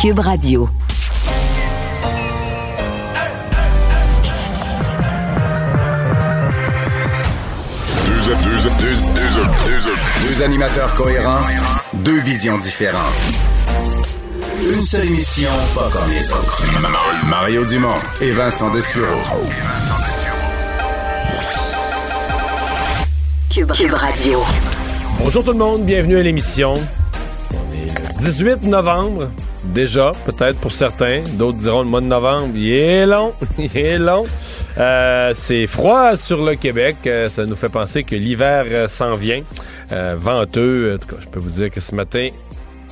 Cube Radio. Deux animateurs cohérents, deux visions différentes. Une seule émission, pas comme les autres. Mario Dumont et Vincent Dessureau. Cube, Cube Radio. Bonjour tout le monde, bienvenue à l'émission. On est le 18 novembre, déjà, peut-être pour certains. D'autres diront le mois de novembre, il est long, il est long. Euh, c'est froid sur le Québec. Euh, ça nous fait penser que l'hiver euh, s'en vient. Venteux. En tout cas, je peux vous dire que ce matin,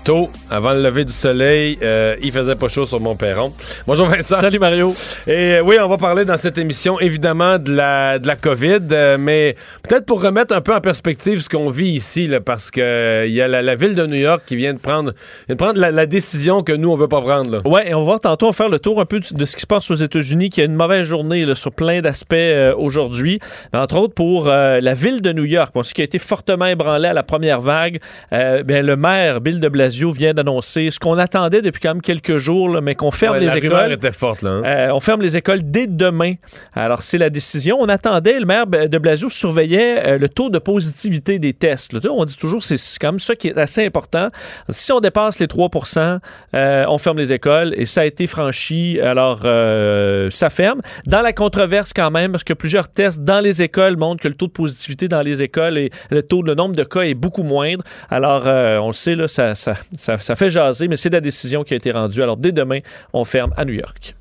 tôt, avant le lever du soleil, euh, il faisait pas chaud sur mon perron. Bonjour Vincent. Salut Mario. Et euh, oui, on va parler dans cette émission évidemment de la, de la COVID, euh, mais peut-être pour remettre un peu en perspective ce qu'on vit ici, là, parce que il y a la, la ville de New York qui vient de prendre, vient de prendre la, la décision que nous, on veut pas prendre. Là. Ouais, et on va tantôt faire le tour un peu de ce qui se passe aux États-Unis, qui a une mauvaise journée là, sur plein d'aspects euh, aujourd'hui. Entre autres pour euh, la ville de New York, bon, ce qui a été fortement ébranlé à la première vague. Euh, bien, le maire Bill de Blasio vient d'annoncer ce qu'on attendait depuis quand même quelques jours, là, mais qu'on ferme Ouais, les la écoles. était forte là. hein. Euh, on ferme les écoles dès demain. Alors, c'est la décision. On attendait, le maire de Blasio surveillait euh, le taux de positivité des tests. là. On dit toujours, c'est quand même ça qui est assez important. Si on dépasse les 3% euh, on ferme les écoles et ça a été franchi. Alors, euh, ça ferme. Dans la controverse quand même, parce que plusieurs tests dans les écoles montrent que le taux de positivité dans les écoles et le taux, le nombre de cas est beaucoup moindre. Alors, on le sait, là, ça, ça, ça, ça fait jaser, mais c'est la décision qui a été rendue. Alors, dès demain, on ferme à New York.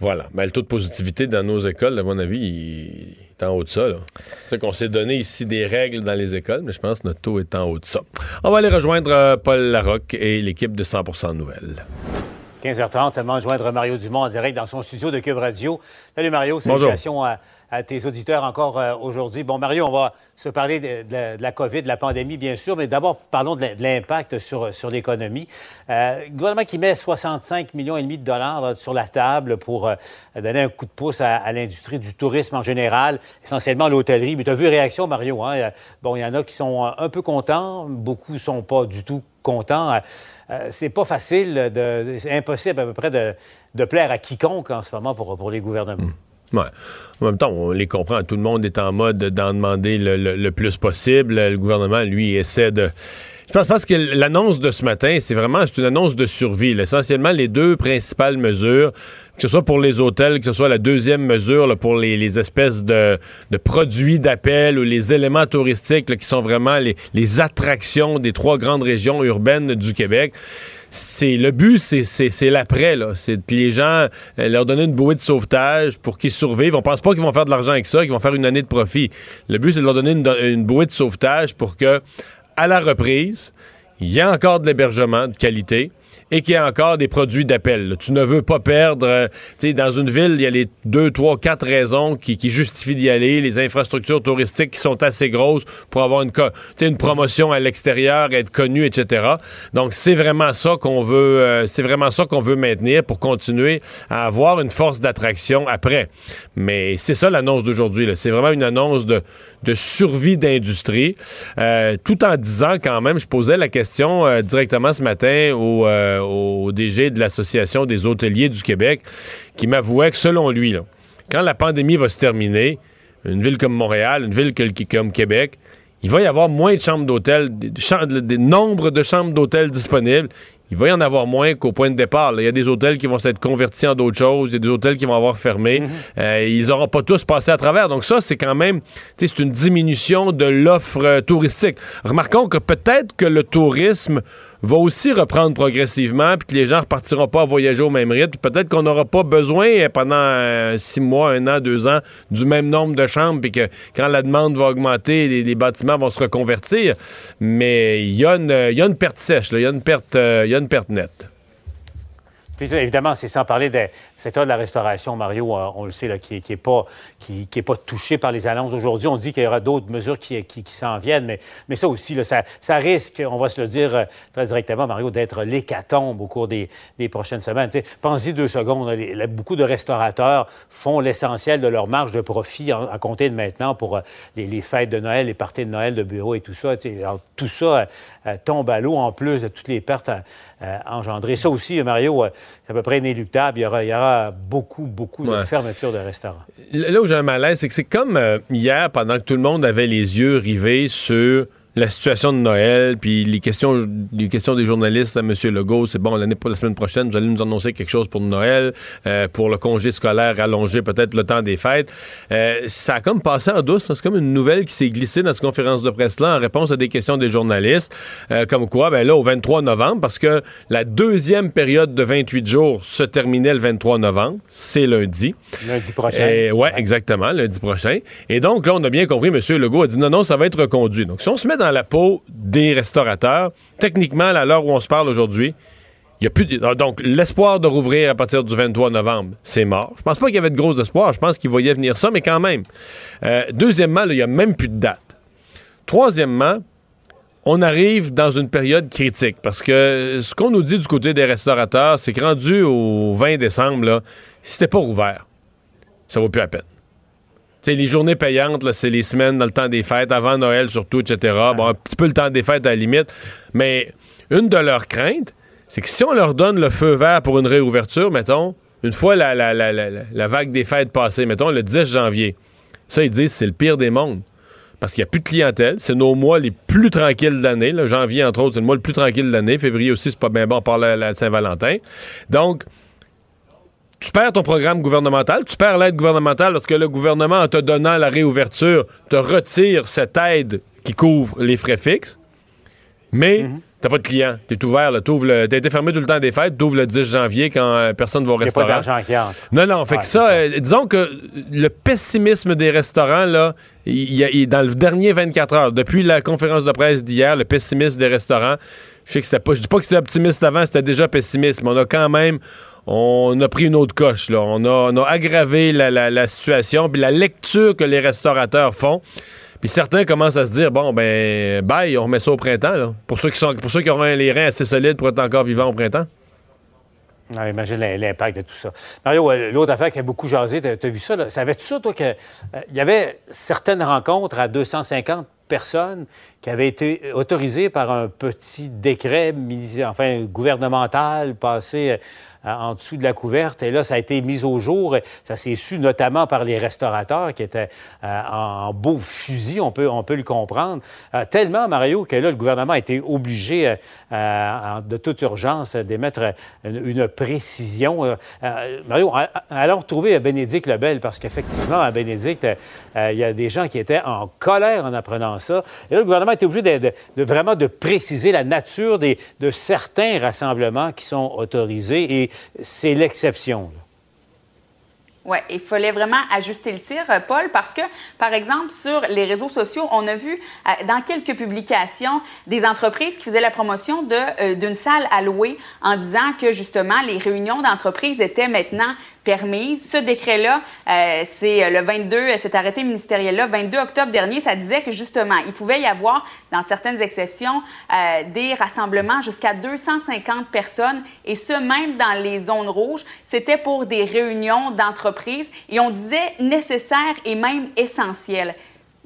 Voilà. Ben, le taux de positivité dans nos écoles, à mon avis, il est en haut de ça. C'est qu'on s'est donné ici des règles dans les écoles, mais je pense que notre taux est en haut de ça. On va aller rejoindre euh, Paul Larocque et l'équipe de 100% Nouvelles. 15h30, seulement joindre Mario Dumont en direct dans son studio de Cube Radio. Salut Mario, Bonjour. salutations à, à tes auditeurs encore euh, aujourd'hui. Bon, Mario, on va se parler de, la, COVID, de la pandémie, bien sûr, mais d'abord, parlons de l'impact sur, sur l'économie. Euh, le gouvernement qui met 65 millions et demi de dollars sur la table pour euh, donner un coup de pouce à, l'industrie du tourisme en général, essentiellement l'hôtellerie. Mais tu as vu réaction, Mario. Hein? Euh, Bon, il y en a qui sont euh, un peu contents, beaucoup sont pas du tout contents. Euh, euh, c'est pas facile, c'est impossible à peu près de, plaire à quiconque en ce moment pour, pour les gouvernements. En même temps, on les comprend. Tout le monde est en mode d'en demander le, plus possible. Le gouvernement, lui, essaie de. Je pense, que l'annonce de ce matin, c'est vraiment une annonce de survie. Essentiellement, les deux principales mesures, que ce soit pour les hôtels, que ce soit la deuxième mesure pour les, espèces de, produits d'appel ou les éléments touristiques qui sont vraiment les attractions des trois grandes régions urbaines du Québec c'est le but, c'est, l'après. C'est que les gens euh, leur donner une bouée de sauvetage pour qu'ils survivent. On pense pas qu'ils vont faire de l'argent avec ça, qu'ils vont faire une année de profit. Le but, c'est de leur donner une, une bouée de sauvetage pour que, à la reprise, il y ait encore de l'hébergement de qualité et qu'il y ait encore des produits d'appel. Tu ne veux pas perdre. euh, tu sais, dans une ville, il y a les deux, trois, quatre raisons qui, justifient d'y aller. Les infrastructures touristiques qui sont assez grosses pour avoir une, promotion à l'extérieur, être connu, etc. Donc, c'est vraiment ça qu'on veut, euh, c'est vraiment ça qu'on veut maintenir pour continuer à avoir une force d'attraction après. Mais c'est ça l'annonce d'aujourd'hui. C'est vraiment une annonce de, de survie d'industrie, euh, tout en disant quand même, je posais la question euh, directement ce matin au, euh, au DG de l'Association des hôteliers du Québec, qui m'avouait que selon lui, là, quand la pandémie va se terminer, une ville comme Montréal, une ville comme Québec, il va y avoir moins de chambres d'hôtel, des, des nombres de chambres d'hôtel disponibles. Il va y en avoir moins qu'au point de départ. là. Il y a des hôtels qui vont s'être convertis en d'autres choses. Il y a des hôtels qui vont avoir fermé. Euh, ils n'auront pas tous passé à travers. Donc ça, c'est quand même, c'est une diminution de l'offre euh, touristique. Remarquons que peut-être que le tourisme va aussi reprendre progressivement, puis que les gens repartiront pas à voyager au même rythme. Peut-être qu'on n'aura pas besoin euh, pendant euh, six mois, un an, deux ans du même nombre de chambres, puis que quand la demande va augmenter, les, bâtiments vont se reconvertir. Mais il y, a une- il y a une perte sèche, il y a une perte, euh, y a une perte nette. évidemment, c'est sans parler du secteur de la restauration, Mario, on le sait, là, qui n'est est pas, qui, qui est pas touché par les annonces aujourd'hui. On dit qu'il y aura d'autres mesures qui, qui, qui s'en viennent, mais, mais ça aussi, là, ça, ça, risque, on va se le dire euh, très directement, Mario, d'être l'hécatombe au cours des, des prochaines semaines. Pensez deux secondes, les, beaucoup de restaurateurs font l'essentiel de leur marge de profit à compter de maintenant pour euh, les, les, fêtes de Noël, les parties de Noël de bureau et tout ça. Alors, tout ça tombe à l'eau en plus de toutes les pertes engendrées. Ça aussi, Mario, c'est à peu près inéluctable. Il y aura, il y aura beaucoup, beaucoup de fermetures de restaurants. Là où un malaise, c'est que c'est comme euh, hier, pendant que tout le monde avait les yeux rivés sur la situation de Noël, puis les questions, les questions des journalistes à M. Legault, c'est bon, l'année pour la semaine prochaine, vous allez nous annoncer quelque chose pour Noël, euh, pour le congé scolaire allongé, peut-être le temps des fêtes. Euh, ça a comme passé en douce. C'est comme une nouvelle qui s'est glissée dans cette conférence de presse-là en réponse à des questions des journalistes. Euh, comme quoi, ben là, au 23 novembre, parce que la deuxième période de 28 jours se terminait le 23 novembre, c'est lundi. Lundi prochain. Oui, ouais, exactement, lundi prochain. Et donc, là, on a bien compris, M. Legault a dit non, non, ça va être reconduit. Donc, si on se met dans la peau des restaurateurs. Techniquement, à l'heure où on se parle aujourd'hui, il y a plus ah, donc l'espoir de rouvrir à partir du 23 novembre, c'est mort. Je pense pas qu'il y avait de gros espoirs. Je pense qu'ils voyaient venir ça, mais quand même. Euh, deuxièmement, il y a même plus de date. Troisièmement, on arrive dans une période critique parce que ce qu'on nous dit du côté des restaurateurs, c'est que rendu au 20 décembre, c'était pas rouvert, ça vaut plus la peine les journées payantes, c'est les semaines dans le temps des fêtes, avant Noël surtout, etc. Bon, un petit peu le temps des fêtes à la limite. Mais une de leurs craintes, c'est que si on leur donne le feu vert pour une réouverture, mettons, une fois la, la, vague des fêtes passée, mettons le 10 janvier, ça, ils disent c'est le pire des mondes. Parce qu'il n'y a plus de clientèle. C'est nos mois les plus tranquilles de l'année. Janvier, entre autres, c'est le mois le plus tranquille de l'année. Février aussi, c'est pas bien bon par la Saint-Valentin. Donc, tu perds ton programme gouvernemental, tu perds l'aide gouvernementale parce que le gouvernement, en te donnant la réouverture, te retire cette aide qui couvre les frais fixes, mais tu mhm. t'as pas de client. T'es ouvert, t'as été fermé tout le temps des fêtes, t'ouvres le 10 janvier quand euh, personne va au restaurant. pas d'argent qui entre. Non, non, fait que ça, euh, disons que le pessimisme des restaurants, là, il, y dans le dernier 24 heures, depuis la conférence de presse d'hier, le pessimisme des restaurants, je sais que c'était pas, je dis pas que c'était optimiste avant, c'était déjà pessimiste, mais on a quand même, on a pris une autre coche. Là. On, a, aggravé la, situation, puis la lecture que les restaurateurs font. Puis certains commencent à se dire bon ben bye, on remet ça au printemps. Pour ceux qui sont pour ceux qui auront les reins assez solides pour être encore vivants au printemps. Ah, imagine l'impact de tout ça. Mario, euh, l'autre affaire qui a beaucoup jasé, tu as, vu ça, là? savais-tu ça, toi, qu'il euh, y avait certaines rencontres à 250 personnes qui avaient été autorisées par un petit décret, enfin, gouvernemental, passé en dessous de la couverte. Et là, ça a été mis au jour. Ça s'est su notamment par les restaurateurs qui étaient euh, en beau fusil, on peut, on peut le comprendre. Euh, tellement, Mario, que là, le gouvernement a été obligé euh, de toute urgence d'émettre une, précision. Mario, allons retrouver Bénédicte Lebel parce qu'effectivement, à Bénédicte, il y a des gens qui étaient en colère en apprenant ça. Et là, le gouvernement a été obligé de, vraiment de préciser la nature des, de certains rassemblements qui sont autorisés et c'est l'exception. Oui, il fallait vraiment ajuster le tir, euh, Paul, parce que, par exemple, sur les réseaux sociaux, on a vu euh, dans quelques publications des entreprises qui faisaient la promotion euh, d'une salle à louer en disant que, justement, les réunions d'entreprise étaient maintenant permise. Ce décret-là, euh, c'est le 22, cet arrêté ministériel-là, 22 octobre dernier, ça disait que justement, il pouvait y avoir, dans certaines exceptions, euh, des rassemblements jusqu'à 250 personnes, et ce, même dans les zones rouges. C'était pour des réunions d'entreprise, et on disait nécessaire et même essentiel.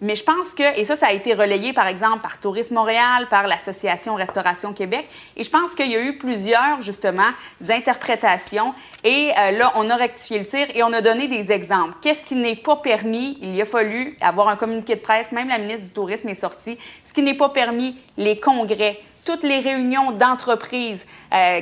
Mais je pense que, et ça, ça a été relayé par exemple par Tourisme Montréal, par l'Association Restauration Québec, et je pense qu'il y a eu plusieurs, justement, interprétations. Et euh, là, on a rectifié le tir et on a donné des exemples. Qu'est-ce qui n'est pas permis? Il y a fallu avoir un communiqué de presse, même la ministre du Tourisme est sortie. Ce qui n'est pas permis, les congrès, toutes les réunions d'entreprise, euh,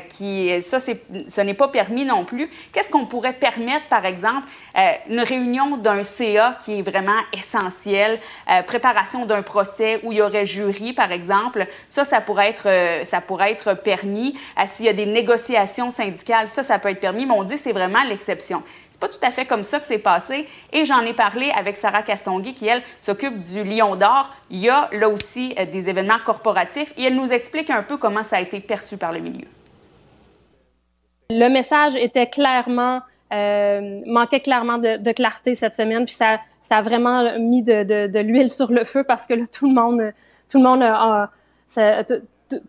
ça, ce n'est pas permis non plus. Qu'est-ce qu'on pourrait permettre, par exemple, euh, une réunion d'un CA qui est vraiment essentielle, euh, préparation d'un procès où il y aurait jury, par exemple, ça, ça pourrait être, ça pourrait être permis. S'il y a des négociations syndicales, ça, ça peut être permis, mais on dit c'est vraiment l'exception. C'est pas tout à fait comme ça que c'est passé. Et j'en ai parlé avec Sarah Castonguay, qui, elle, s'occupe du Lion d'Or. Il y a là aussi euh, des événements corporatifs et elle nous explique un peu comment ça a été perçu par le milieu. Le message était clairement euh, manquait clairement de, clarté cette semaine, puis ça, ça a vraiment mis de, l'huile sur le feu parce que là, tout le monde, tout le monde a,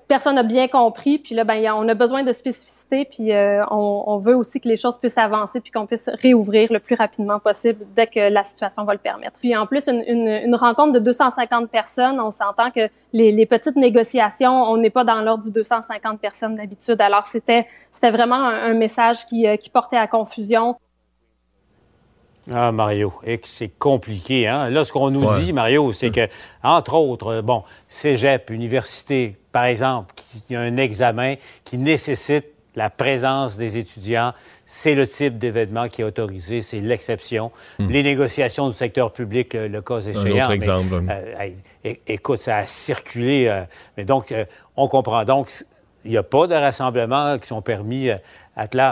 personne n'a bien compris. Puis là, ben, on a besoin de spécificité, puis euh, on, veut aussi que les choses puissent avancer, puis qu'on puisse réouvrir le plus rapidement possible dès que la situation va le permettre. Puis en plus, une, une, une rencontre de 250 personnes, on s'entend que les, les, petites négociations, on n'est pas dans l'ordre du 250 personnes d'habitude. Alors c'était c'était vraiment un, un message qui, euh, qui portait à confusion. Ah, Mario, et c'est compliqué. Hein? Là, ce qu'on nous dit, Mario, c'est que, entre autres, bon, cégep, université, par exemple, qui a un examen qui nécessite la présence des étudiants, c'est le type d'événement qui est autorisé, c'est l'exception. Hmm. Les négociations du secteur public, le, cas échéant. Un autre exemple. Euh, écoute, ça a circulé. Euh, mais donc, euh, on comprend. Donc, il n'y a pas de rassemblements qui sont permis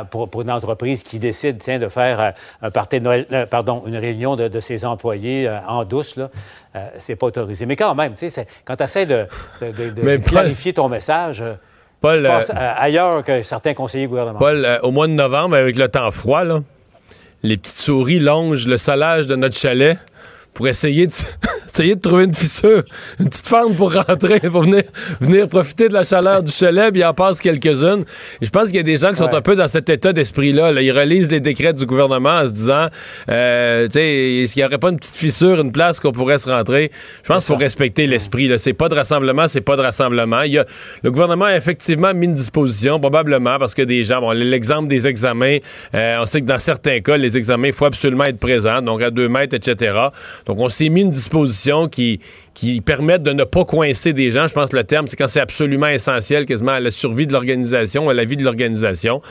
pour, pour, une entreprise qui décide tiens, de faire euh, un party de Noël, euh, pardon, une réunion de, de ses employés euh, en douce, là, c'est pas autorisé. Mais quand même, tu sais, quand tu essaies de, de, de clarifier ton message, Paul, tu ailleurs que certains conseillers gouvernementaux. Paul, au mois de novembre, avec le temps froid, là, les petites souris longent le salage de notre chalet pour essayer de, essayer de trouver une fissure, une petite fente pour rentrer, pour venir, venir profiter de la chaleur du chalet, puis il en passe quelques-unes. Et je pense qu'il y a des gens qui sont un peu dans cet état d'esprit-là. Ils relisent les décrets du gouvernement en se disant, euh, tu sais, est-ce qu'il n'y aurait pas une petite fissure, une place qu'on pourrait se rentrer? Je pense qu'il faut respecter l'esprit. C'est pas de rassemblement, c'est pas de rassemblement. Il y a, le gouvernement a effectivement mis une disposition, probablement parce que des gens, bon, l'exemple des examens, euh, on sait que dans certains cas, les examens, il faut absolument être présent, donc à deux mètres, etc. Donc, on s'est mis une disposition qui, qui permette de ne pas coincer des gens. Je pense que le terme, c'est quand c'est absolument essentiel, quasiment à la survie de l'organisation, à la vie de l'organisation.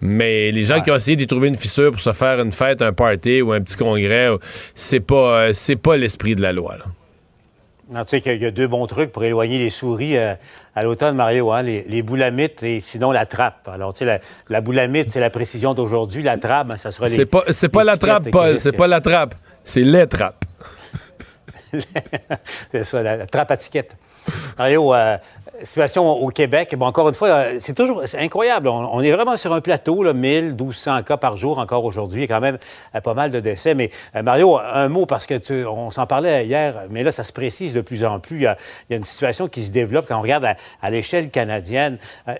Mais les gens qui ont essayé d'y trouver une fissure pour se faire une fête, un party ou un petit congrès, c'est pas, euh, c'est pas l'esprit de la loi. tu sais qu'il y a deux bons trucs pour éloigner les souris euh, à l'automne, Mario, hein, les, boulamites et sinon la trappe. Alors, tu sais, la, la boulamite, c'est la précision d'aujourd'hui. La trappe, ben, ça sera les. C'est pas, c'est pas la trappe, Paul. C'est pas la trappe. C'est les trappes. C'est ça, la, ticket. Mario, euh, situation au Québec, bon, encore une fois, euh, c'est toujours incroyable. On, est vraiment sur un plateau, là, 1000, 1200 cas par jour encore aujourd'hui. Il y a quand même euh, pas mal de décès. Mais Mario, un mot, parce que on s'en parlait hier, mais là, ça se précise de plus en plus. Il y a, une situation qui se développe quand on regarde à, l'échelle canadienne.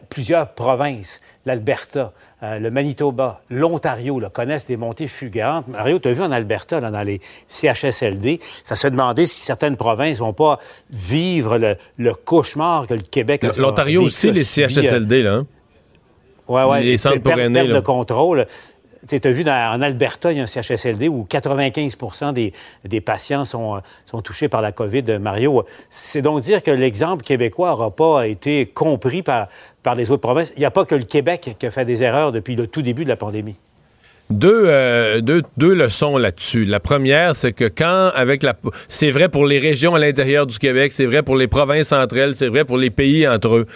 plusieurs provinces, l'Alberta, euh, le Manitoba, l'Ontario connaissent des montées fulgurantes. Mario, tu as vu en Alberta, dans les CHSLD, ça se demandait si certaines provinces vont pas vivre le, cauchemar que le Québec a L'Ontario aussi, les CHSLD, là. Hein? Oui, oui. Les centres pour aînés, de contrôle. Tu as vu en Alberta, il y a un CHSLD où 95 des, des, patients sont, sont, touchés par la COVID, Mario. C'est donc dire que l'exemple québécois n'aura pas été compris par, par les autres provinces. Il n'y a pas que le Québec qui a fait des erreurs depuis le tout début de la pandémie. Deux, euh, deux, deux, leçons là-dessus. La première, c'est que quand, avec la. C'est vrai pour les régions à l'intérieur du Québec, c'est vrai pour les provinces entre elles, c'est vrai pour les pays entre eux.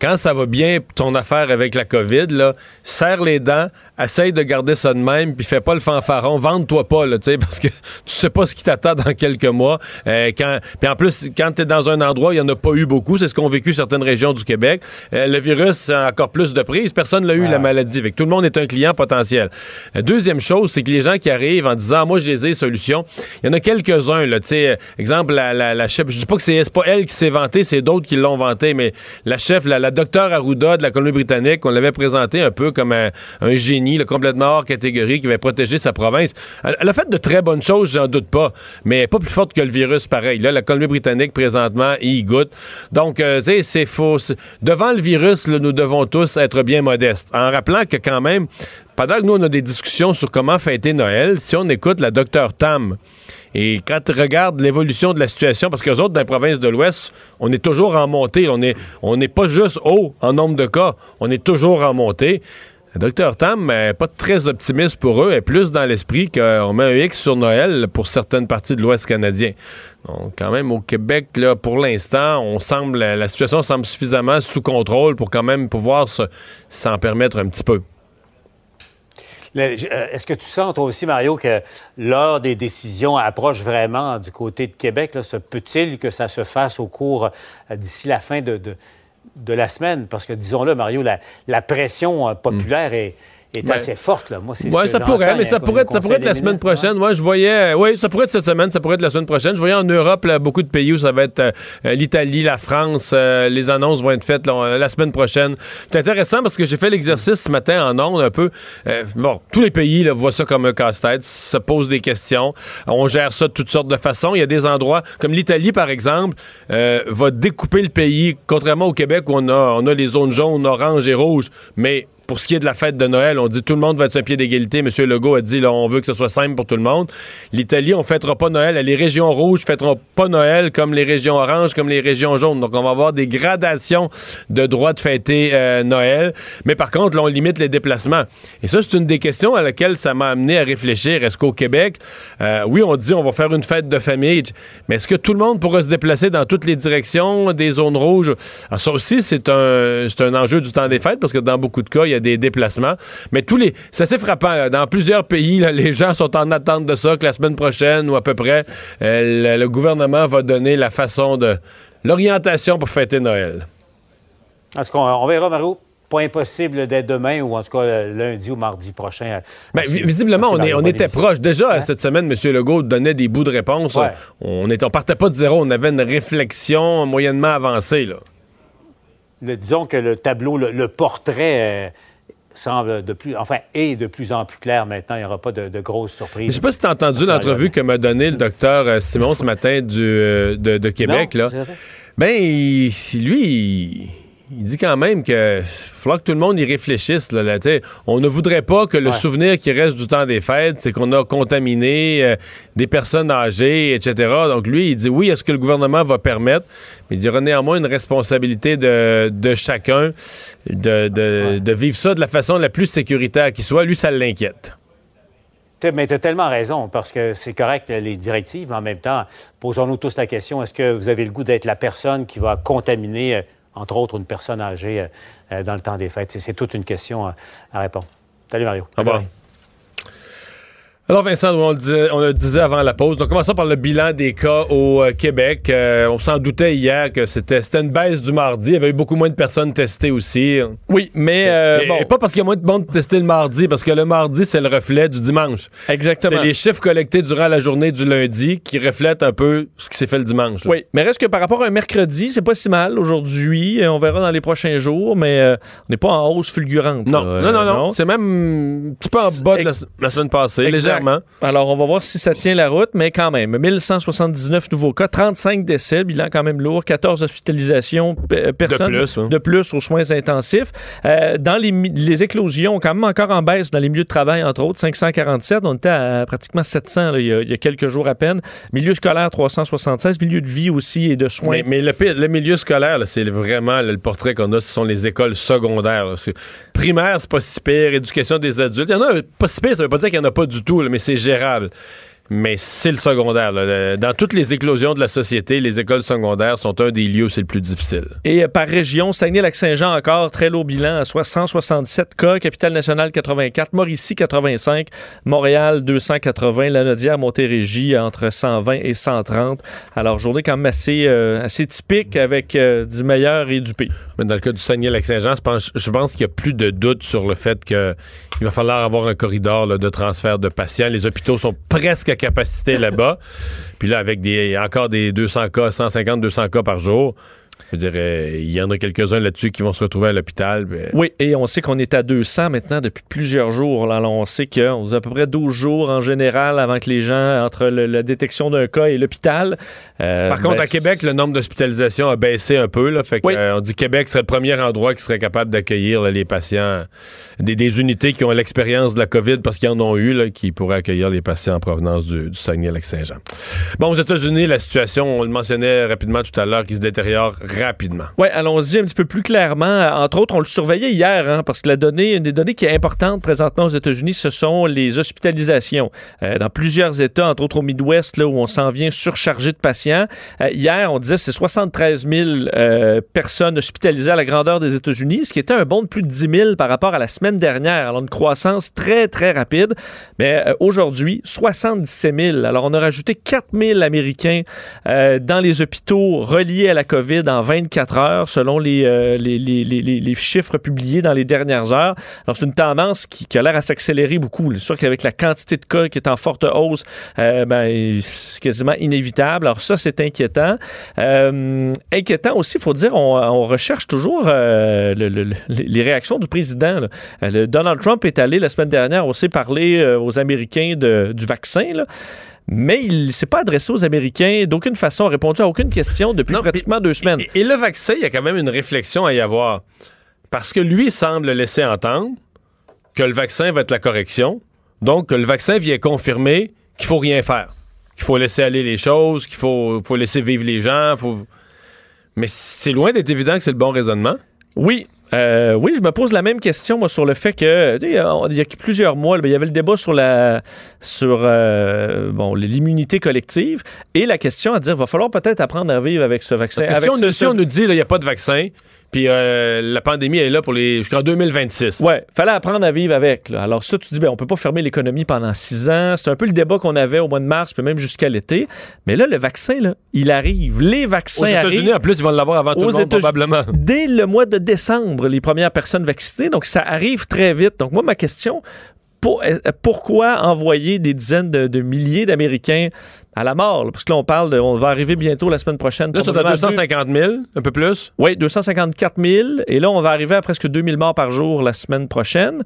Quand ça va bien, ton affaire avec la COVID, là, serre les dents, essaye de garder ça de même, puis fais pas le fanfaron, vende-toi pas, là, tu sais, parce que tu sais pas ce qui t'attend dans quelques mois. Euh, quand, puis en plus, quand tu es dans un endroit, il y en a pas eu beaucoup, c'est ce qu'ont vécu certaines régions du Québec. Euh, le virus a encore plus de prise, personne l'a eu, la maladie. Avec tout le monde est un client potentiel. La deuxième chose, c'est que les gens qui arrivent en disant, moi, j'ai les solutions, il y en a quelques-uns, là, tu sais, exemple, la, la, la, chef, je dis pas que c'est pas elle qui s'est vantée, c'est d'autres qui l'ont vantée, mais la chef, la, la docteure Arruda de la Colombie-Britannique, on l'avait présentée un peu comme un, un génie le complètement hors catégorie, qui va protéger sa province. Elle, a fait de très bonnes choses, j'en doute pas, mais pas plus forte que le virus, pareil. Là, la Colombie-Britannique, présentement, y goûte. Donc, euh, c'est faux. Devant le virus, nous devons tous être bien modestes. En rappelant que quand même, pendant que nous, on a des discussions sur comment fêter Noël, si on écoute la docteur Tam, et quand tu regardes l'évolution de la situation, parce que les autres, dans les provinces de l'Ouest, on est toujours en montée. On n'est on pas juste haut en nombre de cas, on est toujours en montée. Docteur Tam, pas très optimiste pour eux, et plus dans l'esprit qu'on met un X sur Noël pour certaines parties de l'Ouest canadien. Donc, quand même, au Québec, là, pour l'instant, on semble, la situation semble suffisamment sous contrôle pour quand même pouvoir s'en permettre un petit peu. Euh, est-ce que tu sens, toi aussi, Mario, que l'heure des décisions approche vraiment du côté de Québec? Peut-il que ça se fasse au cours, euh, d'ici la fin de de la semaine, parce que, disons-le, Mario, la, pression populaire est est assez forte. Là. Moi, ouais, ça pourrait, mais ça pourrait, ça pourrait être la semaine prochaine. Moi, je voyais, oui, ça pourrait être cette semaine, ça pourrait être la semaine prochaine. Je voyais en Europe là, beaucoup de pays où ça va être euh, l'Italie, la France. Euh, les annonces vont être faites la semaine prochaine. C'est intéressant parce que j'ai fait l'exercice ce matin en ondes un peu. Euh, bon, tous les pays là, voient ça comme un casse-tête, se posent des questions. On gère ça de toutes sortes de façons. Il y a des endroits comme l'Italie, par exemple, va découper le pays, contrairement au Québec où on a, on a les zones jaunes, oranges et rouges. Mais pour ce qui est de la fête de Noël, on dit tout le monde va être sur un pied d'égalité. M. Legault a dit là, on veut que ce soit simple pour tout le monde. L'Italie, on fêtera pas Noël. Les régions rouges fêteront pas Noël comme les régions oranges, comme les régions jaunes. Donc, on va avoir des gradations de droits de fêter euh, Noël. Mais par contre, là, on limite les déplacements. Et ça, c'est une des questions à laquelle ça m'a amené à réfléchir. Est-ce qu'au Québec, euh, oui, on dit on va faire une fête de famille, mais est-ce que tout le monde pourra se déplacer dans toutes les directions des zones rouges? Alors, ça aussi, c'est un, un enjeu du temps des fêtes parce que dans beaucoup de cas, il y a des déplacements. Mais tous les. C'est assez frappant. Dans plusieurs pays, les gens sont en attente de ça, que la semaine prochaine ou à peu près, euh, le, gouvernement va donner la façon de. l'orientation pour fêter Noël. Est-ce qu'on on verra, Mario? Pas impossible dès demain ou en tout cas lundi ou mardi prochain. Mais ben, visiblement, on, on était proche. Déjà, hein? cette semaine, M. Legault donnait des bouts de réponse. On, ne partait pas de zéro. On avait une réflexion moyennement avancée. Là. disons que le tableau, le, portrait. Euh, semble de plus, enfin, est de plus en plus clair maintenant. Il n'y aura pas de, grosses surprises. Je ne sais pas si tu as entendu l'entrevue que m'a donnée le docteur euh, Simon ce matin du, euh, de, Québec. là. Ben, lui, il dit quand même que falloir que tout le monde y réfléchisse. Là, on ne voudrait pas que le souvenir qui reste du temps des fêtes, c'est qu'on a contaminé euh, des personnes âgées, etc. Donc lui, il dit oui, est-ce que le gouvernement va permettre, mais il y aura néanmoins une responsabilité de, chacun de, de, vivre ça de la façon la plus sécuritaire qui soit. Lui, ça l'inquiète. Mais tu as tellement raison, parce que c'est correct les directives, mais en même temps, posons-nous tous la question, est-ce que vous avez le goût d'être la personne qui va contaminer euh, entre autres, une personne âgée euh, euh, dans le temps des fêtes. C'est toute une question à, répondre. Salut Mario. Au revoir. Alors Vincent, on le, disait, avant la pause, donc commençons par le bilan des cas au euh, Québec. Euh, on s'en doutait hier que c'était une baisse du mardi. Il y avait eu beaucoup moins de personnes testées aussi. Oui, mais euh, bon. pas parce qu'il y a moins de monde testé le mardi, parce que le mardi, c'est le reflet du dimanche. Exactement. C'est les chiffres collectés durant la journée du lundi qui reflètent un peu ce qui s'est fait le dimanche. Oui, mais reste que par rapport à un mercredi, c'est pas si mal aujourd'hui. On verra dans les prochains jours, mais on n'est pas en hausse fulgurante. Non, non, non, non. C'est même un petit peu en bas de la, semaine passée, Alors, on va voir si ça tient la route, mais quand même, 1179 nouveaux cas, 35 décès, bilan quand même lourd, 14 hospitalisations euh, personnes de plus, de plus aux soins intensifs. Euh, dans les, les, éclosions, quand même encore en baisse dans les milieux de travail, entre autres, 547. On était à pratiquement 700 il, y a, quelques jours à peine. Milieu scolaire, 376. Milieu de vie aussi et de soins. Mais, le, milieu scolaire, c'est vraiment le portrait qu'on a, ce sont les écoles secondaires. Primaire, c'est pas si pire. Éducation des adultes. Il y en a pas si pire, ça veut pas dire qu'il n'y en a pas du tout mais c'est gérable. Mais c'est le secondaire. Dans toutes les éclosions de la société, les écoles secondaires sont un des lieux où c'est le plus difficile. Et euh, par région, Saguenay-Lac-Saint-Jean encore, très lourd bilan, à 167 cas, Capitale-Nationale 84, Mauricie 85, Montréal 280, Lanaudière, Montérégie entre 120 et 130. Alors, journée quand même assez, euh, assez typique avec euh, du meilleur et du pire. Mais dans le cas du Saguenay-Lac-Saint-Jean, je pense, je pense qu'il n'y a plus de doute sur le fait qu'il va falloir avoir un corridor de transfert de patients. Les hôpitaux sont presque à capacité là-bas. Puis là, avec des encore des 200 cas, 150, 200 cas par jour, je dirais, il y en a quelques-uns là-dessus qui vont se retrouver à l'hôpital. Oui, et on sait qu'on est à 200 maintenant depuis plusieurs jours. Là, on sait qu'on a à peu près 12 jours en général avant que les gens, entre la détection d'un cas et l'hôpital. Euh, Par contre, ben, à Québec, le nombre d'hospitalisations a baissé un peu. Là, fait euh, on dit que Québec serait le premier endroit qui serait capable d'accueillir les patients, des, unités qui ont l'expérience de la COVID parce qu'ils en ont eu, là, qui pourraient accueillir les patients en provenance du, du Saguenay-Lac-Saint-Jean. Bon, aux États-Unis, la situation, on le mentionnait rapidement tout à l'heure, qui se détériore rapidement. Oui, allons-y un petit peu plus clairement. Entre autres, on le surveillait hier, hein, parce que la donnée, une des données qui est importante présentement aux États-Unis, ce sont les hospitalisations. Euh, dans plusieurs États, entre autres au Midwest, là, où on s'en vient surchargé de patients. Euh, hier, on disait que c'est 73 000 euh, personnes hospitalisées à la grandeur des États-Unis, ce qui était un bond de plus de 10 000 par rapport à la semaine dernière. Alors, une croissance très, très rapide. Mais aujourd'hui, 77 000. Alors, on a rajouté 4 000 Américains dans les hôpitaux reliés à la COVID en en 24 heures, selon les, les, les, les, chiffres publiés dans les dernières heures. Alors, c'est une tendance qui, a l'air à s'accélérer beaucoup. C'est sûr qu'avec la quantité de cas qui est en forte hausse, ben, c'est quasiment inévitable. Alors, ça, c'est inquiétant. inquiétant aussi, il faut dire, on, recherche toujours le, les réactions du président. Donald Trump est allé la semaine dernière aussi parler aux Américains du vaccin. Mais il ne s'est pas adressé aux Américains d'aucune façon, a répondu à aucune question depuis pratiquement deux semaines. Et, le vaccin, il y a quand même une réflexion à y avoir. Parce que lui semble laisser entendre que le vaccin va être la correction. Donc, que le vaccin vient confirmer qu'il faut rien faire. Qu'il faut laisser aller les choses, qu'il faut, faut laisser vivre les gens. Faut... Mais c'est loin d'être évident que c'est le bon raisonnement. Oui, euh, oui, je me pose la même question moi sur le fait que il y, a, plusieurs mois, il y avait le débat sur la sur euh, bon l'immunité collective et la question à dire va falloir peut-être apprendre à vivre avec ce vaccin. si, on, nous dit il n'y a pas de vaccin, puis euh, la pandémie est là pour les jusqu'en 2026. Ouais, fallait apprendre à vivre avec. Alors ça, tu dis, ben, on peut pas fermer l'économie pendant six ans. C'est un peu le débat qu'on avait au mois de mars, puis même jusqu'à l'été. Mais là, le vaccin, là, il arrive. Les vaccins Aux États-Unis, en plus, ils vont l'avoir avant tout le monde, probablement. Dès le mois de décembre, les premières personnes vaccinées. Donc, ça arrive très vite. Donc, moi, ma question, euh, pourquoi envoyer des dizaines de, milliers d'Américains à la mort? Parce que là, on parle de. On va arriver bientôt la semaine prochaine. Là, c'est à 250 000, un peu plus? Oui, 254 000. Et là, on va arriver à presque 2000 morts par jour la semaine prochaine.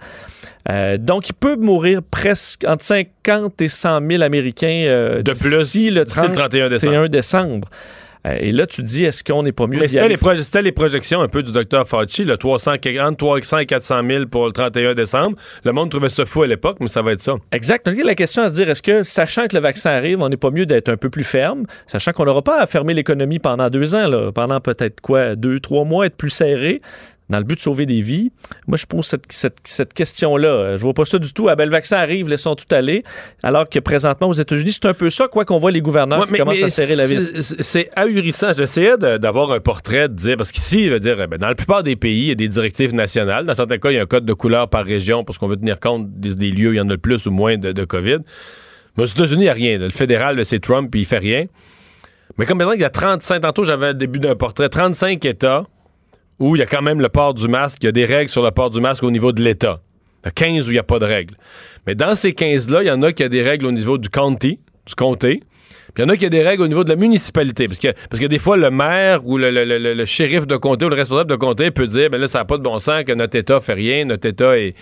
Euh, donc, il peut mourir presque entre 50 et 100 000 Américains euh, de plus si le, 31 décembre. décembre. Euh, et là, tu dis, est-ce qu'on n'est pas mieux Mais c'était les, les, projections un peu du docteur Fauci, le 300, entre 300 et 400 000 pour le 31 décembre. Le monde trouvait ça fou à l'époque, mais ça va être ça. Exact. Donc, la question à se dire, est-ce que, sachant que le vaccin arrive, on n'est pas mieux d'être un peu plus ferme, sachant qu'on n'aura pas à fermer l'économie pendant deux ans, là, pendant peut-être quoi, deux, trois mois, être plus serré, dans le but de sauver des vies. Moi, je pose cette, cette, question-là. Je vois pas ça du tout. Ah ben, le vaccin arrive, laissons tout aller. Alors que présentement, aux États-unis, c'est un peu ça, quoi qu'on voit les gouverneurs qui commencent à serrer la vis. C'est ahurissant. J'essayais d'avoir un portrait, de dire, parce qu'ici, veut dire, ben, dans la plupart des pays, il y a des directives nationales. Dans certains cas, il y a un code de couleur par région parce qu'on veut tenir compte des, lieux, il y en a le plus ou moins de, COVID. Mais aux États-Unis, il n'y a rien. Le fédéral, c'est Trump, puis il fait rien. Mais comme maintenant, il y a 35, tantôt j'avais le début d'un portrait, 35 États où il y a quand même le port du masque, il y a des règles sur le port du masque au niveau de l'État. Il y a 15 où il n'y a pas de règles. Mais dans ces 15-là, il y en a qui a des règles au niveau du county, du comté. Puis il y en a qui a des règles au niveau de la municipalité. Parce que, parce des fois, le maire ou le, shérif de comté ou le responsable de comté peut dire ben là, ça n'a pas de bon sens que notre État fait rien, notre État est,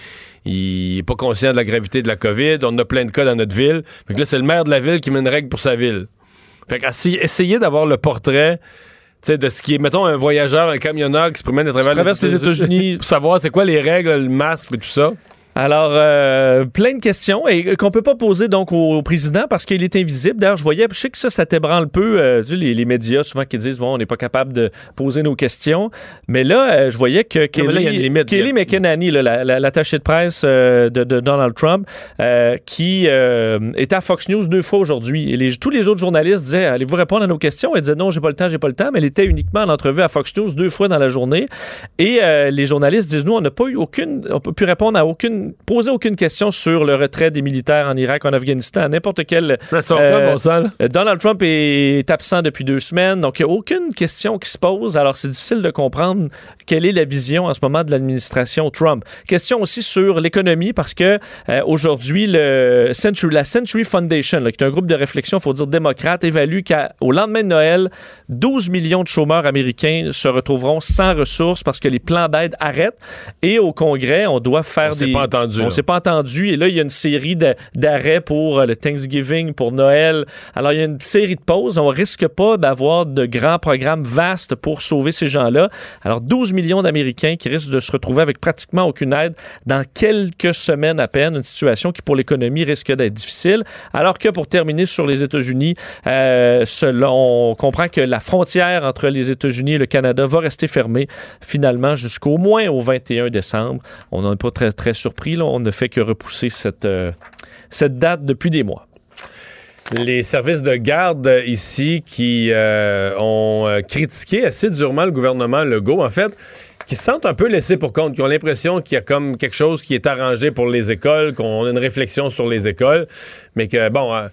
il pas conscient de la gravité de la COVID, on a plein de cas dans notre ville. Fait que là, c'est le maire de la ville qui met une règle pour sa ville. Fait que essayer d'avoir le portrait sais, de ce qui est, mettons, un voyageur, un camionneur qui se promène à travers les États-Unis pour savoir c'est quoi les règles, le masque et tout ça. Alors, euh, plein de questions et qu'on peut pas poser donc au, président parce qu'il est invisible. D'ailleurs, je voyais, je sais que ça, ça t'ébranle peu, euh, tu les, les, médias souvent qui disent, bon, on n'est pas capable de poser nos questions. Mais là, euh, je voyais que Kelly, Kelly McEnany, l'attaché de presse de, de, Donald Trump, qui était à Fox News deux fois aujourd'hui. Et les, tous les autres journalistes disaient, allez-vous répondre à nos questions? Elle disait, non, j'ai pas le temps, j'ai pas le temps. Mais elle était uniquement en entrevue à Fox News deux fois dans la journée. Et les journalistes disent, nous, on n'a pas eu aucune, on peut plus répondre à aucune poser aucune question sur le retrait des militaires en Irak, en Afghanistan, n'importe quel. Euh, Donald Trump est absent depuis deux semaines, donc il n'y a aucune question qui se pose. Alors c'est difficile de comprendre quelle est la vision en ce moment de l'administration Trump. Question aussi sur l'économie parce que euh, aujourd'hui le Century, la Century Foundation, qui est un groupe de réflexion, faut dire démocrate, évalue qu'au lendemain de Noël, 12 millions de chômeurs américains se retrouveront sans ressources parce que les plans d'aide arrêtent et au Congrès, on doit faire des on s'est pas entendu. Et là, il y a une série d'arrêts pour euh, le Thanksgiving, pour Noël. Alors, il y a une série de pauses. On risque pas d'avoir de grands programmes vastes pour sauver ces gens-là. Alors, 12 millions d'Américains qui risquent de se retrouver avec pratiquement aucune aide dans quelques semaines à peine. Une situation qui, pour l'économie, risque d'être difficile. Alors que, pour terminer sur les États-Unis, euh, on comprend que la frontière entre les États-Unis et le Canada va rester fermée finalement jusqu'au moins au 21 décembre. On n'est pas très, très surpris on ne fait que repousser cette, euh, cette date depuis des mois. Les services de garde ici qui euh, ont euh, critiqué assez durement le gouvernement Legault, en fait, qui se sentent un peu laissés pour compte, qui ont l'impression qu'il y a comme quelque chose qui est arrangé pour les écoles, qu'on a une réflexion sur les écoles, mais que, bon,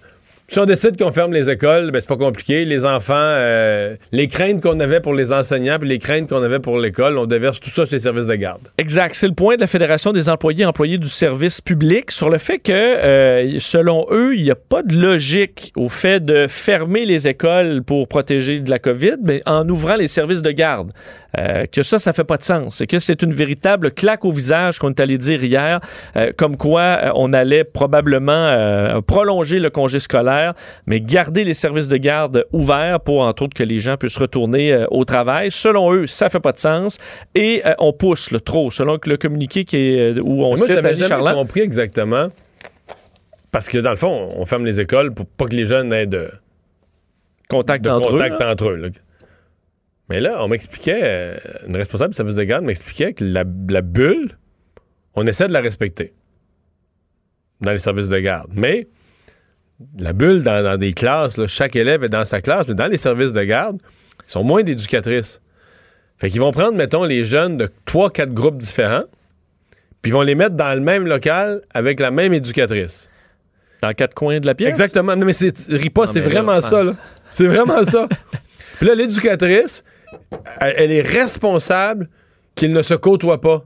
Si on décide qu'on ferme les écoles, ben c'est pas compliqué. Les enfants, euh, les craintes qu'on avait pour les enseignants, puis les craintes qu'on avait pour l'école, on déverse tout ça sur les services de garde. Exact. C'est le point de la Fédération des employés employés du service public sur le fait que, euh, selon eux, il n'y a pas de logique au fait de fermer les écoles pour protéger de la COVID, mais en ouvrant les services de garde. Euh, que ça, ça fait pas de sens. Et que c'est une véritable claque au visage qu'on est allé dire hier, euh, comme quoi euh, on allait probablement prolonger le congé scolaire, mais garder les services de garde ouverts pour, entre autres, que les gens puissent retourner au travail. Selon eux, ça fait pas de sens. Et on pousse le trop, selon le communiqué qui est, où on Charland. compris exactement. Parce que dans le fond, on ferme les écoles pour pas que les jeunes aient de, Contact de entre contact eux. entre eux. Mais là, on m'expliquait, euh, une responsable du service de garde m'expliquait que la, la bulle, on essaie de la respecter dans les services de garde. Mais la bulle dans, dans des classes, là, chaque élève est dans sa classe, mais dans les services de garde, ils sont moins d'éducatrices. Fait qu'ils vont prendre, mettons, les jeunes de trois, quatre groupes différents, puis ils vont les mettre dans le même local avec la même éducatrice. Dans quatre coins de la pièce? Exactement. Non, mais c'est, Non, c'est vraiment ça, là. C'est vraiment ça. Puis là, l'éducatrice, elle, est responsable qu'ils ne se côtoient pas.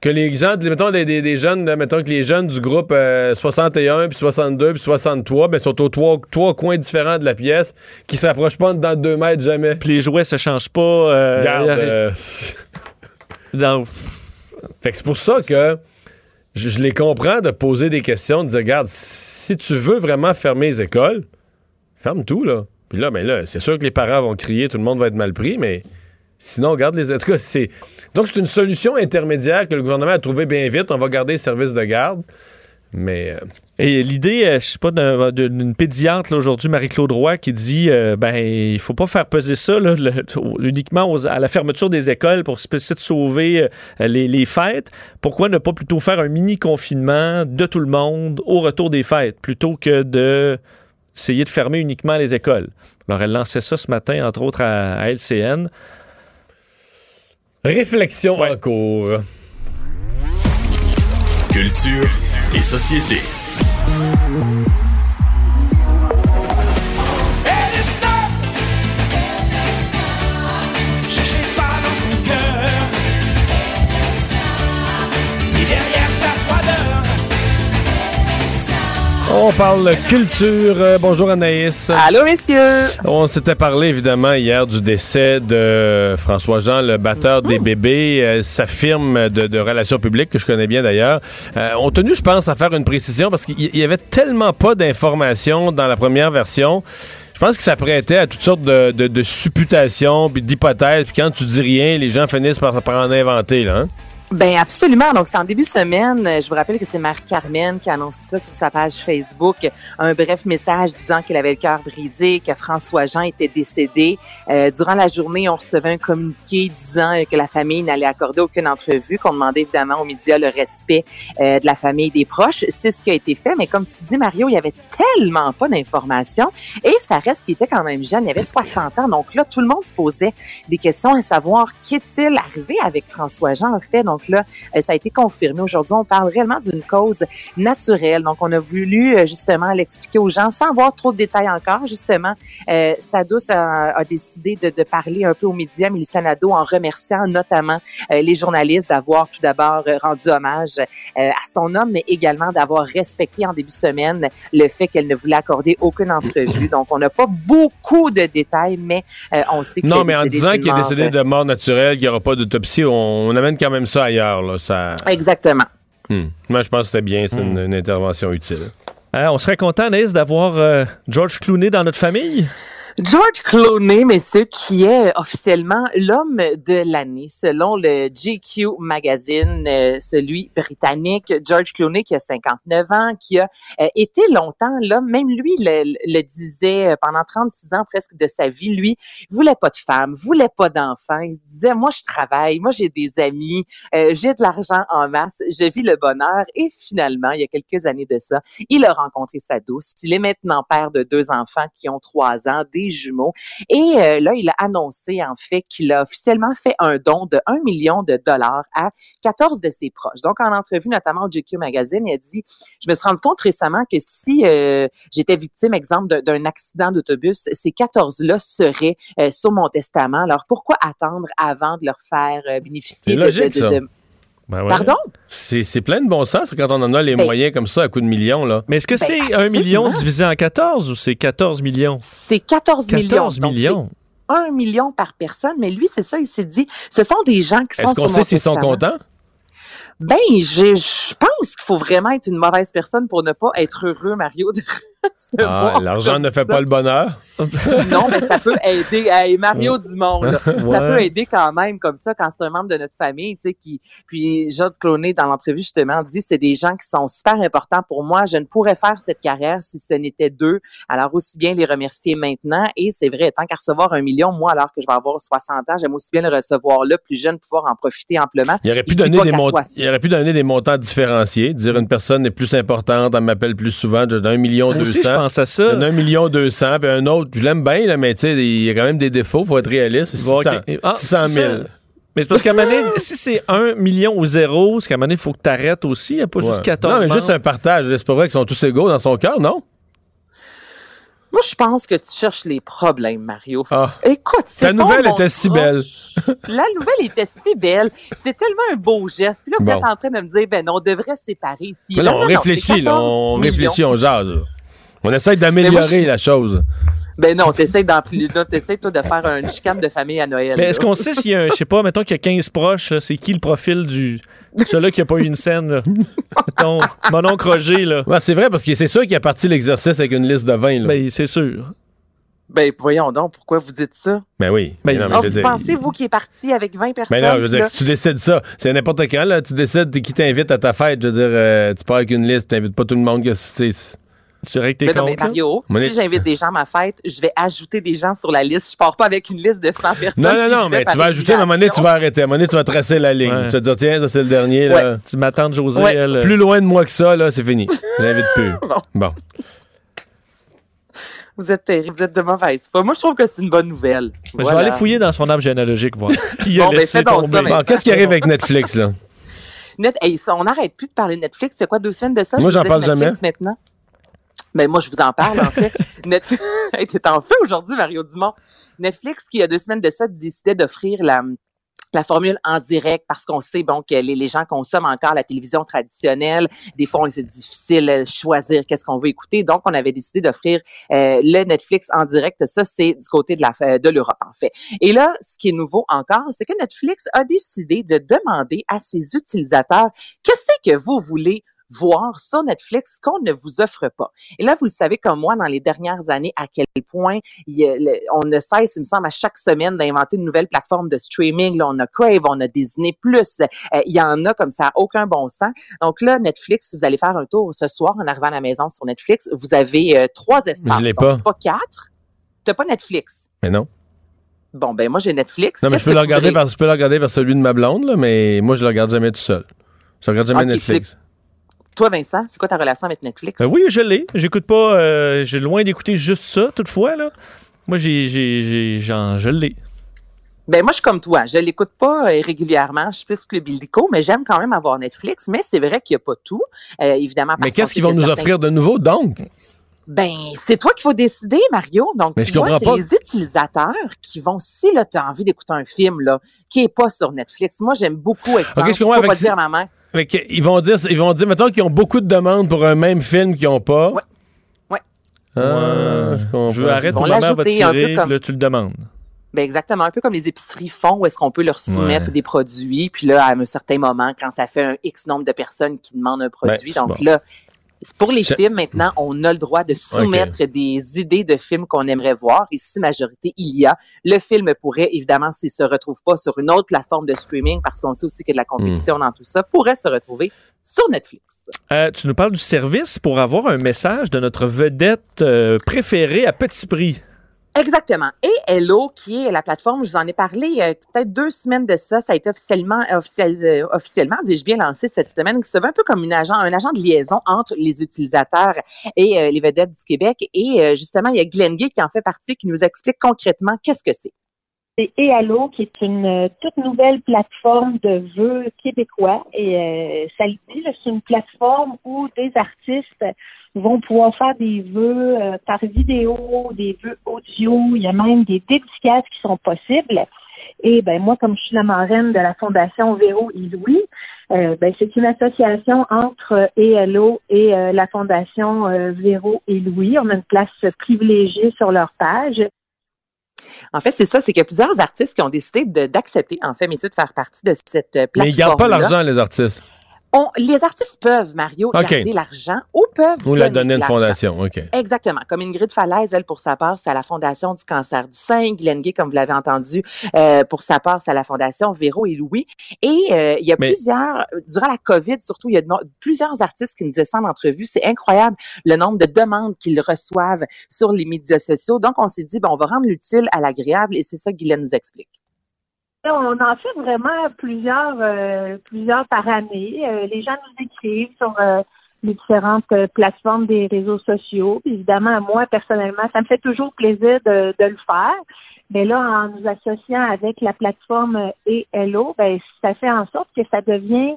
Que les gens, mettons, des, des- des jeunes, mettons que les jeunes du groupe euh, 61, puis 62, puis 63, ben, sont aux trois, trois coins différents de la pièce, qui s'approchent pas dans deux mètres jamais. Puis les jouets se changent pas. euh, a- euh, dans- Fait que c'est pour ça que je, je les comprends de poser des questions, de dire, regarde, si tu veux vraiment fermer les écoles, ferme tout, là. Puis là, ben là, c'est sûr que les parents vont crier, tout le monde va être mal pris, mais sinon, garde les... En c'est... Donc, c'est une solution intermédiaire que le gouvernement a trouvé bien vite. On va garder les services de garde, mais... euh, Et l'idée, euh, je sais pas, d'un- d'une pédiatre aujourd'hui, Marie-Claude Roy, qui dit euh, ben il faut pas faire peser ça là, uniquement à la fermeture des écoles pour essayer de sauver euh, les, les fêtes. Pourquoi ne pas plutôt faire un mini confinement de tout le monde au retour des fêtes plutôt que de essayer de fermer uniquement les écoles. Alors elle lançait ça ce matin, entre autres à, à LCN. réflexion en cours. Culture et société. On parle culture. Euh, bonjour Anaïs. Allô, messieurs! On s'était parlé évidemment hier du décès de François Jean, le batteur des bébés, euh, sa firme de, de relations publiques que je connais bien d'ailleurs. Euh, on tenu, je pense, à faire une précision parce qu'il y avait tellement pas d'informations dans la première version. Je pense que ça prêtait à toutes sortes de, de- de supputations puis d'hypothèses. Puis quand tu dis rien, les gens finissent par, par en inventer là. hein. Ben absolument. Donc, c'est en début de semaine. Je vous rappelle que c'est Marie-Carmen qui a annoncé ça sur sa page Facebook. Un bref message disant qu'elle avait le cœur brisé, que François Jean était décédé. Euh, durant la journée, on recevait un communiqué disant que la famille n'allait accorder aucune entrevue, qu'on demandait évidemment aux médias le respect euh, de la famille et des proches. C'est ce qui a été fait. Mais comme tu dis, Mario, il y avait tellement pas d'informations. Et ça reste qu'il était quand même jeune. Il avait 60 ans. Donc là, tout le monde se posait des questions à savoir qu'est-il arrivé avec François Jean, en fait. Donc là, euh, ça a été confirmé. Aujourd'hui, on parle réellement d'une cause naturelle. Donc, on a voulu euh, justement l'expliquer aux gens sans avoir trop de détails encore. Justement, euh, a, a décidé de, de parler un peu aux médias, Mélissa Nadeau, en remerciant notamment euh, les journalistes d'avoir tout d'abord euh, rendu hommage euh, à son homme, mais également d'avoir respecté en début de semaine le fait qu'elle ne voulait accorder aucune entrevue. Donc, on n'a pas beaucoup de détails, mais euh, on sait qu'il Non, mais en disant qu'il est décédé de mort naturelle, qu'il n'y aura pas d'autopsie, on, on amène quand même ça ailleurs. Là, ça... Exactement. Hmm. Moi, je pense que c'était bien, c'est une, une intervention utile. Hein, on serait content, Anaïs, d'avoir euh, George Clooney dans notre famille? George Clooney, messieurs, qui est officiellement l'homme de l'année selon le GQ magazine, euh, celui britannique. George Clooney qui a 59 ans, qui a euh, été longtemps l'homme, même lui le, le disait euh, pendant 36 ans presque de sa vie, lui, voulait pas de femme, voulait pas d'enfant. Il se disait, moi je travaille, moi j'ai des amis, euh, j'ai de l'argent en masse, je vis le bonheur. Et finalement, il y a quelques années de ça, il a rencontré sa douce. Il est maintenant père de deux enfants qui ont trois ans, des jumeaux. Et euh, là, il a annoncé en fait qu'il a officiellement fait un don de 1 million de dollars à 14 de ses proches. Donc, en entrevue notamment au GQ Magazine, il a dit, je me suis rendu compte récemment que si euh, j'étais victime, exemple, d'un- accident d'autobus, ces 14-là seraient euh, sur mon testament. Alors, pourquoi attendre avant de leur faire bénéficier de- Ben ouais. Pardon? C'est plein de bon sens quand on en a les Ben- moyens comme ça à coups de millions. Là. Mais est-ce que Ben, c'est 1 absolument. million divisé en 14 ou c'est 14 millions? C'est 14 millions. 14 Donc, millions. c'est un million par personne, mais lui, c'est ça, il s'est dit, ce sont des gens qui sont Est-ce qu'on sait s'ils sont contents? Ben, je, je pense qu'il faut vraiment être une mauvaise personne pour ne pas être heureux, Mario, de Ah, L'argent ne fait ça. pas le bonheur? Non, mais ça peut aider. Hey, Mario Dumont, là, ça peut aider quand même comme ça quand c'est un membre de notre famille, tu sais, qui. Puis Jacques Cloné dans l'entrevue justement dit c'est des gens qui sont super importants pour moi. Je ne pourrais faire cette carrière si ce n'était d'eux. Alors aussi bien les remercier maintenant. Et c'est vrai, tant qu'à recevoir un million, moi alors que je vais avoir 60 ans, j'aime aussi bien le recevoir là, plus jeune, pouvoir en profiter amplement. Il aurait pu, donner des qu'à mont- 60. il aurait pu donner des montants différenciés. Dire une personne est plus importante, elle m'appelle plus souvent, je donne un million deux aussi, je pense à ça. donne un million deux cents, puis un autre, je l'aime bien, là, mais tu sais, il y a quand même des défauts, faut être réaliste. Bon, ok. 600, Ah, 600 000. c'est ça. Mais c'est parce qu'à un moment donné, si c'est 1 million ou 0, c'est qu'à un moment donné, il faut que tu arrêtes aussi. Il n'y a pas juste Ouais. 14 Non, mais juste un partage. C'est pas vrai qu'ils sont tous égaux dans son cœur, non? Moi, je pense que tu cherches les problèmes, Mario. Ah. Écoute, c'est son nouvelle était si belle. La nouvelle était si belle. C'est tellement un beau geste. Puis là, vous Bon. êtes en train de me dire, ben non, on devrait se séparer ici. Mais Là, non, on non, réfléchit, là, 14 on millions. réfléchit, on jase. On essaie d'améliorer moi, la chose. Ben non, t'essayes t'essayes, toi, de faire une chicane de famille à Noël. Mais est-ce qu'on sait s'il y a un, je sais pas, mettons qu'il y a 15 proches, là, c'est qui le profil du. Celui-là qui a pas eu une scène, là? Mettons, mon oncle Roger, là. Ouais, c'est vrai, parce que c'est sûr qu'il a parti l'exercice avec une liste de 20. Là. Ben, c'est sûr. Ben, voyons donc, pourquoi vous dites ça? Ben oui. Ben, non, mais Ah, je veux vous dire, pensez, vous, qui est parti avec 20 personnes? Mais non, je veux dire, là- si tu décides ça, c'est n'importe quand, là, tu décides qui t'invite à ta fête, je veux dire, euh, tu pars avec une liste, tu n'invites pas tout le monde que c'est... C'est vrai que t'es non, mais là? Mario, si j'invite des gens à ma fête, je vais ajouter des gens sur la liste. Je pars pas avec une liste de 100 personnes. Non, non, non, mais tu vas ajouter, à un moment donné, tu vas arrêter. À un moment donné, tu vas tracer la ligne. Ouais. Tu vas te dire, tiens, ça, c'est le dernier, là. Tu m'attends de José, Ouais. elle. euh, Plus loin de moi que ça, là, c'est fini. Je l'invite plus. Bon. Vous êtes terrible, vous êtes de mauvaise foi. Moi, je trouve que c'est une bonne nouvelle. Je vais aller fouiller dans son arbre généalogique, voir. Qui a Bon, ben, fais donc ça, Bon, qu'est-ce qui arrive avec Netflix, là? Net, hey, ça, on n'arrête plus de parler de Netflix. C'est quoi, deux semaines de ça? Moi, j'en parle Netflix maintenant. Ben, moi, je vous en parle, en fait. Netflix, t'es en feu aujourd'hui, Mario Dumont. Netflix, qui, il y a deux semaines de ça, décidait d'offrir la, la formule en direct parce qu'on sait, bon, que les, les gens consomment encore la télévision traditionnelle. Des fois, c'est difficile de choisir qu'est-ce qu'on veut écouter. Donc, on avait décidé d'offrir euh, le Netflix en direct. Ça, c'est du côté de la de l'Europe, en fait. Et là, ce qui est nouveau encore, c'est que Netflix a décidé de demander à ses utilisateurs qu'est-ce que vous voulez voir sur Netflix qu'on ne vous offre pas. Et là, vous le savez comme moi, dans les dernières années, à quel point il a le- on ne cesse, il me semble, à chaque semaine d'inventer une nouvelle plateforme de streaming. Là, on a Crave, on a Disney+, euh, il y en a comme ça, aucun bon sens. Donc là, Netflix, vous allez faire un tour ce soir en arrivant à la maison sur Netflix, vous avez euh, trois espaces. Je l'ai Donc, pas. C'est pas quatre. T'as pas Netflix. Mais non. Bon, ben moi, j'ai Netflix. Non, mais je peux, le regarder voudrais? par, je peux le regarder par celui de ma blonde, là, mais moi, je le regarde jamais tout seul. Je regarde jamais Ok, Netflix. Toi, Vincent, c'est quoi ta relation avec Netflix? Ben oui, je l'ai. J'écoute pas. euh, j'ai loin d'écouter juste ça, toutefois, là. Moi, j'ai, j'ai, j'ai, genre, je l'ai. Ben moi, je suis comme toi. Je l'écoute pas euh, régulièrement. Je suis plus Club Illico, mais j'aime quand même avoir Netflix. Mais c'est vrai qu'il n'y a pas tout, euh, évidemment. Mais qu'est-ce qu'ils vont que nous certains- offrir de nouveau, donc? Ben, c'est toi qu'il faut décider, Mario. Donc, Mais tu vois, c'est les utilisateurs qui vont, si là, tu as envie d'écouter un film, là, qui est pas sur Netflix. Moi, j'aime beaucoup, exemple, Ok, je avec pas ça. dire à ma mère. Fait ils vont dire, ils vont dire, mettons qu'ils ont beaucoup de demandes pour un même film qu'ils n'ont pas. Ouais. Ouais. Ah, Ouais. je. Je veux arrêter, ton maman va tirer, comme- là, tu le demandes. Ben exactement, un peu comme les épiceries font, où est-ce qu'on peut leur soumettre Ouais. des produits, puis là, à un certain moment, quand ça fait un X nombre de personnes qui demandent un produit, Ben, donc c'est là, pour les films, maintenant, on a le droit de soumettre des idées de films qu'on aimerait voir, et si majorité il y a, le film pourrait, évidemment, s'il se retrouve pas sur une autre plateforme de streaming, parce qu'on sait aussi que de la compétition dans tout ça, pourrait se retrouver sur Netflix. Euh, tu nous parles du service pour avoir un message de notre vedette euh, préférée à petit prix. Exactement. Et Hello, qui est la plateforme, je vous en ai parlé euh, peut-être deux semaines de ça, ça a été officiellement, officiel, euh, officiellement, dis-je bien, lancé cette semaine, qui se veut un peu comme une agent, un agent de liaison entre les utilisateurs et euh, les vedettes du Québec. Et euh, justement, il y a Glenn Gay qui en fait partie, qui nous explique concrètement qu'est-ce que c'est. C'est EALO, qui est une euh, toute nouvelle plateforme de vœux québécois. Et euh, ça le dit, c'est une plateforme où des artistes vont pouvoir faire des vœux euh, par vidéo, des vœux audio. Il y a même des dédicaces qui sont possibles. Et ben moi, comme je suis la marraine de la Fondation Véro et Louis, euh, ben, c'est une association entre ELO et euh, la Fondation euh, Véro et Louis. On a une place privilégiée sur leur page. En fait, c'est ça, c'est qu'il y a plusieurs artistes qui ont décidé d'accepter, en fait, messieurs, de faire partie de cette euh, plateforme. Mais ils gardent pas l'argent, les artistes. On- les artistes peuvent, Mario, OK. garder l'argent ou peuvent Ou la donner à une fondation, OK. Exactement. Comme Ingrid Falaise, elle, pour sa part, c'est à la Fondation du cancer du sein. Glenn Gay, comme vous l'avez entendu, euh, pour sa part, c'est à la Fondation Véro et Louis. Et euh, il y a Mais- plusieurs, durant la COVID surtout, il y a plusieurs artistes qui nous disaient ça en entrevue. C'est incroyable le nombre de demandes qu'ils reçoivent sur les médias sociaux. Donc, on s'est dit, ben, on va rendre l'utile à l'agréable et c'est ça que Guylaine nous explique. On en fait vraiment plusieurs, euh, plusieurs par année. Euh, les gens nous écrivent sur euh, les différentes euh, plateformes des réseaux sociaux. Puis évidemment, moi, personnellement, ça me fait toujours plaisir de, le faire. Mais là, en nous associant avec la plateforme ELO, ben, ça fait en sorte que ça devient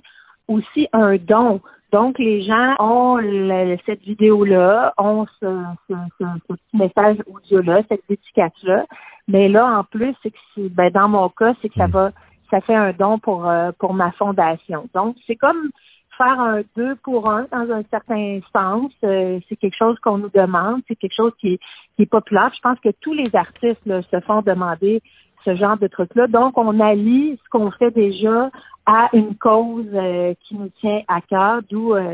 aussi un don. Donc, les gens ont le- cette vidéo-là, ont ce, ce, ce- petit message audio-là, cette dédicace-là. Mais là, en plus, c'est que c'est- ben, dans mon cas, c'est que ça va, ça fait un don pour euh, pour ma fondation. Donc, c'est comme faire un deux pour un dans un certain sens. Euh, c'est quelque chose qu'on nous demande, c'est quelque chose qui est, qui est populaire. Je pense que tous les artistes là, se font demander ce genre de truc-là. Donc, on allie ce qu'on fait déjà à une cause euh, qui nous tient à cœur, d'où euh,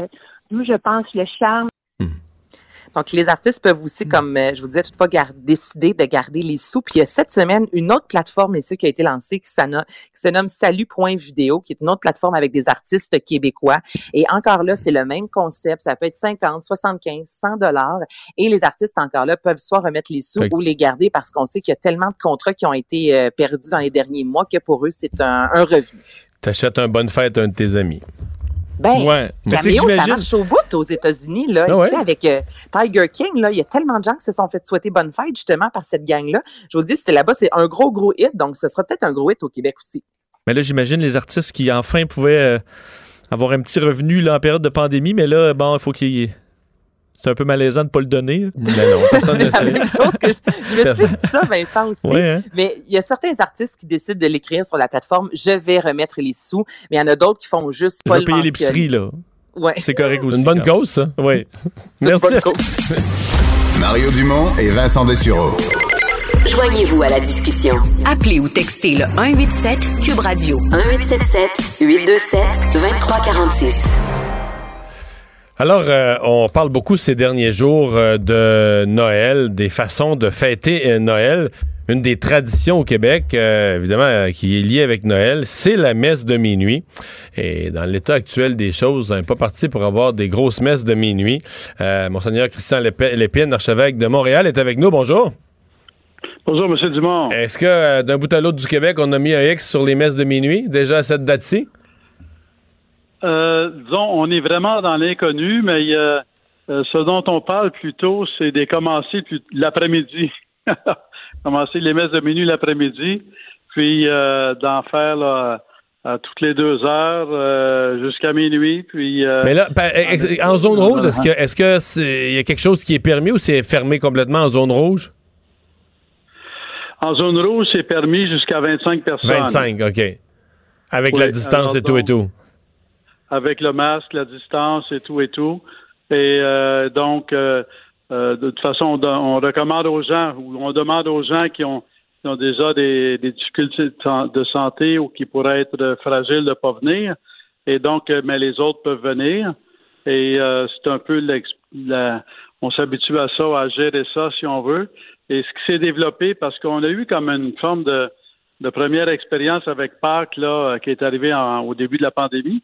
d'où je pense le charme Donc, les artistes peuvent aussi, comme euh, je vous disais toutefois, gar- décider de garder les sous. Puis, il y a cette semaine, une autre plateforme ici qui a été lancée qui, qui se nomme Salut.vidéo, qui est une autre plateforme avec des artistes québécois. Et encore là, c'est le même concept. Ça peut être 50, 75, 100 dollars. Et les artistes, encore là, peuvent soit remettre les sous Fait ou les garder parce qu'on sait qu'il y a tellement de contrats qui ont été euh, perdus dans les derniers mois que pour eux, c'est un, un revenu. T'achètes un bonne fête à un de tes amis. Ben, Ouais. Cameo, ça marche au bout aux États-Unis. Là. Ah ouais? Écoutez, avec euh, Tiger King, là, il y a tellement de gens qui se sont fait souhaiter bonne fête justement par cette gang-là. Je vous dis, c'était là-bas, c'est un gros, gros hit, donc ce sera peut-être un gros hit au Québec aussi. Mais là, j'imagine les artistes qui enfin pouvaient euh, avoir un petit revenu là, en période de pandémie, mais là, bon, il faut qu'ils. C'est un peu malaisant de ne pas le donner. Mais non, personne ne C'est la sait. même chose que je, je me suis dit ça, Vincent aussi. Ouais, hein? Mais il y a certains artistes qui décident de l'écrire sur la plateforme. Je vais remettre les sous, mais il y en a d'autres qui font juste Je pas vais le payer mentionner. l'épicerie, là. Ouais. C'est correct aussi. C'est une bonne cause, ça. Oui. Merci. bonne cause. Mario Dumont et Vincent Dessureau. Joignez-vous à la discussion. Appelez ou textez le 187 Cube Radio 1877 827 2346. Alors, euh, on parle beaucoup ces derniers jours euh, de Noël, des façons de fêter euh, Noël. Une des traditions au Québec, euh, évidemment, qui est liée avec Noël, c'est la messe de minuit. Et dans l'état actuel des choses, on n'est pas parti pour avoir des grosses messes de minuit. Monseigneur Christian Lépine, archevêque de Montréal, est avec nous. Bonjour. Bonjour, M. Dumont. Est-ce que d'un bout à l'autre du Québec, on a mis un X sur les messes de minuit, déjà à cette date-ci? Euh, disons, on est vraiment dans l'inconnu, mais euh, euh, ce dont on parle plutôt, c'est de commencer l'après-midi. commencer les messes de minuit l'après-midi, puis euh, d'en faire là, à toutes les deux heures euh, jusqu'à minuit, puis... euh, Mais là, ex- en zone rouge, est-ce que est-ce que c'est- il y a quelque chose qui est permis ou c'est fermé complètement en zone rouge? En zone rouge, c'est permis jusqu'à 25 personnes. 25, OK. Avec la distance et tout et tout. Avec le masque, la distance et tout et tout. Et euh, donc, euh, euh, de toute façon, on, recommande aux gens ou on demande aux gens qui ont, déjà des, difficultés de san- de santé ou qui pourraient être fragiles de ne pas venir. Et donc, mais les autres peuvent venir. Et c'est un peu la, on s'habitue à ça, à gérer ça si on veut. Et ce qui s'est développé, parce qu'on a eu comme une forme de, première expérience avec Pâques là, qui est arrivé en- au début de la pandémie.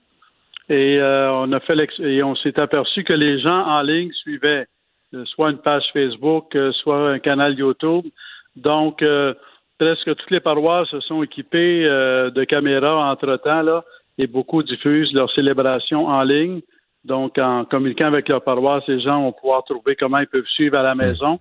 Et euh, on a fait l'ex- et on s'est aperçu que les gens en ligne suivaient euh, soit une page Facebook, euh, soit un canal YouTube Donc, euh, presque toutes les paroisses se sont équipées euh, de caméras entre-temps, là, et beaucoup diffusent leurs célébrations en ligne. Donc, en communiquant avec leur paroisse, les gens vont pouvoir trouver comment ils peuvent suivre à la maison.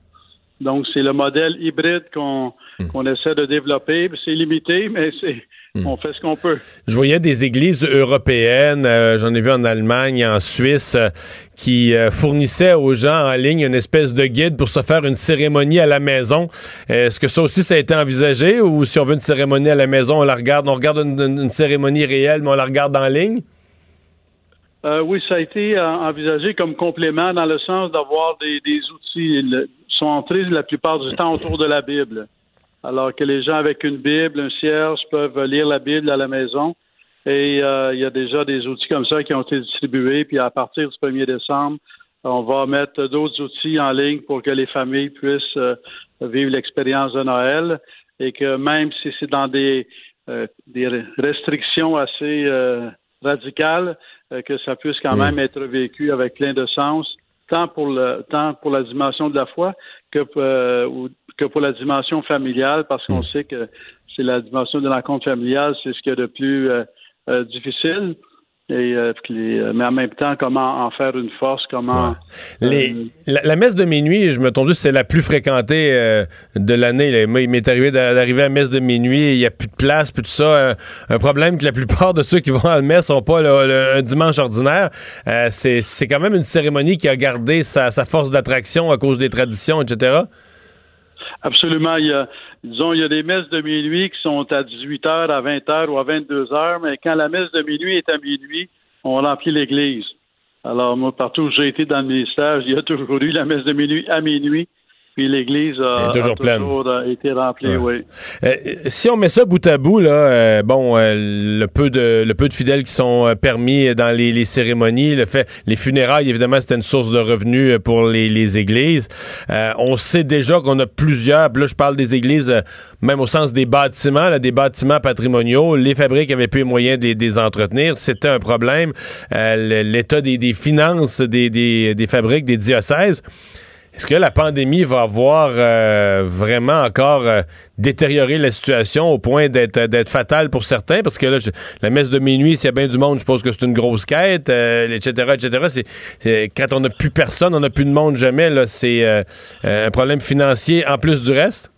Donc, c'est le modèle hybride qu'on qu'on essaie de développer. C'est limité, mais c'est on fait ce qu'on peut. Je voyais des églises européennes, euh, j'en ai vu en Allemagne, en Suisse, euh, qui euh, fournissaient aux gens en ligne une espèce de guide pour se faire une cérémonie à la maison. Est-ce que ça aussi, ça a été envisagé? Ou si on veut une cérémonie à la maison, on la regarde, on regarde une, cérémonie réelle, mais on la regarde en ligne? Oui, ça a été envisagé comme complément dans le sens d'avoir des, des outils. Ils sont entrés la plupart du temps autour de la Bible. Alors que les gens avec une Bible, un cierge, peuvent lire la Bible à la maison. Et euh, il y a déjà des outils comme ça qui ont été distribués. Puis à partir du 1er décembre, on va mettre d'autres outils en ligne pour que les familles puissent euh, vivre l'expérience de Noël. Et que même si c'est dans des, euh, des restrictions assez radicales, que ça puisse quand même être vécu avec plein de sens, tant pour le tant pour la dimension de la foi que euh, que pour la dimension familiale, parce qu'on sait que c'est la dimension de la rencontre familiale, c'est ce qu'il y a de plus euh, euh, difficile. Et euh, les- mais en même temps, comment en faire une force, comment Les- euh, la, la messe de minuit, je me juste, c'est la plus fréquentée euh, de l'année. il m'est arrivé d'a- d'arriver à la messe de minuit, il n'y a plus de place, plus tout ça. Euh, un problème que la plupart de ceux qui vont à la messe sont pas le- un dimanche ordinaire. Euh, c'est c'est quand même une cérémonie qui a gardé sa, sa force d'attraction à cause des traditions, etc. Absolument. Il y a, disons, il y a des messes de minuit qui sont à 18h, à 20h ou à 22h, mais quand la messe de minuit est à minuit, on remplit l'église. Alors, moi, partout où j'ai été dans le ministère, il y a toujours eu la messe de minuit à minuit, puis l'église a, toujours a pleine. toujours, euh, été remplie, Ouais. oui. Euh, si on met ça bout à bout, là, euh, bon, euh, le peu de le peu de fidèles qui sont permis dans les, les cérémonies, le fait, les funérailles, évidemment, c'était une source de revenus pour les, les églises. On sait déjà qu'on a plusieurs. Là, je parle des églises, même au sens des bâtiments, là, des bâtiments patrimoniaux. Les fabriques avaient plus les moyens de les entretenir. C'était un problème. L'état des, des finances des, des, des fabriques, des diocèses. Est-ce que la pandémie va avoir euh, vraiment encore euh, détérioré la situation au point d'être d'être fatale pour certains? Parce que là, je- la messe de minuit, s'il y a bien du monde, je suppose que c'est une grosse quête, euh, etc., etc. C'est, quand on n'a plus personne, on n'a plus de monde jamais, là, c'est euh, euh, un problème financier en plus du reste?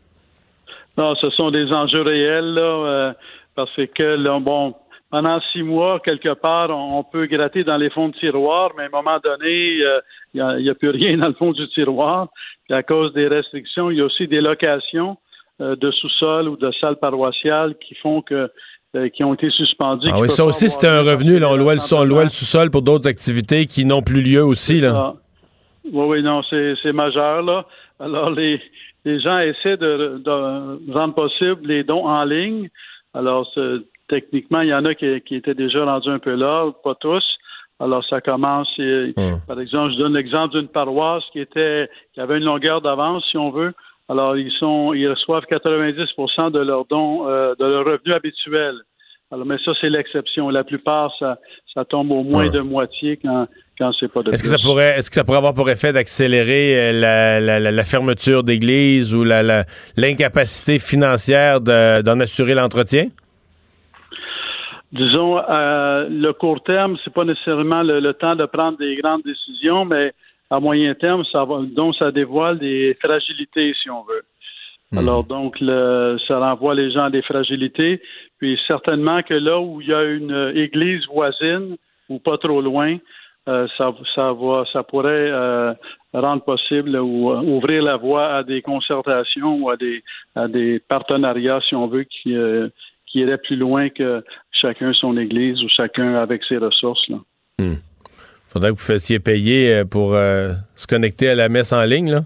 Non, ce sont des enjeux réels, là, euh, parce que, là, bon, pendant six mois, quelque part, on, peut gratter dans les fonds de tiroir, mais à un moment donné, euh, il n'y a, plus rien dans le fond du tiroir. Puis à cause des restrictions, il y a aussi des locations euh, de sous-sol ou de salles paroissiales qui font que euh, qui ont été suspendues. Ah oui, ça aussi, c'était un revenu. Là, on, louait le sous-sol pour d'autres activités qui n'ont plus lieu aussi. Là. ah. Oui, oui, non, c'est majeur, là. Alors, les, les gens essaient de, de rendre possible les dons en ligne. Alors, c'est- techniquement, il y en a qui, qui étaient déjà rendus un peu là, pas tous. Alors, ça commence, et, Hum. par exemple, je donne l'exemple d'une paroisse qui était qui avait une longueur d'avance, si on veut. Alors, ils sont ils reçoivent 90% de leurs dons, euh, de leur revenu habituel. Alors, mais ça, c'est l'exception. La plupart, ça, ça tombe au moins de moitié quand, quand c'est pas de Est-ce que ça pourrait, est-ce que ça pourrait avoir pour effet d'accélérer euh, la, la- la- la fermeture d'églises ou l'incapacité financière de- d'en assurer l'entretien? Disons, euh, le court terme, c'est pas nécessairement le, le temps de prendre des grandes décisions, mais à moyen terme, ça va, donc ça dévoile des fragilités, si on veut. Alors donc, le, ça renvoie les gens à des fragilités. Puis certainement que là où il y a une église voisine ou pas trop loin, euh, ça, ça va, ça pourrait euh, rendre possible ou euh, ouvrir la voie à des concertations ou à des, à des partenariats, si on veut, qui, euh, qui iraient plus loin que chacun son église ou chacun avec ses ressources. Là. Faudrait que vous fassiez payer euh, pour euh, se connecter à la messe en ligne, là.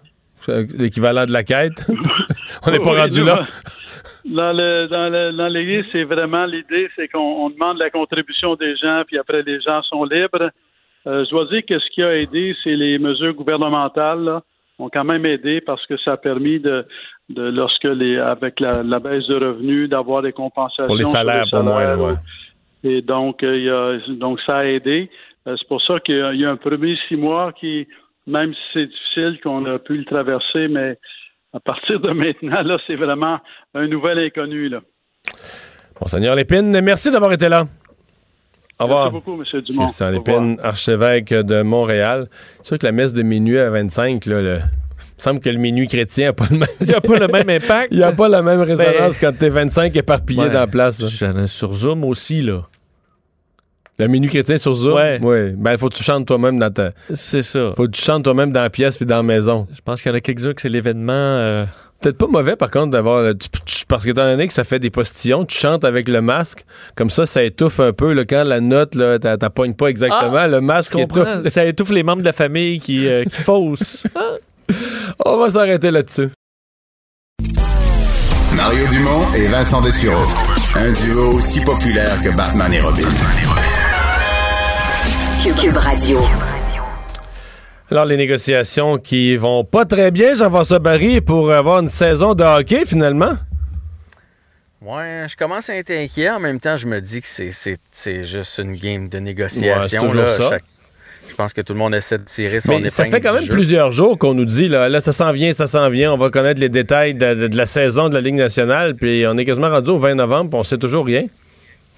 L'équivalent de la quête. On n'est pas Oui, rendu là. Dans le l'église, c'est vraiment l'idée, c'est qu'on on demande la contribution des gens, puis après les gens sont libres. Euh, je dois dire que ce qui a aidé, c'est les mesures gouvernementales là, ont quand même aidé parce que ça a permis de, de lorsque les avec la, la baisse de revenus, d'avoir des compensations Pour les salaires, salaires. ouais. Et donc, euh, il y a, donc ça a aidé. Euh, c'est pour ça qu'il y a- il y a un premier six mois qui, même si c'est difficile qu'on a pu le traverser, mais à partir de maintenant, là, c'est vraiment un nouvel inconnu. Là. Monseigneur Lépine, merci d'avoir été là. Au revoir. Merci beaucoup, M. Dumont. Christian Lépine, archevêque de Montréal. C'est sûr que la messe de minuit à 25, là, le- il me semble que le minuit chrétien n'a pas le même... Il a pas le même impact. Il n'y a pas la même résonance Ben, quand t'es 25 éparpillés Ouais. dans la place. là. J'en ai sur Zoom aussi, là. Le minuit chrétien sur Zoom? Ouais. Oui. Ben, il faut que tu chantes toi-même dans ta... C'est ça. Faut que tu chantes toi-même dans la pièce puis dans la maison. Je pense qu'il y en a quelques-uns que c'est l'événement. euh, Peut-être pas mauvais, par contre, d'avoir... euh, parce que étant donné que ça fait des postillons, tu chantes avec le masque. Comme ça, ça étouffe un peu. Là, quand la note, là, pognes pas exactement. Ah, le masque étouffe. Ça étouffe les membres de la famille qui, euh, qui faussent. On va s'arrêter là-dessus. Mario Dumont et Vincent Dessureau. Un duo aussi populaire que Batman et Robin. Cube Radio. Alors, les négociations qui vont pas très bien, Jean-François Barry, pour avoir une saison de hockey, finalement. Ouais, je commence à être inquiet. En même temps, je me dis que c'est- c'est c'est juste une game de négociation. c'est toujours là. ça. Chaque- Je pense que tout le monde essaie de tirer son Mais ça fait quand même jeu. plusieurs jours qu'on nous dit, là, là ça s'en vient, ça s'en vient, on va connaître les détails de, de- de la saison de la Ligue nationale, puis on est quasiment rendu au 20 novembre, puis on sait toujours rien.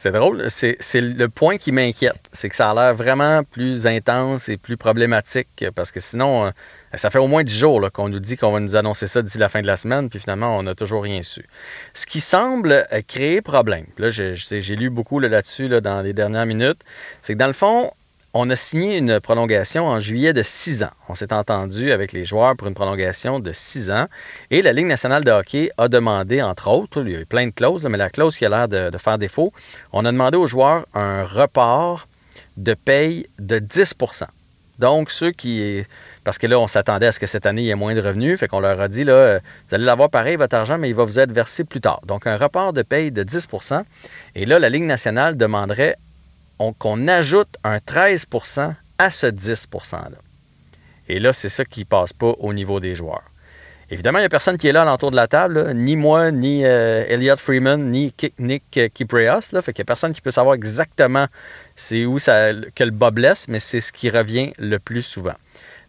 C'est drôle. C'est le point qui m'inquiète. C'est que ça a l'air vraiment plus intense et plus problématique parce que sinon, euh, ça fait au moins 10 jours qu'on nous dit qu'on va nous annoncer ça d'ici la fin de la semaine, puis finalement, on n'a toujours rien su. Ce qui semble euh, créer problème, là, j'ai- lu beaucoup là, là-dessus là, dans les dernières minutes, c'est que dans le fond, on a signé une prolongation en juillet de 6 ans. On s'est entendu avec les joueurs pour une prolongation de 6 ans. Et la Ligue nationale de hockey a demandé, entre autres, il y a eu plein de clauses, mais la clause qui a l'air de, faire défaut, on a demandé aux joueurs un report de paye de 10% Donc, ceux qui. Parce que là, on s'attendait à ce que cette année, il y ait moins de revenus. Fait qu'on leur a dit, là, euh, vous allez l'avoir pareil, votre argent, mais il va vous être versé plus tard. Donc, un report de paye de 10% Et là, la Ligue nationale demanderait qu'on ajoute un 13% à ce 10 %-là. Et là, c'est ça qui ne passe pas au niveau des joueurs. Évidemment, il n'y a personne qui est là à l'entour de la table, ni moi, ni euh, Elliot Freeman, ni Nick Kypreos. Là, fait qu'il n'y a personne qui peut savoir exactement c'est où ça, que le bas blesse, mais c'est ce qui revient le plus souvent.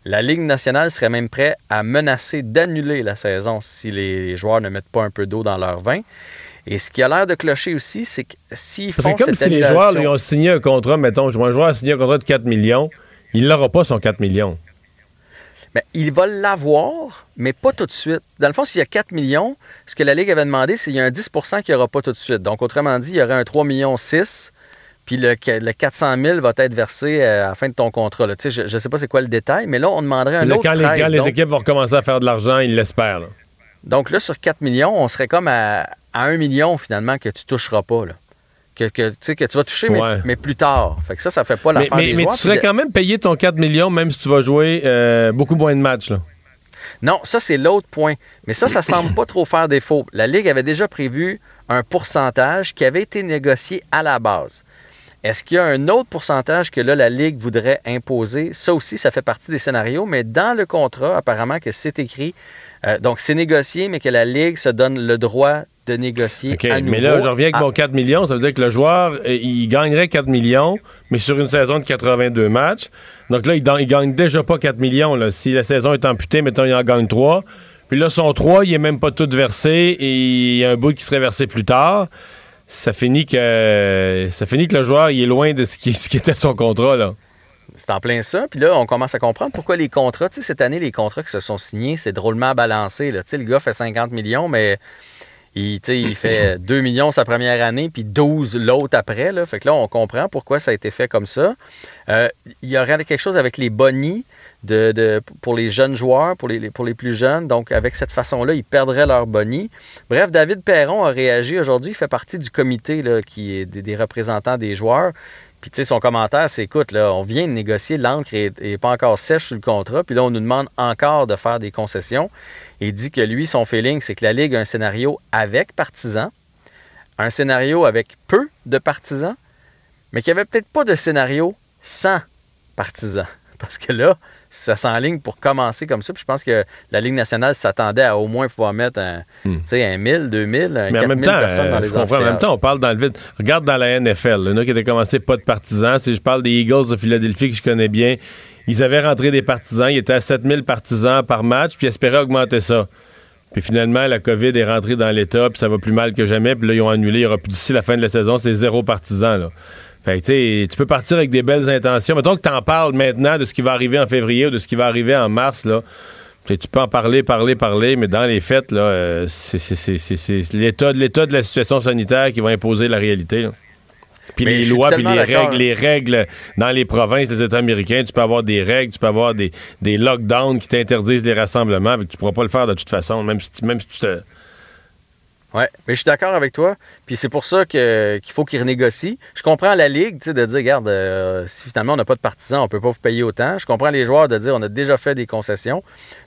La Ligue nationale serait même prête à menacer d'annuler la saison si les joueurs ne mettent pas un peu d'eau dans leur vin. Et ce qui a l'air de clocher aussi, c'est que s'ils Parce font que comme cette si les joueurs lui ont signé un contrat, mettons, un joueur a signé un contrat de 4 millions, il n'aura pas son 4 millions. Ben, il va l'avoir, mais pas tout de suite. Dans le fond, s'il y a 4 millions, ce que la Ligue avait demandé, c'est qu'il y a un 10 qu'il n'y aura pas tout de suite. Donc, autrement dit, il y aurait un 3 millions 6, puis le, le 400 000 va être versé euh, à la fin de ton contrat. là. Tu sais, Je ne sais pas c'est quoi le détail, mais là, on demanderait un Là, autre quand les, 13, quand les équipes vont recommencer à faire de l'argent, ils l'espèrent. Donc là, sur 4 millions, on serait comme à, à 1 million finalement que tu toucheras pas. Là. Que, que, tu sais, que tu vas toucher, mais- Ouais. mais, plus tard. Fait que ça, ça fait pas Mais, l'affaire mais- des mais joueurs. tu serais quand même payé ton 4 millions, même si tu vas jouer euh, beaucoup moins de matchs. Là. Non, ça, c'est l'autre point. Mais ça, ça semble pas trop faire défaut. La Ligue avait déjà prévu un pourcentage qui avait été négocié à la base. Est-ce qu'il y a un autre pourcentage que là, la Ligue voudrait imposer? Ça aussi, ça fait partie des scénarios, mais dans le contrat, apparemment que c'est écrit. euh, donc, c'est négocié, mais que la Ligue se donne le droit de négocier OK, à mais là, je reviens avec à- mon 4 millions. Ça veut dire que le joueur, euh, il gagnerait 4 millions, mais sur une saison de 82 matchs. Donc là, il, il gagne déjà pas 4 millions. Là. Si la saison est amputée, mettons, il en gagne 3. Puis là, son 3, il est même pas tout versé et il y a un bout qui serait versé plus tard. Ça finit que ça finit que le joueur il est loin de ce qui, ce qui était son contrat. Là. C'est en plein ça. Puis là, on commence à comprendre pourquoi les contrats, tu sais, cette année, les contrats qui se sont signés, c'est drôlement balancé. Là. Tu sais, le gars fait 50 millions, mais il, fait 2 millions sa première année, puis 12 l'autre après. Là. Fait que là, on comprend pourquoi ça a été fait comme ça. Euh, il y aurait quelque chose avec les bonnies de, de- pour les jeunes joueurs, pour les, pour les plus jeunes. Donc, avec cette façon-là, ils perdraient leur bonnie. Bref, David Perron a réagi aujourd'hui. Il fait partie du comité là, qui est des, des représentants des joueurs. Puis, tu sais, son commentaire, c'est écoute, là, on vient de négocier, l'encre n'est pas encore sèche sur le contrat. Puis là, on nous demande encore de faire des concessions. Il dit que lui, son feeling, c'est que la Ligue a un scénario avec partisans, un scénario avec peu de partisans, mais qu'il n'y avait peut-être pas de scénario sans partisans. Parce que là, ça s'enligne pour commencer comme ça. Puis je pense que la Ligue nationale s'attendait à au moins pouvoir mettre un, sais, un 1000, 2000, un Hmm. Mais en même 4000 temps, personnes dans euh, les comprends, en même temps, on parle dans le vide. Regarde dans la NFL, il y en a qui étaient commencé pas de partisans. Si je parle des Eagles de Philadelphie que je connais bien, ils avaient rentré des partisans. Ils étaient à 7000 partisans par match, puis ils espéraient augmenter ça. Puis finalement, la COVID est rentrée dans l'État, puis ça va plus mal que jamais. Puis là, ils ont annulé. Il y aura plus d'ici la fin de la saison, c'est zéro partisan. Là. Fait que, tu peux partir avec des belles intentions. Mettons que tu en parles maintenant de ce qui va arriver en février ou de ce qui va arriver en mars, là. Tu peux en parler, parler, parler, mais dans les faits, là, euh, c'est- l'état de de la situation sanitaire qui va imposer la réalité. Puis les lois, puis les règles, les règles dans les provinces, les États américains, tu peux avoir des règles, tu peux avoir des, des lockdowns qui t'interdisent les rassemblements, mais tu pourras pas le faire de toute façon, même si, tu- même si tu te... Ouais, mais je suis d'accord avec toi. Puis c'est pour ça que- qu'il faut qu'ils renégocient. Je comprends la Ligue, de dire, regarde, euh, si finalement on n'a pas de partisans, on peut pas vous payer autant. Je comprends les joueurs de dire, on a déjà fait des concessions,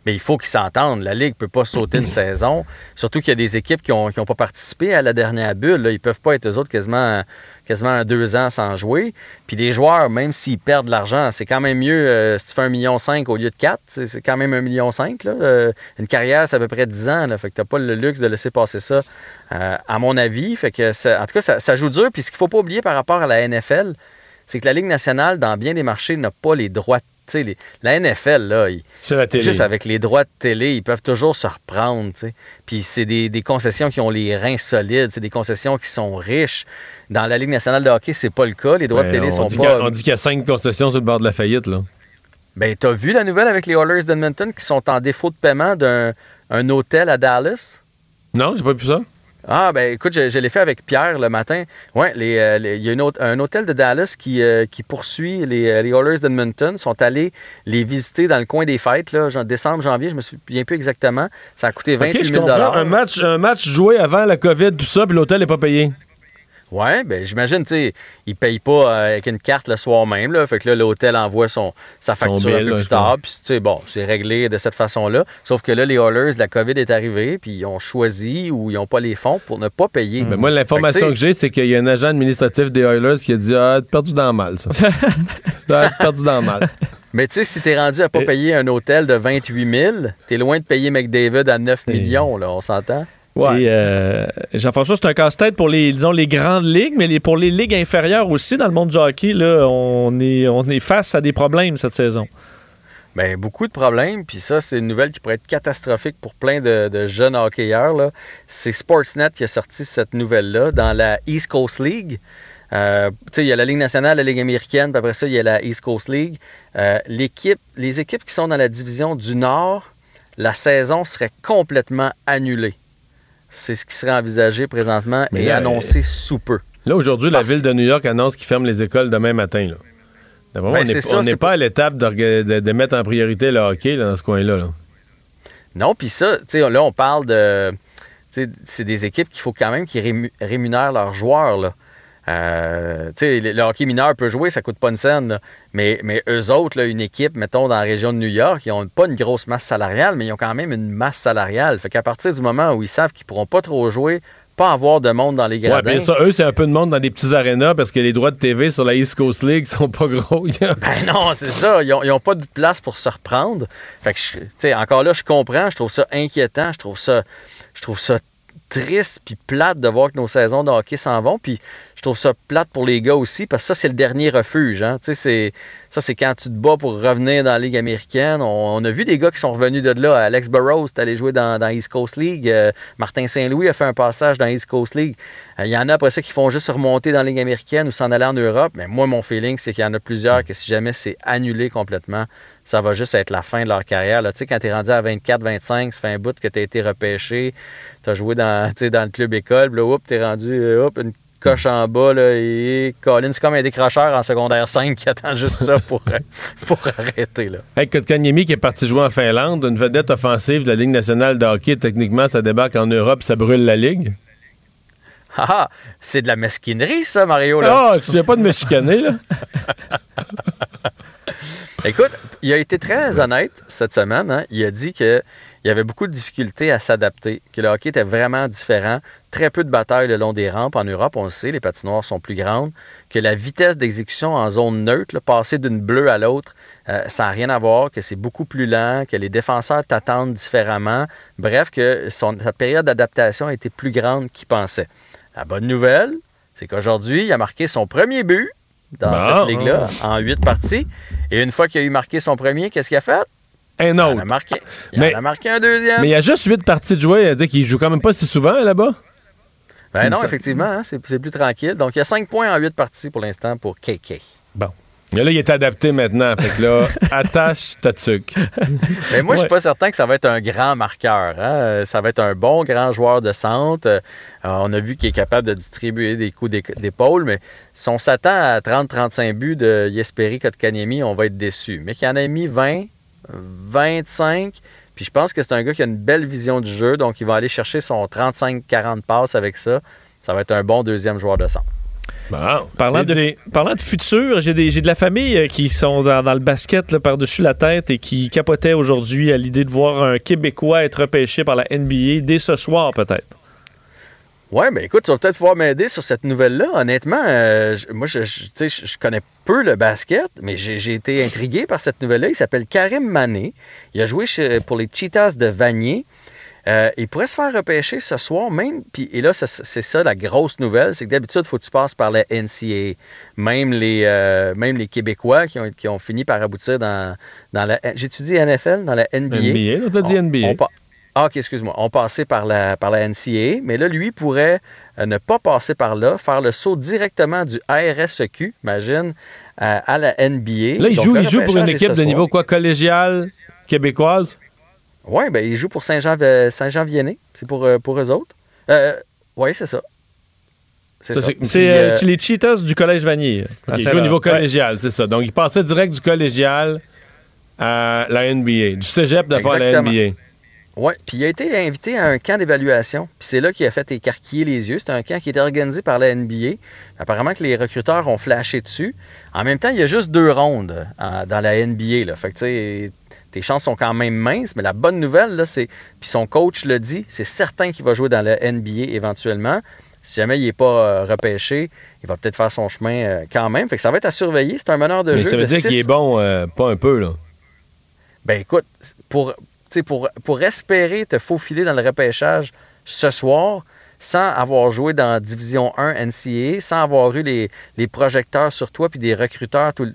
mais il faut qu'ils s'entendent. La Ligue peut pas sauter une saison. Surtout qu'il y a des équipes qui ont, qui ont pas participé à la dernière bulle. Là. Ils peuvent pas être eux autres quasiment, quasiment deux ans sans jouer. Puis les joueurs, même s'ils perdent de l'argent, c'est quand même mieux euh, si tu fais un million cinq au lieu de 4. C'est quand même un million cinq. Euh, une carrière, c'est à peu près 10 ans. Là. Fait que t'as pas le luxe de laisser passer ça, euh, à mon avis. Fait que ça- en tout cas, ça, joue dur. Puis ce qu'il faut pas oublier par rapport à la NFL, c'est que la Ligue nationale, dans bien des marchés, n'a pas les droits. Tu sais, les- la NFL, là, ils- C'est la télé. juste avec les droits de télé, ils peuvent toujours se reprendre. Puis c'est des, des concessions qui ont les reins solides, c'est des concessions qui sont riches. Dans la Ligue nationale de hockey, c'est pas le cas. Les droits de Ouais, télé on sont pas. on dit qu'il y a cinq concessions sur le bord de la faillite, là. Ben, t'as vu la nouvelle avec les Oilers d'Edmonton qui sont en défaut de paiement d'un un hôtel à Dallas? Non, j'ai pas vu ça. Ah, ben écoute, je, je l'ai fait avec Pierre le matin. Ouais, les, euh, les- il y a une autre- un hôtel de Dallas qui, euh, qui poursuit les, euh, les Oilers d'Edmonton. Ils sont allés les visiter dans le coin des fêtes, là, genre décembre, janvier, je me souviens plus exactement. Ça a coûté 28 OK, je 000 comprends. Un match, un match joué avant la COVID, tout ça, puis l'hôtel n'est pas payé. Ouais, ben j'imagine, tu sais, ils payent pas euh, avec une carte le soir même, là. Fait que là, l'hôtel envoie son, sa Son facture un peu là, plus tard. Puis, tu sais, bon, c'est réglé de cette façon-là. Sauf que là, les Oilers, la COVID est arrivée, puis ils ont choisi ou ils n'ont pas les fonds pour ne pas payer. Ben, moi, l'information que j'ai, c'est qu'il y a un agent administratif des Oilers qui a dit Ah, t'es perdu dans le mal, ça. T'es perdu dans le mal. Mais tu sais, si t'es rendu à pas payer un hôtel de 28 000, t'es loin de payer McDavid à 9 millions, là, on s'entend? Et, euh, Jean-François, c'est un casse-tête pour les, disons, les grandes ligues, mais les- pour les ligues inférieures aussi, dans le monde du hockey, là, on, est, on est face à des problèmes cette saison. Ben, beaucoup de problèmes, puis ça, c'est une nouvelle qui pourrait être catastrophique pour plein de, de jeunes hockeyeurs. là. C'est Sportsnet qui a sorti cette nouvelle-là dans la East Coast League. Euh, tu sais, il y a la Ligue nationale, la Ligue américaine, puis après ça, il y a la East Coast League. Euh, l'équipe, les équipes qui sont dans la division du Nord, la saison serait complètement annulée. C'est ce qui serait envisagé présentement Mais et là, annoncé sous peu. Là, aujourd'hui, la ville de New York annonce qu'ils ferment les écoles demain matin. Là. Ben, on n'est pas à l'étape de, rega- de- de mettre en priorité le hockey là, dans ce coin-là. là. Non, puis ça, là, on parle de. C'est des équipes qu'il faut quand même qu'ils rému- rémunèrent leurs joueurs. Là. Euh, le, hockey mineur peut jouer, ça coûte pas une scène. là. Mais, mais eux autres, là, une équipe, mettons, dans la région de New York, ils n'ont pas une grosse masse salariale, mais ils ont quand même une masse salariale. Fait qu'à partir du moment où ils savent qu'ils pourront pas trop jouer, pas avoir de monde dans les Ouais, gradins. bien ça, eux, c'est un peu de monde dans des petits arénas parce que les droits de TV sur la East Coast League sont pas gros. Ben non, c'est ça. Ils n'ont pas de place pour se reprendre. Fait que, je- tu sais, encore là, je comprends. Je trouve ça inquiétant. Je trouve ça, je trouve ça triste puis plate de voir que nos saisons de hockey s'en vont. Puis je trouve ça plate pour les gars aussi parce que ça, c'est le dernier refuge. Hein. Tu sais, ça, c'est quand tu te bats pour revenir dans la Ligue américaine. On, a vu des gars qui sont revenus de là. Alex Burrows est allé jouer dans, dans East Coast League. Euh, Martin Saint-Louis a fait un passage dans East Coast League. Euh, Il y en a après ça qui font juste remonter dans la Ligue américaine ou s'en aller en Europe. Mais moi, mon feeling, c'est qu'il y en a plusieurs que si jamais c'est annulé complètement, ça va juste être la fin de leur carrière. Tu sais, quand tu es rendu à 24-25, ça fait un bout que tu as été repêché, tu as joué dans, dans le club école, puis là, tu es rendu euh, hop, une coche en bas, là, et Colin, c'est comme un décrocheur en secondaire 5 qui attend juste ça pour, pour arrêter. Là. Hey, Kotkaniemi qui est parti jouer en Finlande, une vedette offensive de la Ligue nationale de hockey, techniquement, ça débarque en Europe, ça brûle la Ligue. Ah, ah, c'est de la mesquinerie, ça, Mario. Là. Ah, tu sais pas de me chicaner, là? Écoute, il a été très honnête cette semaine. hein. Il a dit qu'il y avait beaucoup de difficultés à s'adapter, que le hockey était vraiment différent, très peu de batailles le long des rampes. En Europe, on le sait, les patinoires sont plus grandes, que la vitesse d'exécution en zone neutre, là, passer d'une bleue à l'autre, euh, ça n'a rien à voir, que c'est beaucoup plus lent, que les défenseurs t'attendent différemment. Bref, que son, sa période d'adaptation a été plus grande qu'il pensait. La bonne nouvelle, c'est qu'aujourd'hui, il a marqué son premier but dans Bon. cette ligue-là, en huit parties. Et une fois qu'il a eu marqué son premier, qu'est-ce qu'il a fait? Un Il en autre. a marqué, il Mais- en a marqué un deuxième. Mais il y a juste huit parties de jouer. C'est-à-dire qu'il joue quand même pas si souvent là-bas. Ben non, effectivement, hein, c'est c'est plus tranquille. Donc, il y a 5 points en 8 parties pour l'instant pour KK. Bon. Mais là, il est adapté maintenant. Fait que là, attache ta tuque. Mais moi, je suis pas certain que ça va être un grand marqueur. hein. Euh, Ça va être un bon grand joueur de centre. Euh, on a vu qu'il est capable de distribuer des coups d'é- d'épaule, mais si on s'attend à 30-35 buts de Yesperi Kotkaniemi, on va être déçu. Mais qu'il en a mis 20, 25, puis je pense que c'est un gars qui a une belle vision du jeu, donc il va aller chercher son 35-40 passes avec ça. Ça va être un bon deuxième joueur de centre. Bon, Parlant de, dit. parlant de futur, j'ai de la famille euh, qui sont dans, dans le basket par-dessus la tête et qui capotaient aujourd'hui à l'idée de voir un Québécois être repêché par la NBA dès ce soir, peut-être. Ouais, ben écoute, tu vas peut-être pouvoir m'aider sur cette nouvelle-là. Honnêtement, euh, moi, je, je- tu sais, je, je connais peu le basket, mais j'ai été intrigué par cette nouvelle-là. Il s'appelle Karim Mané. Il a joué chez- pour les Cheetahs de Vanier. Euh, il pourrait se faire repêcher ce soir même. Puis, et là, c'est ça la grosse nouvelle, c'est que d'habitude, il faut que tu passes par la NCAA. Même les, euh, même les Québécois qui ont, qui ont fini par aboutir dans, dans la... J'ai-tu dit NFL? Dans la NBA? NBA, là, t'as dit NBA. on ah, ok, excuse-moi. On passait par la, par la NCAA, mais là, lui pourrait euh, ne pas passer par là, faire le saut directement du RSEQ, imagine, euh, à la NBA. Là, il Donc, joue, il joue pour une équipe de niveau quoi, collégial, québécoise? Oui, ben, il joue pour Saint-Jean Saint Vianney. C'est pour, euh, pour eux autres. Euh, oui, c'est ça. C'est c'est- C'est euh, euh, les Cheetahs du Collège Vanier. Il joue au niveau Ouais. collégial, c'est ça. Donc, il passait direct du collégial à la NBA. Du cégep d'abord à la. NBA. Oui, puis il a été invité à un camp d'évaluation. Puis c'est là qu'il a fait écarquiller les yeux. C'est un camp qui était organisé par la NBA. Apparemment que les recruteurs ont flashé dessus. En même temps, il y a juste deux rondes euh, dans la NBA. Là. Fait que tu sais, tes chances sont quand même minces. Mais la bonne nouvelle, là, c'est. Puis son coach le dit, c'est certain qu'il va jouer dans la NBA éventuellement. Si jamais il n'est pas euh, repêché, il va peut-être faire son chemin euh, quand même. Fait que ça va être à surveiller. C'est un meneur de Mais jeu. ça veut de dire qu'il est bon, pas un peu, là. ben écoute, pour, pour, pour espérer te faufiler dans le repêchage ce soir, sans avoir joué dans Division 1 NCAA, sans avoir eu les, les projecteurs sur toi puis des recruteurs tout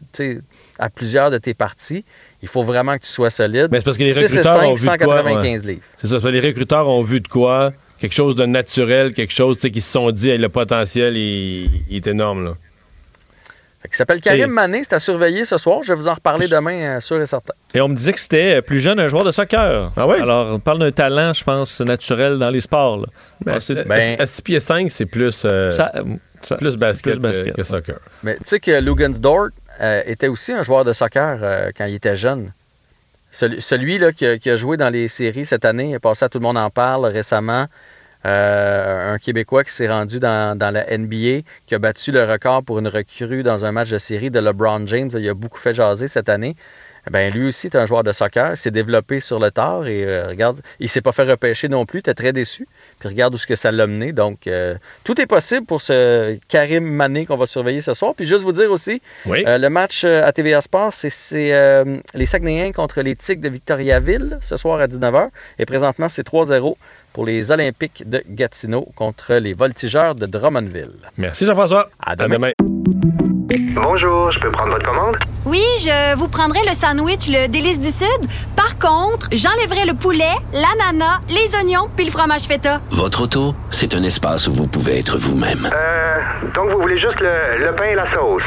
à plusieurs de tes parties, il faut vraiment que tu sois solide. Mais c'est parce que les 6 et recruteurs 5, ont vu de quoi. 195 ouais. livres. C'est ça, les recruteurs ont vu de quoi. Quelque chose de naturel, quelque chose tu sais, qui se sont dit, hey, le potentiel, il, il est énorme, là. Il s'appelle Karim Et- Mané, c'est à surveiller ce soir. Je vais vous en reparler demain, euh, sûr et certain. Et on me disait que c'était euh, plus jeune un joueur de soccer. Ah oui? Alors, on parle d'un talent, je pense, naturel dans les sports. là. Ben, à 6 pieds 5, c'est plus, euh, ça- ça- plus c'est basket, plus basket. Que, que soccer. Mais tu sais que Lugansdort euh, était aussi un joueur de soccer euh, quand il était jeune. Celui, celui, là, qui, a, qui a joué dans les séries cette année, il est passé à Tout le monde en parle récemment. Euh, un Québécois qui s'est rendu dans, dans la NBA, qui a battu le record pour une recrue dans un match de série de LeBron James. Il a beaucoup fait jaser cette année. Ben, lui aussi est un joueur de soccer, s'est développé sur le tard et euh, regarde, il s'est pas fait repêcher non plus, était très déçu. Puis regarde où ce que ça l'a mené. Donc euh, tout est possible pour ce Karim Mané qu'on va surveiller ce soir. Puis juste vous dire aussi, Oui. euh, le match à TVA Sport, c'est les Saguenayens contre les Tigres de Victoriaville ce soir à 19h. Et présentement, c'est 3-0 pour les Olympiques de Gatineau contre les Voltigeurs de Drummondville. Merci, Jean-François. À demain. Bonjour, je peux prendre votre commande? Oui, je vous prendrai le sandwich, le délice du Sud. Par contre, j'enlèverai le poulet, l'ananas, les oignons puis le fromage feta. Votre auto, c'est un espace où vous pouvez être vous-même. Euh, donc vous voulez juste le, le pain et la sauce?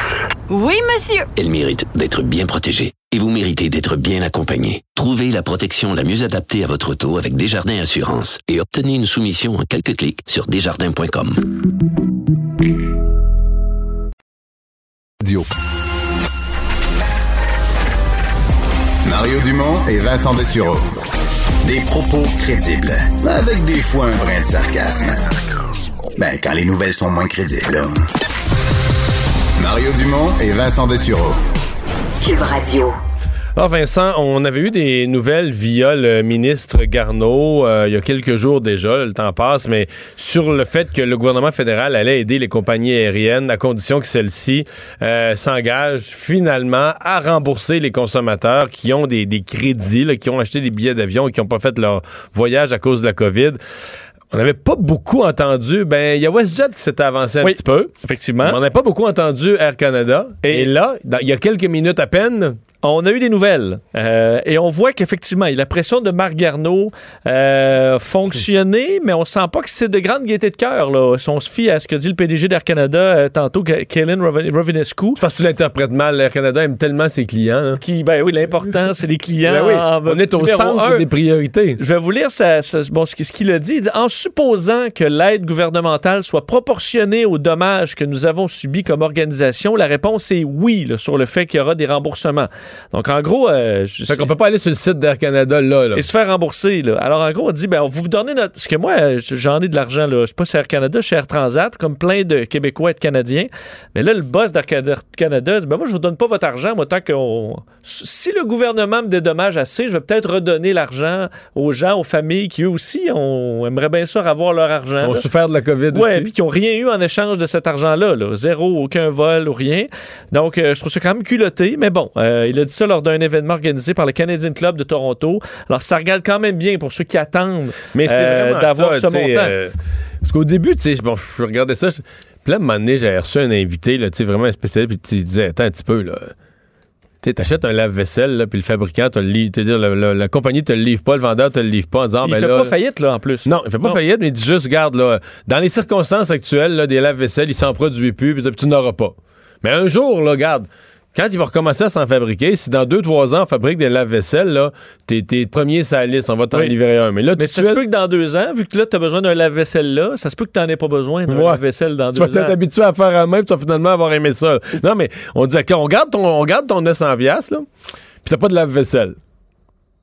Oui, monsieur. Elle mérite d'être bien protégée. Et vous méritez d'être bien accompagné. Trouvez la protection la mieux adaptée à votre auto avec Desjardins Assurance et obtenez une soumission en quelques clics sur desjardins.com. Radio. Mario Dumont et Vincent Dessureau. Des propos crédibles, avec des fois un brin de sarcasme. Ben, quand les nouvelles sont moins crédibles, là. Mario Dumont et Vincent Dessureau. Cube Radio. Alors Vincent, on avait eu des nouvelles via le ministre Garneau euh, il y a quelques jours déjà, le temps passe, mais sur le fait que le gouvernement fédéral allait aider les compagnies aériennes à condition que celles-ci euh, s'engagent finalement à rembourser les consommateurs qui ont des, des crédits, là, qui ont acheté des billets d'avion et qui n'ont pas fait leur voyage à cause de la COVID. On n'avait pas beaucoup entendu. Ben, il y a WestJet qui s'était avancé un Oui, petit peu. Effectivement. On n'a pas beaucoup entendu Air Canada. Et, Et- là, il y a quelques minutes à peine, On a eu des nouvelles euh, et on voit qu'effectivement, la pression de Marc Garneau euh, fonctionnait, mais on sent pas que c'est de grande gaieté de cœur. Si on se fie à ce que dit le PDG d'Air Canada euh, tantôt, Kaylin Rovi- Rovinescu. Parce que tu l'interprètes mal. Air Canada aime tellement ses clients. hein. Qui, ben oui, l'important, c'est les clients. Ben oui, en- on est au centre des priorités. Je vais vous lire ça- ça- bon, ce, ce qu'il a dit. Il dit En supposant que l'aide gouvernementale soit proportionnée aux dommages que nous avons subis comme organisation, la réponse est oui là, sur le fait qu'il y aura des remboursements. Donc, en gros, euh, je- Fait qu'on peut pas aller sur le site d'Air Canada là. là. et se faire rembourser. Là. Alors, en gros, on dit, ben, on vous donner notre. Parce que moi, j'en ai de l'argent, là. C'est pas chez Air Canada, chez Air Transat, comme plein de Québécois et de Canadiens. Mais là, le boss d'Air Canada dit, ben, moi, je vous donne pas votre argent, moi, tant qu'on. Si le gouvernement me dédommage assez, je vais peut-être redonner l'argent aux gens, aux familles qui, eux aussi, on aimerait bien sûr avoir leur argent. On là. a souffert de la COVID Ouais, aussi. puis qui n'ont rien eu en échange de cet argent-là. là. Zéro, aucun vol ou rien. Donc, euh, je trouve ça quand même culotté. Mais bon, euh, il a dit ça lors d'un événement organisé par le Canadian Club de Toronto. Alors, ça regarde quand même bien pour ceux qui attendent Mais euh, d'avoir ce montant. euh, parce qu'au début, tu sais, bon, je regardais ça. je- Puis là, à un moment donné, j'avais reçu un invité, là, tu sais, vraiment un spécialiste, puis il disait, attends un petit peu, là. Tu sais, t'achètes un lave-vaisselle, puis le fabricant te le livre. dire, la, la- la compagnie te le livre pas, le vendeur te le livre pas en disant, il ben fait là, pas faillite, là, en plus. Non, il fait pas Non. faillite, mais il dit juste, regarde, là, dans les circonstances actuelles, là, des lave-vaisselle, ils s'en produisent plus, puis tu n'auras pas. Mais un jour, là, regarde, quand il va recommencer à s'en fabriquer, si dans deux, trois ans, on fabrique des lave-vaisselle, là, t'es, t'es le premier sur la liste, on va t'en Oui. livrer un. Mais là, Mais ça se peut que dans deux ans, vu que là, tu as besoin d'un lave-vaisselle là, ça se peut que tu n'en aies pas besoin d'un Ouais. lave-vaisselle dans tu vas deux ans. t'être habitué à faire à puis tu vas finalement avoir aimé ça. Non, mais on dit, OK, on garde ton, on garde ton 900$, piastres, là, puis t'as pas de lave-vaisselle.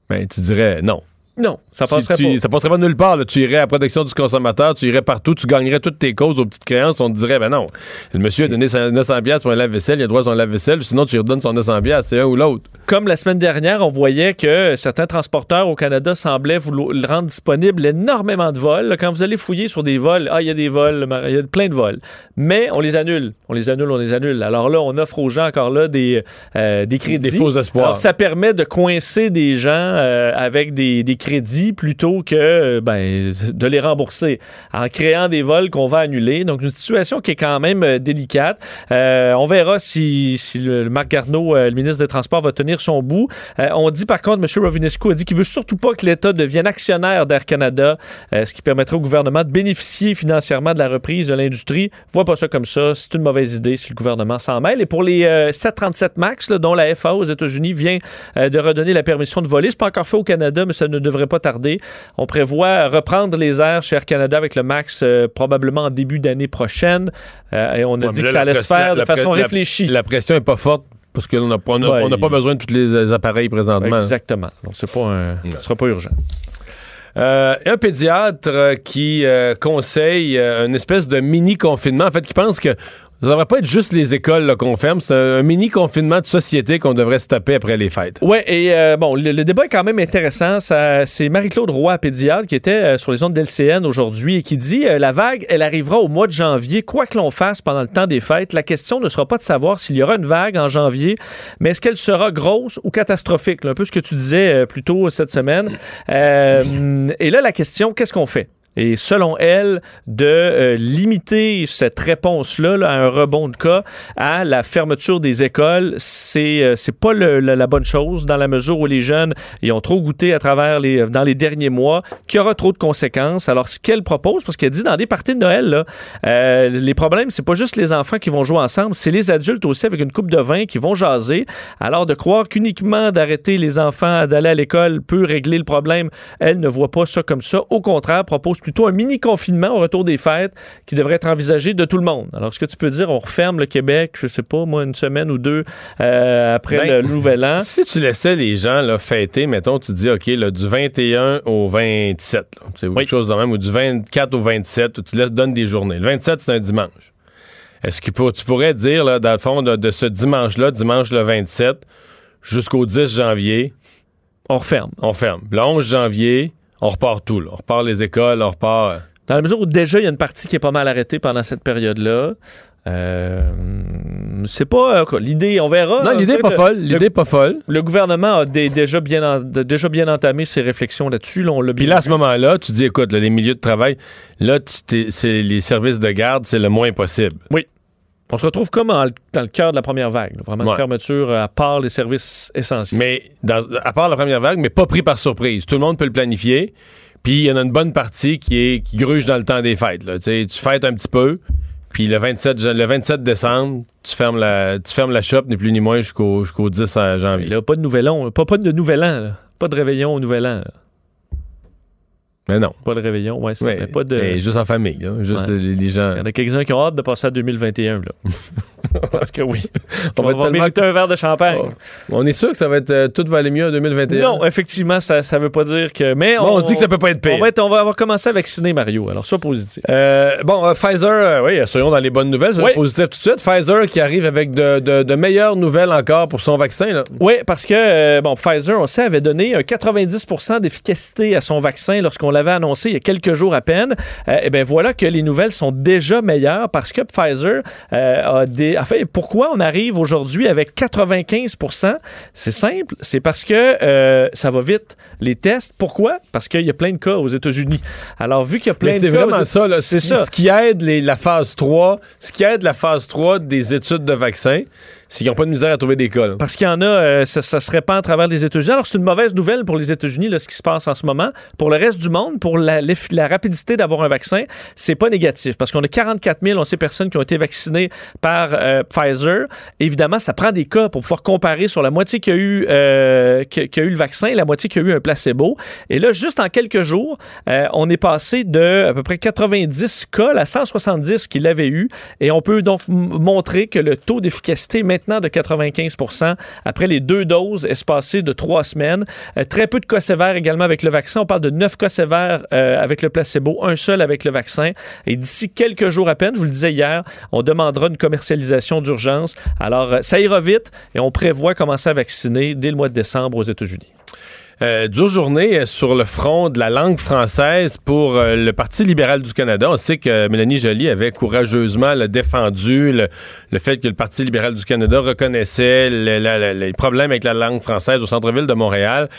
Ben, tu dirais non. Non, ça passerait tu- pas. Ça passerait pas nulle part. là. Tu irais à la protection du consommateur, tu irais partout, tu gagnerais toutes tes causes aux petites créances. On te dirait, ben non, le monsieur a donné 900$ piastres pour un lave-vaisselle, il a droit à son lave-vaisselle, sinon tu lui redonnes son 900$, piastres, c'est un ou l'autre. Comme la semaine dernière, on voyait que certains transporteurs au Canada semblaient vouloir rendre disponible énormément de vols. Quand vous allez fouiller sur des vols, ah, il y a des vols, il y a plein de vols. Mais on les annule. On les annule, on les annule. Alors là, on offre aux gens encore là des, euh, des crédits. Des faux espoirs. Alors, ça permet de coincer des gens euh, avec des, des crédits plutôt que euh, ben, de les rembourser en créant des vols qu'on va annuler. Donc, une situation qui est quand même délicate. On verra si, si le, Marc Garneau, le ministre des Transports, va tenir son bout. Euh, on dit par contre, M. Rovinescu a dit qu'il veut surtout pas que l'État devienne actionnaire d'Air Canada, euh, ce qui permettrait au gouvernement de bénéficier financièrement de la reprise de l'industrie. Vois pas ça comme ça. C'est une mauvaise idée si le gouvernement s'en mêle. Et pour les euh, 737 MAX, là, dont la FAA aux États-Unis vient euh, de redonner la permission de voler, c'est pas encore fait au Canada, mais ça ne devrait pas tarder. On prévoit reprendre les airs chez Air Canada avec le MAX euh, probablement en début d'année prochaine. Euh, et on a dit que ça la allait se faire de la- façon la- réfléchie. La pression est pas forte parce qu'on n'a pas, Ouais, besoin de tous les appareils présentement. Exactement. Donc, c'est pas un, ce sera pas urgent. Euh, un pédiatre euh, qui euh, conseille euh, une espèce de mini-confinement, en fait, qui pense que ça devrait pas être juste les écoles qu'on ferme, c'est un, un mini-confinement de société qu'on devrait se taper après les fêtes. Oui, et euh, bon, le, débat est quand même intéressant. C'est Marie-Claude Roy, pédiatre, qui était euh, sur les ondes d'LCN aujourd'hui et qui dit euh, la vague, elle arrivera au mois de janvier, quoi que l'on fasse pendant le temps des fêtes. La question ne sera pas de savoir s'il y aura une vague en janvier, mais est-ce qu'elle sera grosse ou catastrophique? Là, un peu ce que tu disais euh, plus tôt cette semaine. Euh, et là, la question, qu'est-ce qu'on fait? Et selon elle, de euh, limiter cette réponse-là là, à un rebond de cas à la fermeture des écoles, c'est euh, pas la, bonne chose dans la mesure où les jeunes ils ont trop goûté à travers les dans les derniers mois, qu'il y aura trop de conséquences. Alors ce qu'elle propose, parce qu'elle dit dans des parties de Noël, euh, les problèmes c'est pas juste les enfants qui vont jouer ensemble, c'est les adultes aussi avec une coupe de vin qui vont jaser. Alors de croire qu'uniquement d'arrêter les enfants d'aller à l'école peut régler le problème, elle ne voit pas ça comme ça. Au contraire, propose plutôt un mini confinement au retour des fêtes qui devrait être envisagé de tout le monde. Alors, est-ce que tu peux dire, on referme le Québec, je sais pas, moi, une semaine ou deux euh, après Ben, le Nouvel An? Si tu laissais les gens là, fêter, mettons, tu dis, OK, là, du 21 au 27, là, tu sais, ou quelque chose de même, ou du 24 au 27, où tu laisses, donnes des journées. Le 27, c'est un dimanche. Est-ce que tu pourrais dire, là, dans le fond, de, de ce dimanche-là, dimanche le 27, jusqu'au 10 janvier, on referme. On ferme. Le 11 janvier, on repart tout. là. On repart les écoles, on repart. euh, Dans la mesure où déjà, il y a une partie qui est pas mal arrêtée pendant cette période-là. Euh, c'est pas euh, quoi, l'idée, on verra. Non, l'idée est pas le- folle. le- L'idée est pas folle. Le gouvernement a dé- déjà, bien en- de- déjà bien entamé ses réflexions là-dessus. Là, Puis là, à ce moment-là, tu dis, écoute, là, les milieux de travail, là, tu t'es- c'est les services de garde, c'est le moins possible. Oui. On se retrouve comme en- dans le cœur de la première vague. là? Vraiment Ouais. une fermeture à part les services essentiels. Mais dans- à part la première vague, mais pas pris par surprise. Tout le monde peut le planifier. Puis il y en a une bonne partie qui est qui gruge dans le temps des fêtes. Là. Tu fêtes un petit peu. Puis le 27, jan- le 27 décembre, tu fermes la, tu fermes la shop, ni plus ni moins, jusqu'au jusqu'au 10 janvier. Là, pas de nouvel an, pas, pas de nouvel an. là. Pas de réveillon au nouvel an. là. Mais non. Pas de réveillon, ouais, c'est Ouais, mais pas de. mais juste en famille. là. Juste Ouais. les, gens. Il y en a quelques-uns qui ont hâte de passer à 2021. Là. Parce que oui. On On va va, tellement- mériter un verre de champagne. Oh. On est sûr que ça va être euh, tout va aller mieux en 2021. Non, effectivement, ça ça veut pas dire que. Mais Bon, on se dit que ça peut pas être pire. On va, être- on va avoir commencé à vacciner Mario. Alors, sois positif. Euh, bon, euh, Pfizer, oui, soyons dans les bonnes nouvelles, soyons Oui. positifs tout de suite. Pfizer qui arrive avec de, de- de meilleures nouvelles encore pour son vaccin. Là. Oui, parce que bon, Pfizer, on sait, avait donné un 90% d'efficacité à son vaccin lorsqu'on l'avait annoncé il y a quelques jours à peine. Euh, eh bien, voilà que les nouvelles sont déjà meilleures parce que Pfizer euh, a des. En fait, pourquoi on arrive aujourd'hui avec 95 C'est simple, c'est parce que euh, ça va vite, les tests. Pourquoi? Parce qu'il y a plein de cas aux États-Unis. Alors, vu qu'il y a plein Mais de c'est cas. vraiment aux- ça, là. C'est ça. Ce qui aide les- la phase 3, ce qui aide la phase 3 des études de vaccins, qu'ils n'ont pas de misère à trouver des. Parce qu'il y en a, euh, ça, ça se répand à travers les États-Unis. Alors, c'est une mauvaise nouvelle pour les États-Unis, ce qui se passe en ce moment. Pour le reste du monde, pour la, la rapidité d'avoir un vaccin, c'est pas négatif. Parce qu'on a 44 000, on sait, personnes qui ont été vaccinées par euh, Pfizer. Évidemment, ça prend des cas pour pouvoir comparer sur la moitié qui a eu, euh, qui, a eu le vaccin et la moitié qui a eu un placebo. Et là, juste en quelques jours, euh, on est passé de à peu près 90 cas à 170 qui l'avaient eu. Et on peut donc montrer que le taux d'efficacité est maintenant de 95% après les deux doses espacées de trois semaines. Euh, très peu de cas sévères également avec le vaccin. On parle de 9 cas sévères euh, avec le placebo, un seul avec le vaccin. Et d'ici quelques jours à peine, je vous le disais hier, on demandera une commercialisation d'urgence. Alors, euh, ça ira vite et on prévoit commencer à vacciner dès le mois de décembre aux États-Unis. Euh, dure journée euh, sur le front de la langue française pour euh, le Parti libéral du Canada. On sait que Mélanie Joly avait courageusement défendu le, fait que le Parti libéral du Canada reconnaissait les problèmes avec la langue française au centre-ville de Montréal.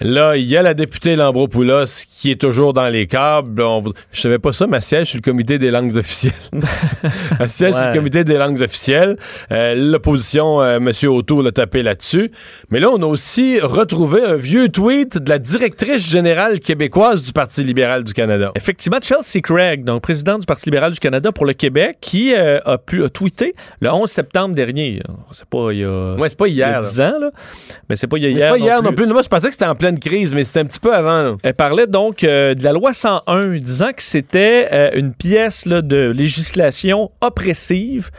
Là, il y a la députée Lambropoulos qui est toujours dans les câbles. On Je savais pas ça, ma siège sur le comité des langues officielles. ma siège sur le Ouais. comité des langues officielles. Euh, L'opposition, euh, M. O'Toole l'a tapé là-dessus. Mais là, on a aussi retrouvé un vieux tweet de la directrice générale québécoise du Parti libéral du Canada. Effectivement, Chelsea Craig, donc présidente du Parti libéral du Canada pour le Québec, qui euh, a pu a tweeté le 11 septembre dernier. C'est pas il y a, Ouais, c'est pas il y a hier. 10 ans, là. mais c'est pas il y a Mais hier. C'est pas hier non non plus. Moi, je pensais que c'était en pleine crise, mais c'était un petit peu avant. Elle parlait donc euh, de la loi 101, disant que c'était euh, une pièce de législation oppressive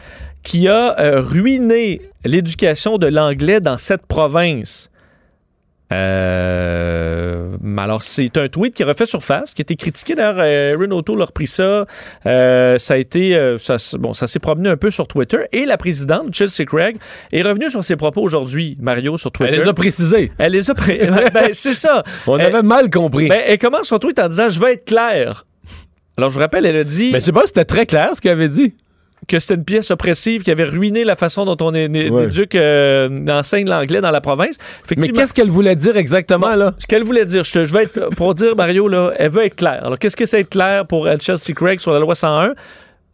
qui a euh, ruiné l'éducation de l'anglais dans cette province. Euh, alors, c'est un tweet qui a refait surface, qui a été critiqué. D'ailleurs, euh, Erin O'Toole a repris ça. Euh, ça a été, euh, ça, bon, ça s'est promené un peu sur Twitter. Et la présidente, Chelsea Craig, est revenue sur ses propos aujourd'hui, Mario, sur Twitter. Elle les a précisés. Elle les a pré- ben, c'est ça. On Elle- avait mal compris. ben, elle commence son tweet en disant Je veux être clair. Alors, je vous rappelle, elle a dit mais je sais pas c'était très clair ce qu'elle avait dit. Que c'était une pièce oppressive qui avait ruiné la façon dont on est, né- Ouais. éduque, euh, enseigne l'anglais dans la province. Mais qu'est-ce qu'elle voulait dire exactement, là? ce qu'elle voulait dire, je, je vais être, pour dire, Mario, là, elle veut être claire. Alors, qu'est-ce que c'est être clair pour Chelsea Craig sur la loi 101?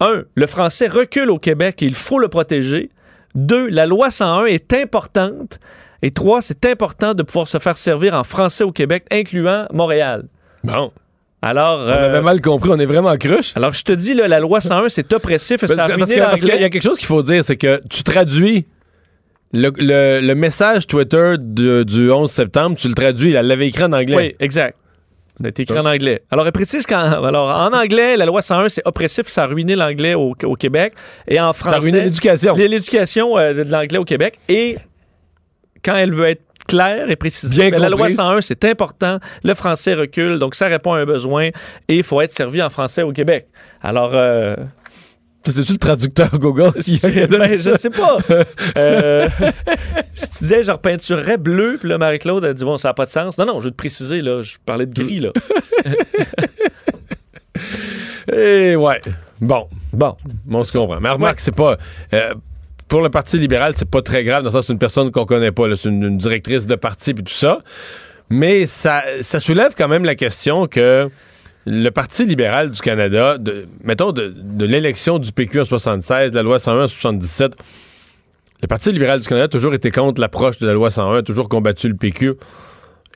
Un, le français recule au Québec et il faut le protéger. Deux, la loi 101 est importante. Et trois, c'est important de pouvoir se faire servir en français au Québec, incluant Montréal. Bon. Alors, On euh, avait mal compris, on est vraiment cruche. alors je te dis, là, la loi 101, c'est oppressif et Parce, ça a parce ruiné que- parce qu'il y a quelque chose qu'il faut dire, c'est que tu traduis le, le- le message Twitter de- du 11 septembre, tu le traduis, elle l'avait écrit en anglais. Oui, exact. Ça a été écrit en anglais. Alors, elle précise qu'en alors, en anglais, la loi 101, c'est oppressif, ça a ruiné l'anglais au, au Québec. Et en français. Ça a ruiné l'éducation. L'éducation euh, de l'anglais au Québec. Et quand elle veut être claire et précise, Bien la loi comprise. 101, c'est important. Le français recule, donc ça répond à un besoin et il faut être servi en français au Québec. Alors, euh, C'est-tu le traducteur Google ben, je sais pas. Euh, si tu disais, je repeinturerais bleu, puis là, Marie-Claude, elle dit, bon, ça n'a pas de sens. Non, non, je veux te préciser, là, je parlais de gris, là. Eh ouais. Bon. Bon. Bon, on se comprend. Mais remarque, c'est pas. euh, pour le Parti libéral, c'est pas très grave, dans le sens c'est une personne qu'on connaît pas. C'est une, directrice de parti puis tout ça. Mais ça, soulève quand même la question que le Parti libéral du Canada, mettons de, de l'élection du PQ en 76, de la loi 101 en 77, le Parti libéral du Canada a toujours été contre l'approche de la loi 101, a toujours combattu le PQ.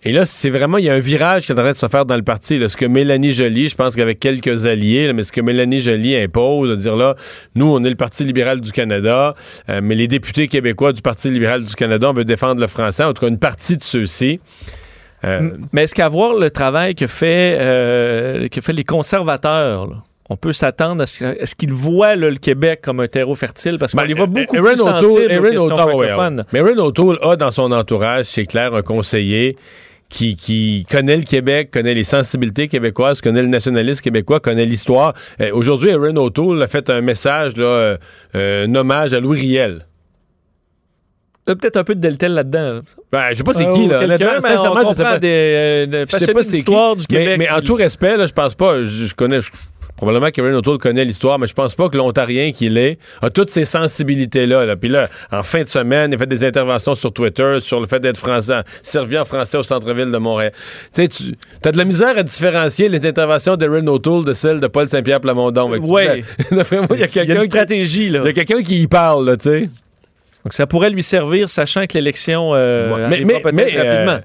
Et là, c'est vraiment, il y a un virage qui est en train de se faire dans le parti. Là. Ce que Mélanie Joly, je pense qu'avec quelques alliés, là, mais ce que Mélanie Joly impose, de dire là, nous, on est le Parti libéral du Canada, euh, mais les députés québécois du Parti libéral du Canada, on veut défendre le français, en tout cas une partie de ceux-ci. Euh, Mais est-ce qu'à voir le travail que fait, euh, que fait les conservateurs, là, on peut s'attendre à ce, qu'ils voient le Québec comme un terreau fertile? Parce qu'on Ben, les voit beaucoup Erin plus O'Toole- sensibles aux Erin questions O'Toole, ouais, francophones. ouais. Mais Erin O'Toole a dans son entourage, c'est clair, un conseiller qui, qui connaît le Québec, connaît les sensibilités québécoises, connaît le nationalisme québécois, connaît l'histoire. Euh, Aujourd'hui, Erin O'Toole a fait un message, là, euh, un hommage à Louis Riel. Il y a peut-être un peu de Deltel là-dedans. là. Ben, je sais pas c'est Euh, qui, là. Honnêtement, mais on je sais pas. des, euh, Je sais pas c'est qui. du Québec. Mais, mais en tout respect, là, je pense pas. Je, je connais. je- probablement qu'Erin O'Toole connaît l'histoire, mais je pense pas que l'Ontarien qu'il est a toutes ces sensibilités-là. Là. Puis là, en fin de semaine, il a fait des interventions sur Twitter sur le fait d'être français, servi en français au centre-ville de Montréal. Tu sais, tu as de la misère à différencier les interventions d'Erin O'Toole de celles de Paul Saint-Pierre Plamondon. D'après moi, il y a Il y a quelqu'un stratégie, là. il y a quelqu'un qui y parle, tu sais. Donc, ça pourrait lui servir, sachant que l'élection euh, Ouais. arrivera peut-être euh, rapidement.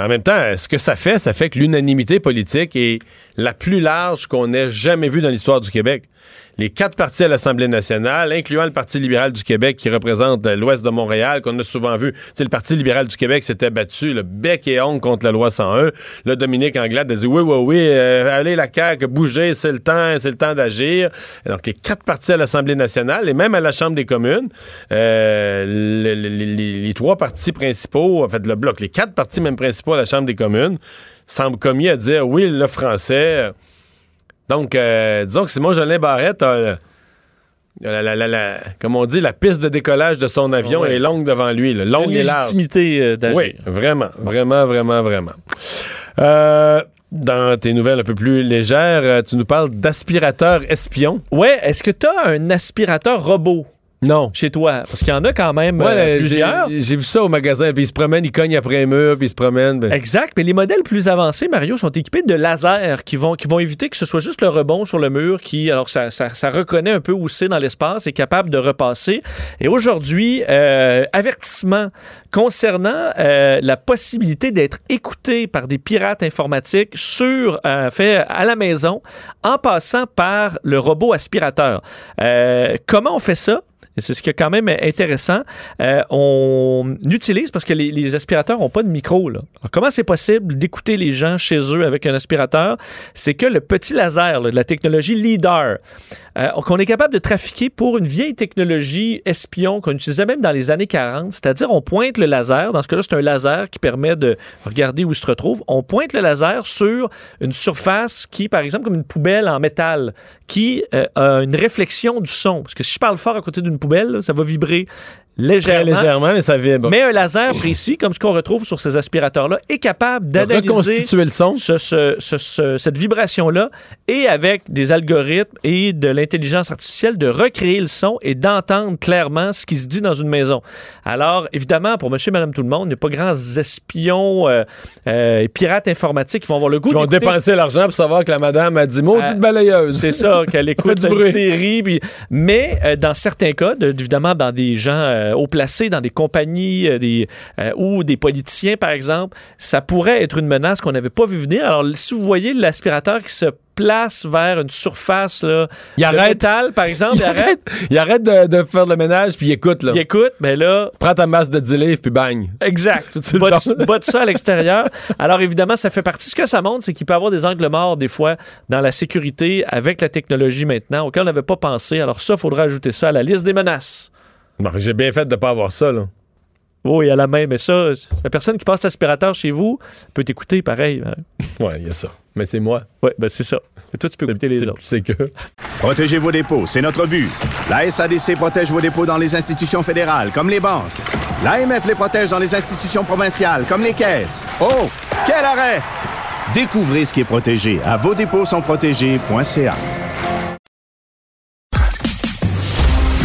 En même temps, ce que ça fait, ça fait que l'unanimité politique est la plus large qu'on ait jamais vue dans l'histoire du Québec. Les quatre partis à l'Assemblée nationale, incluant le Parti libéral du Québec qui représente euh, l'ouest de Montréal, qu'on a souvent vu. Tu sais, le Parti libéral du Québec s'était battu, le bec et ongle contre la loi 101. Là, Dominique Anglade a dit oui, oui, oui, euh, allez la CAQ, bougez, c'est le temps, c'est le temps d'agir. Donc, les quatre partis à l'Assemblée nationale et même à la Chambre des communes, euh, le- le- le- les, les trois partis principaux, en fait, le bloc, les quatre partis même principaux à la Chambre des communes, semblent commis à dire oui, le français. Donc, euh, disons que Simon Jolin Barrette a, euh, la- la- comme on dit, la piste de décollage de son avion Ouais. est longue devant lui, là, longue et large. légitimité euh, d'agir. Oui, vraiment, vraiment, vraiment, vraiment. Euh, dans tes nouvelles un peu plus légères, tu nous parles d'aspirateur espion. Ouais, est-ce que tu as un aspirateur robot? Non. chez toi? Parce qu'il y en a quand même Ouais, euh, plusieurs. J'ai vu ça au magasin, puis il se promène, il cogne après un mur, puis il se promène. ben- Exact, mais les modèles plus avancés, Mario, sont équipés de lasers qui vont, qui vont éviter que ce soit juste le rebond sur le mur qui, alors ça, ça, ça reconnaît un peu où c'est dans l'espace, est capable de repasser. Et aujourd'hui, euh, avertissement concernant euh, la possibilité d'être écouté par des pirates informatiques sur, euh, fait à la maison en passant par le robot aspirateur. Euh, comment on fait ça? C'est ce qui est quand même intéressant. Euh, on utilise, parce que les, aspirateurs n'ont pas de micro. Comment c'est possible d'écouter les gens chez eux avec un aspirateur? C'est que le petit laser de la technologie LIDAR, euh, qu'on est capable de trafiquer pour une vieille technologie espion qu'on utilisait même dans les années 40, c'est-à-dire on pointe le laser, dans ce cas-là c'est un laser qui permet de regarder où il se retrouve, on pointe le laser sur une surface qui, par exemple, comme une poubelle en métal, qui euh, a une réflexion du son. Parce que si je parle fort à côté d'une poubelle, ça va vibrer légèrement. Très légèrement, mais ça vibre. Mais un laser précis, comme ce qu'on retrouve sur ces aspirateurs-là, est capable De d'analyser reconstituer le son. ce- ce- ce- ce- cette vibration-là et avec des algorithmes et de l'intelligence artificielle de recréer le son et d'entendre clairement ce qui se dit dans une maison. Alors, évidemment, pour monsieur et madame tout le monde, il n'y a pas grands espions euh, euh, et pirates informatiques qui vont avoir le goût Ils vont dépenser l'argent pour savoir que la madame a dit maudite Euh, balayeuse. c'est ça, qu'elle écoute une bruit. série. puis- mais euh, dans certains cas, de- évidemment, dans des gens euh, haut placés, dans des compagnies euh, des, euh, ou des politiciens, par exemple, ça pourrait être une menace qu'on n'avait pas vu venir. Alors, si vous voyez l'aspirateur qui se place vers une surface là, Il de arrête. métal, par exemple, Il arrête, il arrête de, de faire le ménage, puis il écoute. Là. il écoute, mais là, Prends ta masse de 10 livres, puis bang. Exact. Tu bottes, bottes ça à l'extérieur. Alors, évidemment, ça fait partie. Ce que ça montre, c'est qu'il peut y avoir des angles morts, des fois, dans la sécurité avec la technologie maintenant, auquel on n'avait pas pensé. Alors, ça, il faudra ajouter ça à la liste des menaces. Bon, J'ai bien fait de pas avoir ça. Là. Oui, à la main, mais ça, la personne qui passe l'aspirateur chez vous peut t'écouter pareil. Ouais, il y a ça. Mais c'est moi. Oui, ben c'est ça. Et toi, tu peux écouter les C'est- autres. C'est que. Protégez vos dépôts, c'est notre but. La SADC protège vos dépôts dans les institutions fédérales, comme les banques. L'AMF les protège dans les institutions provinciales, comme les caisses. Oh, quel arrêt! Découvrez ce qui est protégé à vos dépôts sont protégés.ca.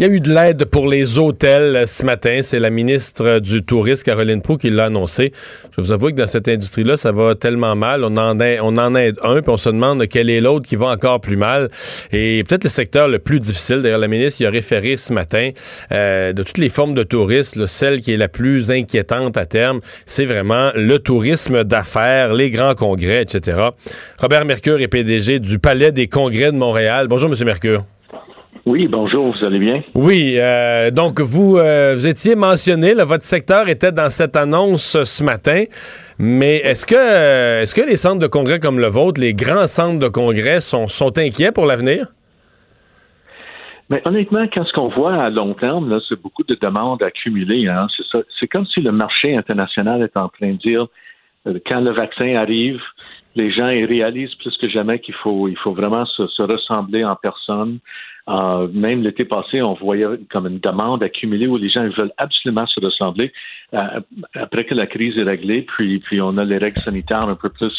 Il y a eu de l'aide pour les hôtels euh, ce matin. C'est la ministre du Tourisme, Caroline Proux, qui l'a annoncé. Je vous avoue que dans cette industrie-là, ça va tellement mal. On en, aide, un, puis on se demande quel est l'autre qui va encore plus mal. Et peut-être le secteur le plus difficile. D'ailleurs, la ministre y a référé ce matin euh, de toutes les formes de tourisme, celle qui est la plus inquiétante à terme, c'est vraiment le tourisme d'affaires, les grands congrès, etc. Robert Mercure est PDG du Palais des congrès de Montréal. Bonjour, Monsieur Mercure. Oui, bonjour, vous allez bien? Oui, euh, donc vous, euh, vous étiez mentionné, là, votre secteur était dans cette annonce ce matin, mais est-ce que, euh, est-ce que les centres de congrès comme le vôtre, les grands centres de congrès, sont, sont inquiets pour l'avenir? Mais honnêtement, quand ce qu'on voit à long terme, là, c'est beaucoup de demandes accumulées. Hein, c'est ça. C'est comme si le marché international est en train de dire euh, quand le vaccin arrive, les gens ils réalisent plus que jamais qu'il faut, il faut vraiment se, se ressembler en personne. Euh, même l'été passé, on voyait comme une demande accumulée où les gens veulent absolument se ressembler. Euh, après que la crise est réglée, puis, puis on a les règles sanitaires un peu plus,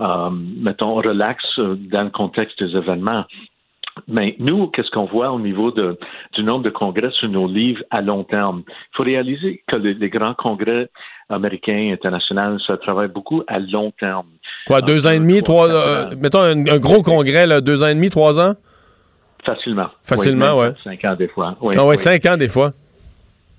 euh, mettons, relax euh, dans le contexte des événements. Mais nous, qu'est-ce qu'on voit au niveau de, du nombre de congrès sur nos livres à long terme? Il faut réaliser que les grands congrès américains, internationaux, ça travaille beaucoup à long terme. Quoi, deux ans et demi, trois, euh, mettons un, un gros congrès, là, deux ans et demi, trois ans? Facilement. Facilement, oui. ouais. Cinq ans des fois. Oui, ah ouais, oui. cinq ans des fois.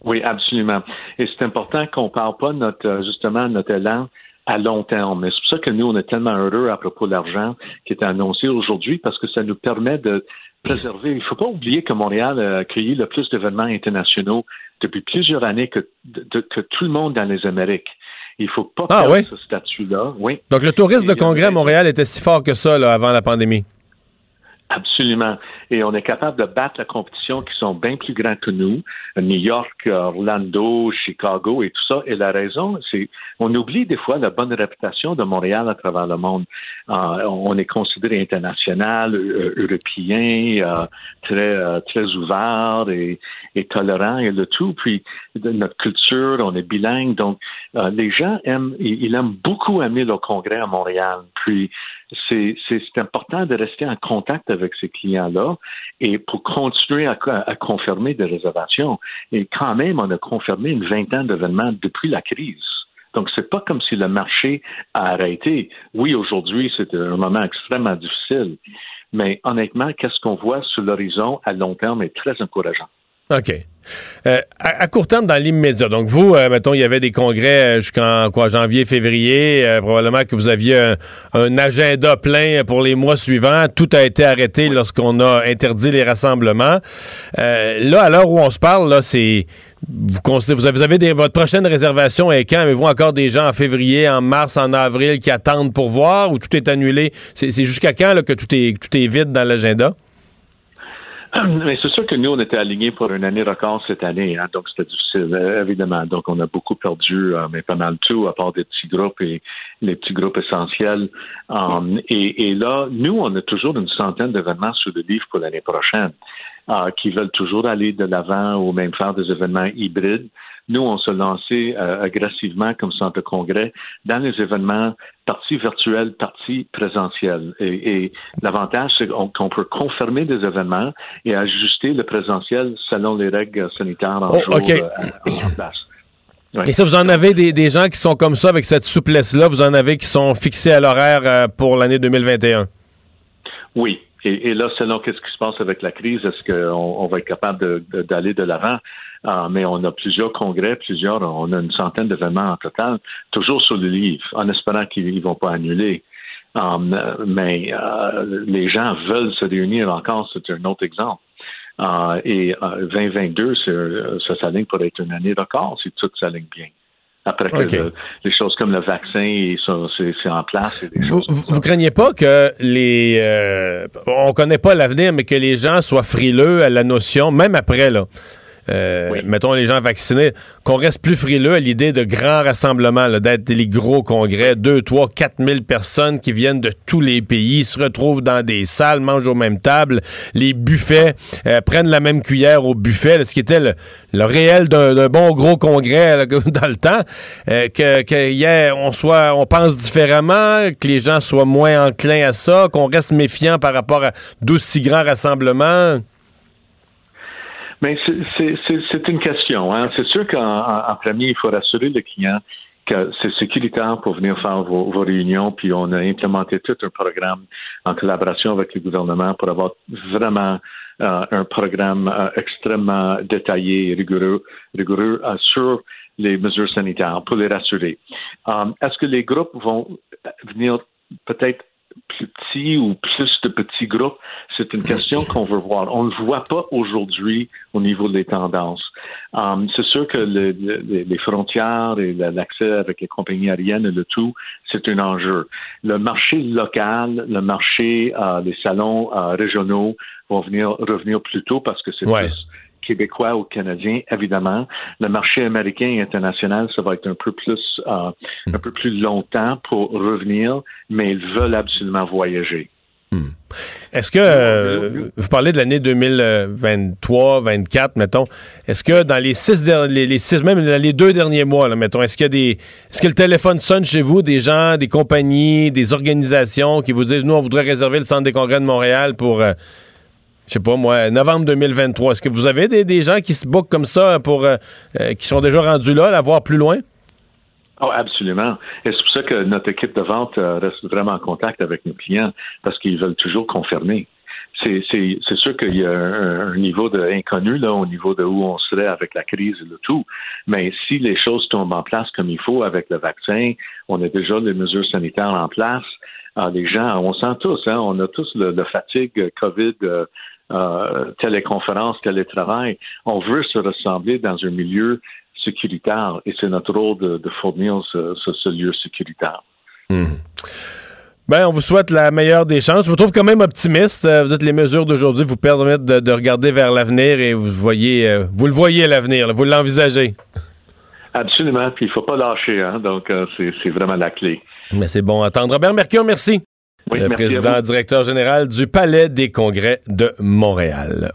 Oui, absolument. Et c'est important qu'on parle pas de notre, euh, justement, notre élan à long terme. Et c'est pour ça que nous, on est tellement heureux à propos de l'argent qui est annoncé aujourd'hui parce que ça nous permet de préserver. Il ne faut pas oublier que Montréal a accueilli le plus d'événements internationaux depuis plusieurs années que, de- que tout le monde dans les Amériques. Il faut pas Ah, perdre oui? ce statut-là. Oui. Donc le tourisme de congrès à Montréal était si fort que ça là, avant la pandémie. Absolument. Et on est capable de battre la compétition qui sont bien plus grands que nous. New York, Orlando, Chicago et tout ça. Et la raison, c'est on oublie des fois la bonne réputation de Montréal à travers le monde. Euh, on est considéré international, euh, européen, euh, très euh, très ouvert et, tolérant et le tout. Puis notre culture, on est bilingue. Donc euh, les gens aiment, ils, aiment beaucoup aimer le congrès à Montréal. Puis c'est important de rester en contact avec ces clients-là et pour continuer à, à confirmer des réservations. Et quand même, on a confirmé une vingtaine d'événements depuis la crise. Donc, c'est pas comme si le marché a arrêté. Oui, aujourd'hui, c'est un moment extrêmement difficile. Mais honnêtement, qu'est-ce qu'on voit sur l'horizon à long terme est très encourageant. OK. Euh, à, à court terme, dans l'immédiat, donc vous, euh, mettons, il y avait des congrès euh, jusqu'en quoi, janvier, février, euh, probablement que vous aviez un, un agenda plein pour les mois suivants. Tout a été arrêté lorsqu'on a interdit les rassemblements. Euh, là, à l'heure où on se parle, là, c'est vous, vous avez, des- votre prochaine réservation est quand? Avez-vous encore des gens en février, en mars, en avril qui attendent pour voir ou tout est annulé? C'est c'est jusqu'à quand là, que tout est, tout est vide dans l'agenda? Mais c'est sûr que nous, on était alignés pour une année record cette année, hein, donc c'était difficile, euh, évidemment. Donc, on a beaucoup perdu, euh, mais pas mal tout, à part des petits groupes et les petits groupes essentiels. Um, et, là, nous, on a toujours une centaine d'événements sur le livre pour l'année prochaine, euh, qui veulent toujours aller de l'avant ou même faire des événements hybrides. Nous, on se lançait euh, agressivement comme centre congrès dans les événements partie virtuelle, partie présentielle. Et, et l'avantage, c'est qu'on peut confirmer des événements et ajuster le présentiel selon les règles sanitaires en Oh, jour euh, en place. Ouais. Et ça, vous en avez des, des gens qui sont comme ça, avec cette souplesse-là, vous en avez qui sont fixés à l'horaire euh, pour l'année 2021? Oui. Et, et là, selon qu'est-ce qui se passe avec la crise, est-ce qu'on on va être capable de- de- d'aller de l'avant? Ah, mais on a plusieurs congrès, plusieurs, on a une centaine d'événements en total, toujours sur le livre, en espérant qu'ils ne vont pas annuler. Um, euh, mais euh, les gens veulent se réunir encore, c'est un autre exemple. Euh, et euh, 2022, c'est, euh, ça s'aligne pour être une année record si tout s'aligne bien. Après que le- les choses comme le vaccin, c'est, en place. et vous, vous craignez pas que les... euh, on connaît pas l'avenir, mais que les gens soient frileux à la notion, même après, là, euh, mettons les gens vaccinés, qu'on reste plus frileux à l'idée de grands rassemblements, d'être les gros congrès, 2, 3, 4 000 personnes qui viennent de tous les pays, se retrouvent dans des salles, mangent aux mêmes tables, les buffets euh, prennent la même cuillère au buffet, là, ce qui était le, le réel d'un bon gros congrès là, dans le temps, euh, que, que hier, on soit, on pense différemment, que les gens soient moins enclins à ça, qu'on reste méfiant par rapport à d'aussi grands rassemblements. Mais c'est- une question. Hein. C'est sûr qu'en en- en premier, il faut rassurer le client que c'est sécuritaire pour venir faire vos, vos réunions, puis on a implémenté tout un programme en collaboration avec le gouvernement pour avoir vraiment euh, un programme euh, extrêmement détaillé et rigoureux, rigoureux euh, sur les mesures sanitaires pour les rassurer. Um, Est-ce que les groupes vont venir peut-être plus petits ou plus de petits groupes? C'est une question qu'on veut voir. On ne le voit pas aujourd'hui au niveau des tendances. Um, c'est sûr que le- le- les frontières et la- l'accès avec les compagnies aériennes et le tout, c'est un enjeu. Le marché local, le marché, euh, les salons euh, régionaux vont venir revenir plus tôt parce que c'est Ouais. plus québécois ou canadien, évidemment. Le marché américain et international, ça va être un peu plus, euh, un peu plus longtemps pour revenir, mais ils veulent absolument voyager. Est-ce que, euh, vous parlez de l'année 2023, 24, mettons, est-ce que dans les six, les, les six, même dans les deux derniers mois, mettons, est-ce qu'il des, est-ce que le téléphone sonne chez vous, des gens, des compagnies, des organisations qui vous disent, nous, on voudrait réserver le centre des congrès de Montréal pour, euh, je sais pas moi, novembre 2023. Est-ce que vous avez des, gens qui se bookent comme ça pour, euh, euh, qui sont déjà rendus là, la voir plus loin? Oh, absolument. Et c'est pour ça que notre équipe de vente euh, reste vraiment en contact avec nos clients parce qu'ils veulent toujours confirmer. C'est, c'est, c'est sûr qu'il y a un, niveau d'inconnu là au niveau de où on serait avec la crise et le tout. Mais si les choses tombent en place comme il faut avec le vaccin, on a déjà les mesures sanitaires en place. Ah, les gens, on sent tous, hein, on a tous le, fatigue COVID, euh, téléconférence, télétravail. On veut se ressembler dans un milieu sécuritaire et c'est notre rôle de, de fournir ce, ce- ce lieu sécuritaire. Ben, on vous souhaite la meilleure des chances. Je vous trouve quand même optimiste. Euh, vous dites les mesures d'aujourd'hui vous permettent de, de regarder vers l'avenir et vous voyez, euh, vous le voyez l'avenir, vous l'envisagez. Absolument, puis il faut pas lâcher, hein, donc euh, c'est vraiment la clé. Mais c'est bon à entendre. Robert Mercure, merci. Oui, le à président directeur général du Palais des Congrès de Montréal.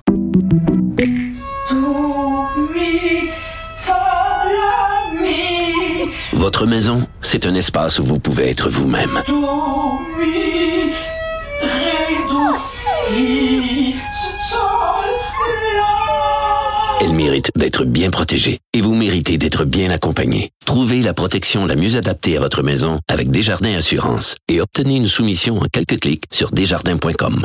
Votre maison, c'est un espace où vous pouvez être vous-même. Mérite d'être bien protégée et vous méritez d'être bien accompagnée. Trouvez la protection la mieux adaptée à votre maison avec Desjardins Assurance et obtenez une soumission en quelques clics sur desjardins.com.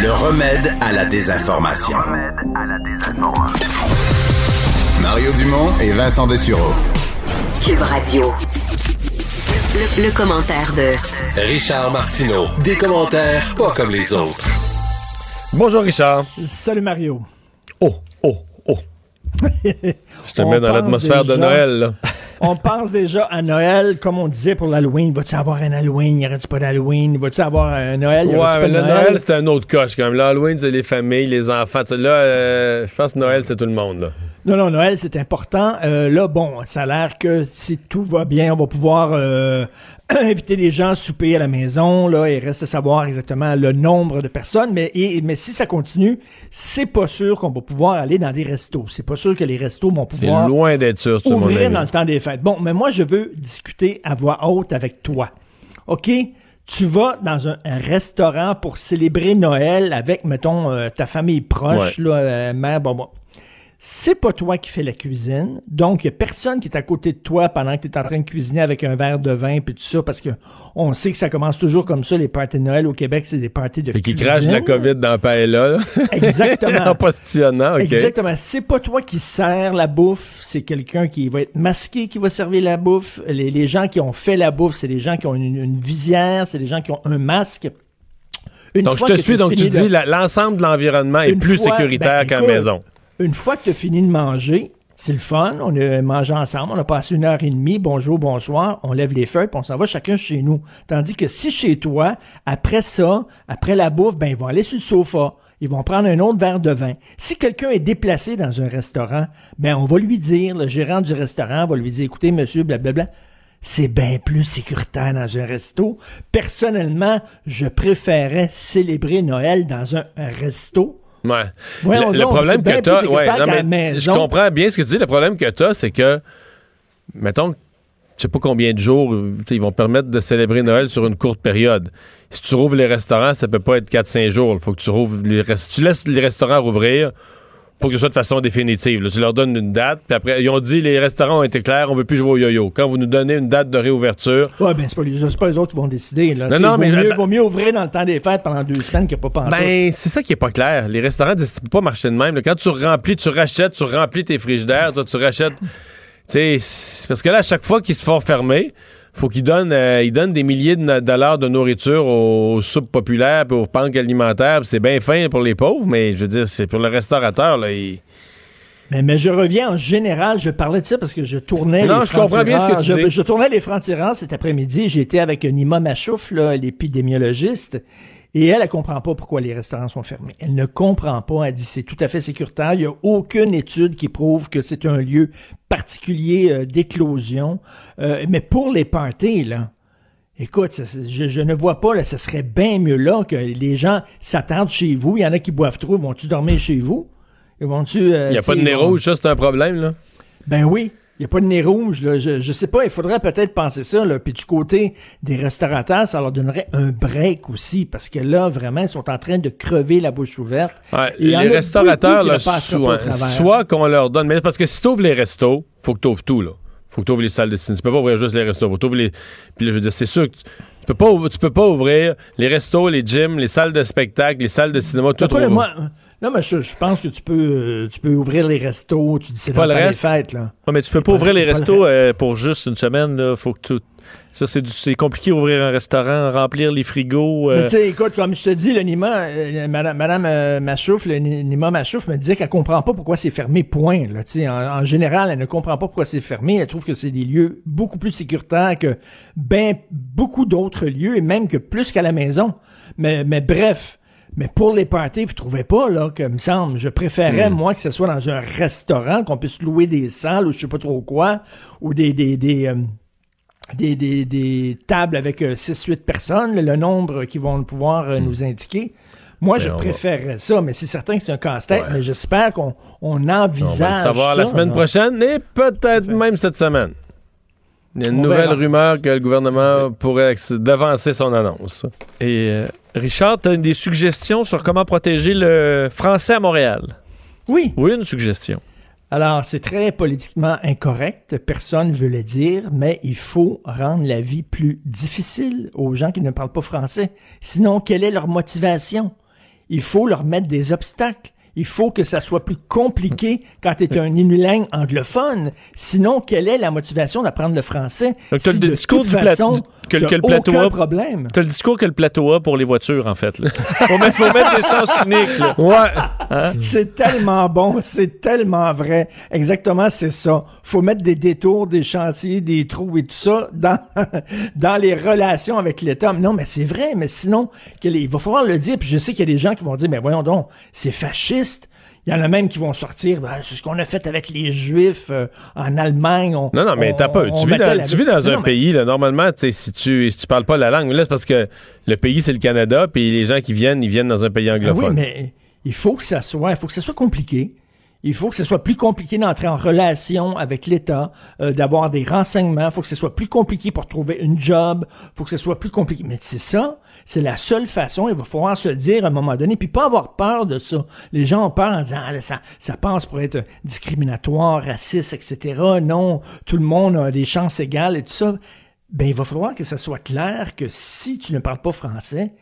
Le remède à la désinformation. Mario Dumont et Vincent Dessureau. Cube Radio. Le, le commentaire de Richard Martineau. Des commentaires pas comme les autres. Bonjour Richard. Salut Mario. Oh, oh, oh. Je te mets dans l'atmosphère de Noël. là. On pense déjà à Noël, comme on disait pour l'Halloween. Va-tu avoir un Halloween? Y aurait-tu pas d'Halloween? Va-tu avoir un Noël? Y Ouais, pas mais le Noël? Noël, c'est un autre coche quand même. L'Halloween, c'est les familles, les enfants. Là, euh, je pense que Noël, c'est tout le monde. Là. Non, non, Noël, c'est important. Euh, là, bon, ça a l'air que si tout va bien, on va pouvoir euh, inviter les gens à souper à la maison. Là, il reste à savoir exactement le nombre de personnes. Mais, et- mais si ça continue, c'est pas sûr qu'on va pouvoir aller dans des restos. C'est pas sûr que les restos vont C'est pouvoir loin d'être sûr, c'est mon ouvrir avis. dans le temps des fêtes. Bon, mais moi, je veux discuter à voix haute avec toi. OK? Tu vas dans un, un restaurant pour célébrer Noël avec, mettons, euh, ta famille proche, Ouais. là, euh, mère, bon, bon. C'est pas toi qui fais la cuisine, donc il y a personne qui est à côté de toi pendant que tu es en train de cuisiner avec un verre de vin puis tout ça, parce que on sait que ça commence toujours comme ça, les parties de Noël au Québec, c'est des parties de Fait cuisine. crachent de la COVID dans le paella. là. Exactement. en postillonnant, OK. Exactement. C'est pas toi qui sers la bouffe, c'est quelqu'un qui va être masqué qui va servir la bouffe. Les, les gens qui ont fait la bouffe, c'est des gens qui ont une, une visière, c'est des gens qui ont un masque. Une donc, je te suis. Donc, tu de- dis la- l'ensemble de l'environnement est plus fois- sécuritaire ben, qu'à la maison. Une fois que tu as fini de manger, c'est le fun, on a mangé ensemble, on a passé une heure et demie, bonjour, bonsoir, on lève les feuilles, puis on s'en va chacun chez nous. Tandis que si chez toi, après ça, après la bouffe, ben ils vont aller sur le sofa. Ils vont prendre un autre verre de vin. Si quelqu'un est déplacé dans un restaurant, ben on va lui dire, le gérant du restaurant va lui dire, écoutez, monsieur, blablabla, c'est bien plus sécuritaire dans un resto. Personnellement, je préférais célébrer Noël dans un resto. Ouais. Le, le donc, problème que t'as, ouais, je comprends bien ce que tu dis. Le problème que t'as, c'est que, mettons, je sais pas combien de jours, ils vont permettre de célébrer Noël sur une courte période. Si tu rouvres les restaurants, ça peut pas être 4-5 jours. Il faut que tu rouvres les rest- si tu laisses les restaurants rouvrir, faut que ce soit de façon définitive. là. Tu leur donnes une date, puis après, ils ont dit les restaurants ont été clairs, on veut plus jouer au yo-yo. Quand vous nous donnez une date de réouverture, Ouais, ben, c'est pas, les- pas les autres qui vont décider. Là. Non, non, vaut mais mieux, vaut mieux ouvrir dans le temps des fêtes pendant deux semaines qu'il n'y a pas pendant Ben, c'est ça qui est pas clair. Les restaurants, tu peux pas marcher de même. là. Quand tu remplis, tu rachètes, tu remplis tes frigidaires, tu, tu rachètes. Tu sais, parce que là, à chaque fois qu'ils se font fermer, faut qu'ils donnent, euh, ils donnent des milliers de dollars de nourriture aux soupes populaires puis aux banques alimentaires. C'est bien fin pour les pauvres, mais je veux dire, c'est pour le restaurateur, là. il- Mais, mais je reviens en général, je parlais de ça parce que je tournais Non, les je comprends bien ce que tu francs-tireurs. dis. je, je tournais les francs-tireurs cet après-midi. J'étais avec Nima Machouf, l'épidémiologiste. Et elle, elle comprend pas pourquoi les restaurants sont fermés. Elle ne comprend pas. Elle dit c'est tout à fait sécuritaire. Il y a aucune étude qui prouve que c'est un lieu particulier euh, d'éclosion. Euh, mais pour les parties, là, Écoute, ça, je, je ne vois pas, là, ce serait bien mieux là que les gens s'attendent chez vous. Il y en a qui boivent trop. Vont-tu dormir chez vous? Vont-tu, euh, Il n'y a pas de nez rouge, ça, c'est un problème, là. Ben oui. Il n'y a pas de nez rouge. Là. Je, je sais pas, il faudrait peut-être penser ça. Là. Puis du côté des restaurateurs, ça leur donnerait un break aussi. Parce que là, vraiment, ils sont en train de crever la bouche ouverte. Ouais, Et les restaurateurs, là, ne pas soit, qu'on leur donne. Mais parce que si tu ouvres les restos, faut que tu ouvres tout, là. Faut que tu ouvres les salles de cinéma. Tu peux pas ouvrir juste les restos. Faut que les. Puis là, je veux dire, c'est sûr que tu peux pas, tu peux pas ouvrir les restos, les gyms, les salles de spectacle, les salles de cinéma, tout le- ouvert. Non, mais je, je pense que tu peux, euh, tu peux ouvrir les restos. Tu dis c'est Pas le reste. fêtes. Là. Ouais, mais tu peux pas Pas- ouvrir les le restos euh, pour juste une semaine. Là. Faut que tu... Ça, c'est, compliqué ouvrir un restaurant, remplir les frigos. euh, Mais tu sais, écoute, comme je te dis, le Nima, euh, Madame, Madame Machouf, le Ni- Nima Machouf me disait qu'elle comprend pas pourquoi c'est fermé, point. Là, en, en général, elle ne comprend pas pourquoi c'est fermé. Elle trouve que c'est des lieux beaucoup plus sécuritaires que ben beaucoup d'autres lieux et même que plus qu'à la maison. Mais, mais bref. Mais pour les parties, vous trouvez pas, là, que, me semble, je préférais, Hmm. moi, que ce soit dans un restaurant, qu'on puisse louer des salles ou je sais pas trop quoi, ou des, des, des, euh, des, des, des tables avec 6-8 personnes, le nombre qu'ils vont pouvoir euh, nous indiquer. Moi, Ben, je va- préférerais ça, mais c'est certain que c'est un casse-tête, Ouais. mais j'espère qu'on on On va envisage le savoir la semaine là. prochaine et peut-être même cette semaine. Il y a une On nouvelle verra. rumeur que le gouvernement pourrait devancer son annonce. Et euh, Richard, tu as des suggestions sur comment protéger le français à Montréal? Oui. Oui, une suggestion. Alors, c'est très politiquement incorrect, personne ne veut le dire, mais il faut rendre la vie plus difficile aux gens qui ne parlent pas français. Sinon, quelle est leur motivation? Il faut leur mettre des obstacles. Il faut que ça soit plus compliqué quand tu es un unilingue anglophone. Sinon, quelle est la motivation d'apprendre le français? Donc, t'as si le de discours toute du pla- façon, du- que, t'as que le plateau a. problème? T'as le discours que le plateau a pour les voitures, en fait. là. faut, mettre, faut mettre des sens uniques. Là. Ouais. Hein? C'est tellement bon, c'est tellement vrai. Exactement, c'est ça. Faut mettre des détours, des chantiers, des trous et tout ça dans, dans les relations avec l'État. Non, mais c'est vrai, mais sinon, il va falloir le dire. Puis je sais qu'il y a des gens qui vont dire, mais voyons donc, c'est fasciste. Il y en a même qui vont sortir, Ben, c'est ce qu'on a fait avec les Juifs euh, en Allemagne. On- Non, non, mais t'as pas. Tu vis, dans, la- tu vis dans Non, un non, pays, là, normalement, si tu, si tu parles pas la langue, là, c'est parce que le pays, c'est le Canada, puis les gens qui viennent, ils viennent dans un pays Ah anglophone. oui, mais il faut que ça soit, il faut que ça soit compliqué. Il faut que ce soit plus compliqué d'entrer en relation avec l'État, euh, d'avoir des renseignements. Il faut que ce soit plus compliqué pour trouver une job. Il faut que ce soit plus compliqué. Mais c'est ça, c'est la seule façon. Il va falloir se le dire à un moment donné, puis pas avoir peur de ça. Les gens ont peur en disant ah, ça, ça passe pour être discriminatoire, raciste, etc. Non, tout le monde a des chances égales et tout ça. Ben, il va falloir que ça soit clair que si tu ne parles pas français,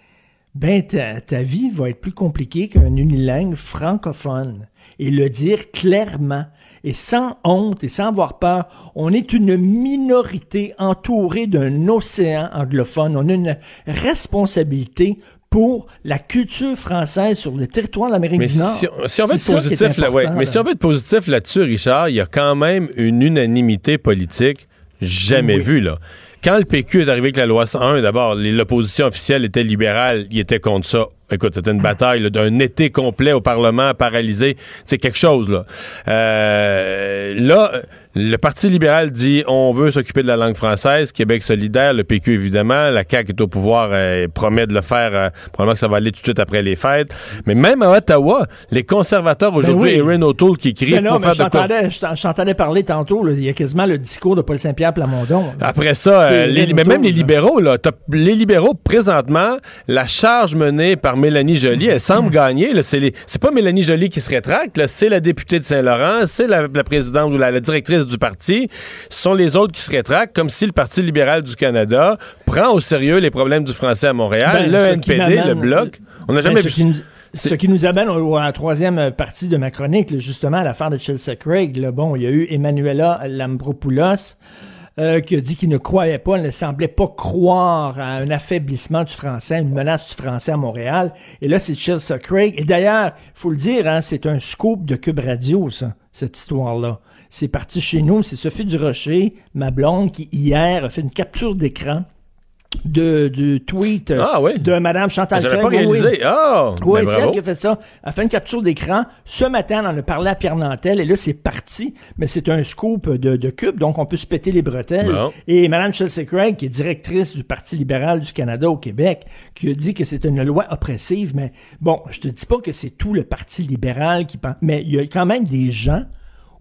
ben ta, ta vie va être plus compliquée qu'un unilingue francophone. Et le dire clairement et sans honte et sans avoir peur, on est une minorité entourée d'un océan anglophone. On a une responsabilité pour la culture française sur le territoire de l'Amérique du Nord. si, on- si on veut être positif, là, ouais, mais là. si on veut être positif là-dessus, Richard, il y a quand même une unanimité politique jamais Oui. vue, là. Quand le PQ est arrivé avec la loi 101, d'abord, l'opposition officielle était libérale, il était contre ça. Écoute, c'était une bataille d'un été complet au Parlement paralysé. C'est quelque chose, là. Euh, là, Le Parti libéral dit on veut s'occuper de la langue française, Québec solidaire, le PQ évidemment, la CAQ est au pouvoir, euh, promet de le faire, euh, probablement que ça va aller tout de suite après les fêtes. Mais même à Ottawa, les conservateurs aujourd'hui, Ben oui. Erin O'Toole qui crie, il non, mais faire je de quoi? t'entendais- je t'en- je t'entendais parler tantôt, il y a quasiment le discours de Paul Saint-Pierre Plamondon. là. Après ça, euh, les- mais même les libéraux, là, les libéraux, présentement, la charge menée par Mélanie Joly, elle semble gagner. C'est pas Mélanie Joly qui se rétracte, c'est la députée de Saint-Laurent, c'est la, la présidente ou la, la directrice du parti. Ce sont les autres qui se rétractent, comme si le Parti libéral du Canada prend au sérieux les problèmes du français à Ben, Montréal, le ce qui NPD, le Bloc. On n'a Ben, jamais ce vu qui nous- Ce qui nous amène à la troisième partie de ma chronique, là, justement, à l'affaire de Chelsea Craig. là. Bon, il y a eu Emmanuela Lambropoulos euh, qui a dit qu'il ne croyait pas, ne semblait pas croire à un affaiblissement du français, une menace du français à Montréal. Et là, c'est Chelsea Craig. Et d'ailleurs, il faut le dire, hein, c'est un scoop de Cube Radio, ça, cette histoire-là. C'est parti chez nous, c'est Sophie Durocher, ma blonde, qui hier a fait une capture d'écran de, du tweet euh, Ah oui? de Mme Chantal J'avais pas Oui, oui. réalisé. Ah! Oui, Ben, c'est elle qui a fait ça. Elle a fait une capture d'écran. Ce matin, on en a parlé à Pierre Nantel et là, c'est parti. Mais c'est un scoop de, de Cube, donc on peut se péter les bretelles. Bon. Et Mme Chelsea Craig, qui est directrice du Parti libéral du Canada au Québec, qui a dit que c'est une loi oppressive. Mais bon, je te dis pas que c'est tout le Parti libéral qui pense, mais il y a quand même des gens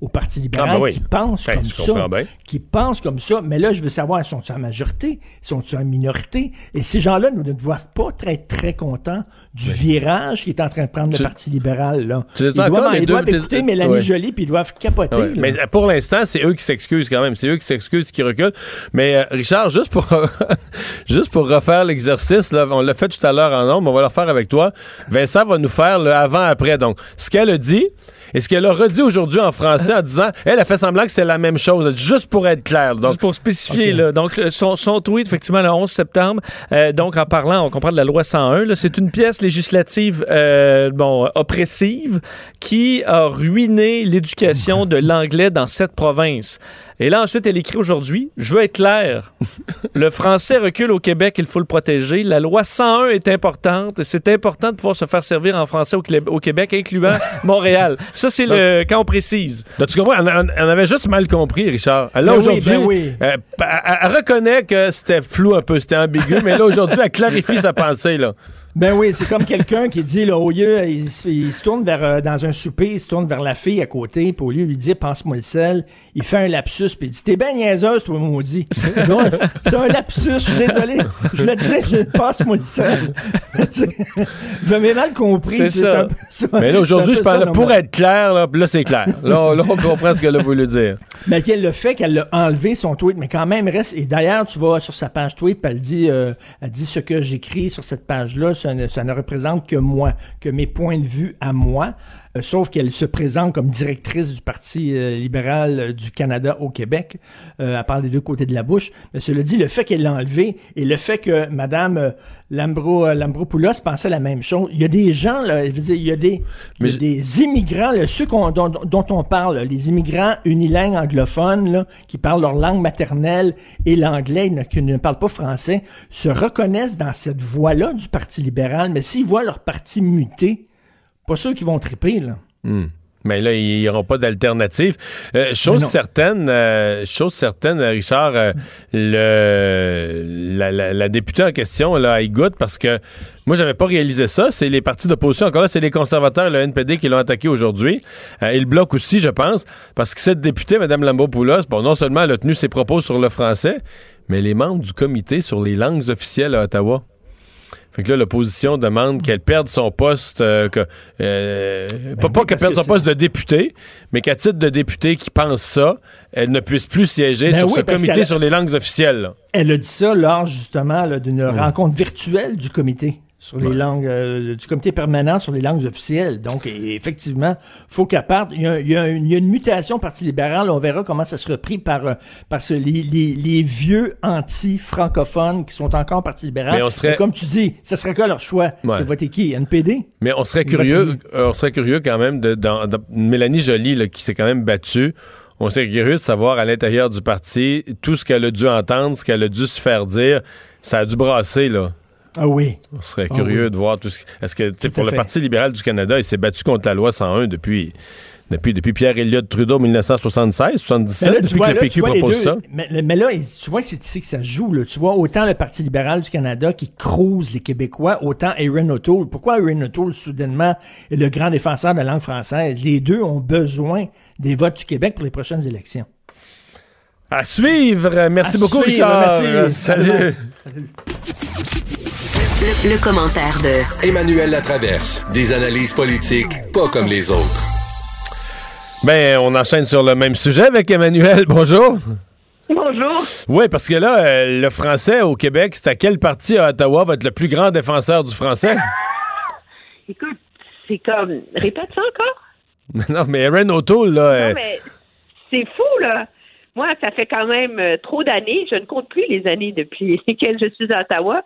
au Parti libéral Ah, ben oui. qui pensent Ben, comme je ça. comprends bien. Qui pensent comme ça. Mais là, je veux savoir, sont-ils en majorité? Sont-ils en minorité? Et ces gens-là nous ne doivent pas être très contents du virage qui est en train de prendre Tu- le Parti libéral. Là. Tu les Ils doivent, les ils deux- doivent écouter Mélanie ouais. Joly puis ils doivent capoter. Ouais, mais euh, pour l'instant, c'est eux qui s'excusent quand même. C'est eux qui s'excusent, qui reculent. Mais euh, Richard, juste pour juste pour refaire l'exercice, là, on l'a fait tout à l'heure en nombre, on va le refaire avec toi. Vincent va nous faire le avant-après. Donc, ce qu'elle a dit et ce qu'elle a redit aujourd'hui en français en disant, elle a fait semblant que c'est la même chose, juste pour être clair. Donc, Juste pour spécifier, là, donc son, son tweet, effectivement, le 11 septembre, euh, donc en parlant, on comprend de la loi 101, là, c'est une pièce législative euh, bon, oppressive qui a ruiné l'éducation de l'anglais dans cette province. Et là, ensuite, elle écrit aujourd'hui, je veux être clair, le français recule au Québec, il faut le protéger. La loi 101 est importante et c'est important de pouvoir se faire servir en français au, Québec, incluant Montréal. Ça, c'est le quand on précise. Donc, tu comprends? On, on- avait juste mal compris, Richard. Là, Ben oui, aujourd'hui, ben oui. euh, elle, elle reconnaît que c'était flou un peu, c'était ambigu, mais là, aujourd'hui, elle clarifie sa pensée, là. Ben oui, c'est comme quelqu'un qui dit, là, au lieu, il, se- il se tourne vers, euh, dans un souper, il se tourne vers la fille à côté, puis au lieu de lui dire, passe-moi le sel, il fait un lapsus, puis il dit, t'es ben niaiseuse, toi, maudit. Non, c'est un lapsus, je suis désolé. Je le je passe-moi le sel. Vous avez mal compris. C'est ça. Mais là, aujourd'hui, je parle pour être clair, là, là, c'est clair. Là, là, on comprend ce qu'elle a voulu dire. Mais qu'elle le fait, qu'elle l'a enlevé son tweet, mais quand même reste. Et d'ailleurs, tu vas sur sa page tweet, puis elle dit, euh, elle dit ce que j'écris sur cette page-là, ça ne, représente que moi, que mes points de vue à moi. Euh, sauf qu'elle se présente comme directrice du Parti euh, libéral euh, du Canada au Québec. Euh, elle parle des deux côtés de la bouche. Mais cela dit, le fait qu'elle l'a enlevé et le fait que Madame Lambro, Lambropoulos pensait la même chose. Il y a des gens, là, je veux dire, il y a des, il y a des immigrants, là, ceux qu'on- dont, dont on parle, là, les immigrants unilingues anglophones, là, qui parlent leur langue maternelle et l'anglais, qui ne parlent pas français, se reconnaissent dans cette voie-là du Parti libéral. Mais s'ils voient leur parti muter, pas sûr qu'ils vont triper, là. Hmm. Mais là, ils n'auront pas d'alternative. Euh, chose certaine, euh, chose certaine, Richard, euh, le, la, la- la députée en question, là, elle goûte parce que moi, j'avais pas réalisé ça. C'est les partis d'opposition. Encore là, c'est les conservateurs et le NPD qui l'ont attaqué aujourd'hui. Et le Bloc aussi, je pense. Parce que cette députée, Mme Lambopoulos, bon, non seulement elle a tenu ses propos sur le français, mais les membres du comité sur les langues officielles à Ottawa. Fait que là, l'opposition demande qu'elle perde son poste, euh, que, euh, pas, pas oui, qu'elle perde que son poste de député, mais qu'à titre de député qui pense ça, elle ne puisse plus siéger Ben sur oui, ce comité sur les langues officielles. là. Elle a dit ça lors justement d'une rencontre virtuelle du comité sur les langues euh, du comité permanent sur les langues officielles. Donc et- effectivement, faut qu'elle parte. Il y, a, il y a une, il y a une mutation Parti libéral. On verra comment ça sera pris par euh, par ce- les, les- les vieux anti-francophones qui sont encore Parti libéral. Mais on serait- Et comme tu dis, ça serait quoi leur choix? Ouais. C'est voter qui? NPD Mais on serait curieux, euh, on serait curieux quand même de, dans, dans- Mélanie Joly, là, qui s'est quand même battue. On serait curieux de savoir à l'intérieur du parti tout ce qu'elle a dû entendre, ce qu'elle a dû se faire dire. Ça a dû brasser, là. Ah oui. On serait Ah curieux oui. de voir tout ce Est-ce que, tu pour le fait. Parti libéral du Canada, il s'est battu contre la loi 101 depuis, Depuis, depuis Pierre Elliott Trudeau, 1976, 77, Mais là, depuis vois, que le PQ propose deux- ça. Mais, mais là, tu vois que c'est ici que ça se joue. Là. Tu vois, autant le Parti libéral du Canada qui crouse les Québécois, autant Aaron O'Toole. Pourquoi Aaron O'Toole, soudainement, est le grand défenseur de la langue française? Les deux ont besoin des votes du Québec pour les prochaines élections. À suivre. Merci À beaucoup, suivre, Richard. merci. Salut. Le, le commentaire de Emmanuel Latraverse. Des analyses politiques pas comme les autres. Ben, on enchaîne sur le même sujet avec Emmanuel. Bonjour. Bonjour. Oui, parce que là, euh, le français au Québec, c'est à quel parti à Ottawa va être le plus grand défenseur du français? Écoute, c'est comme. Répète ça encore? non, mais Aaron O'Toole, là. euh, Non, mais c'est fou, là. Moi, ça fait quand même euh, trop d'années. Je ne compte plus les années depuis lesquelles je suis à Ottawa.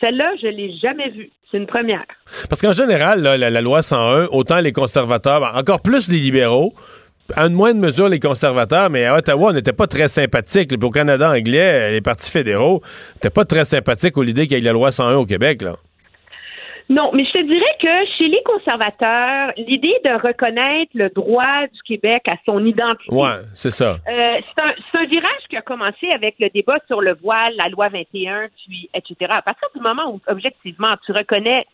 Celle-là, je ne l'ai jamais vue. C'est une première. Parce qu'en général, la, loi 101, autant les conservateurs, ben, encore plus les libéraux, une moindre mesure les conservateurs, mais à Ottawa, on n'était pas très sympathique. Au Canada anglais, les partis fédéraux n'étaient pas très sympathiques aux l'idée qu'il y ait la loi 101 au Québec. Là. Non, mais je te dirais que chez les conservateurs, l'idée de reconnaître le droit du Québec à son identité, Ouais, c'est ça. Euh, c'est un, c'est un virage qui a commencé avec le débat sur le voile, la loi 21, puis etc. À partir du moment où, objectivement, tu reconnais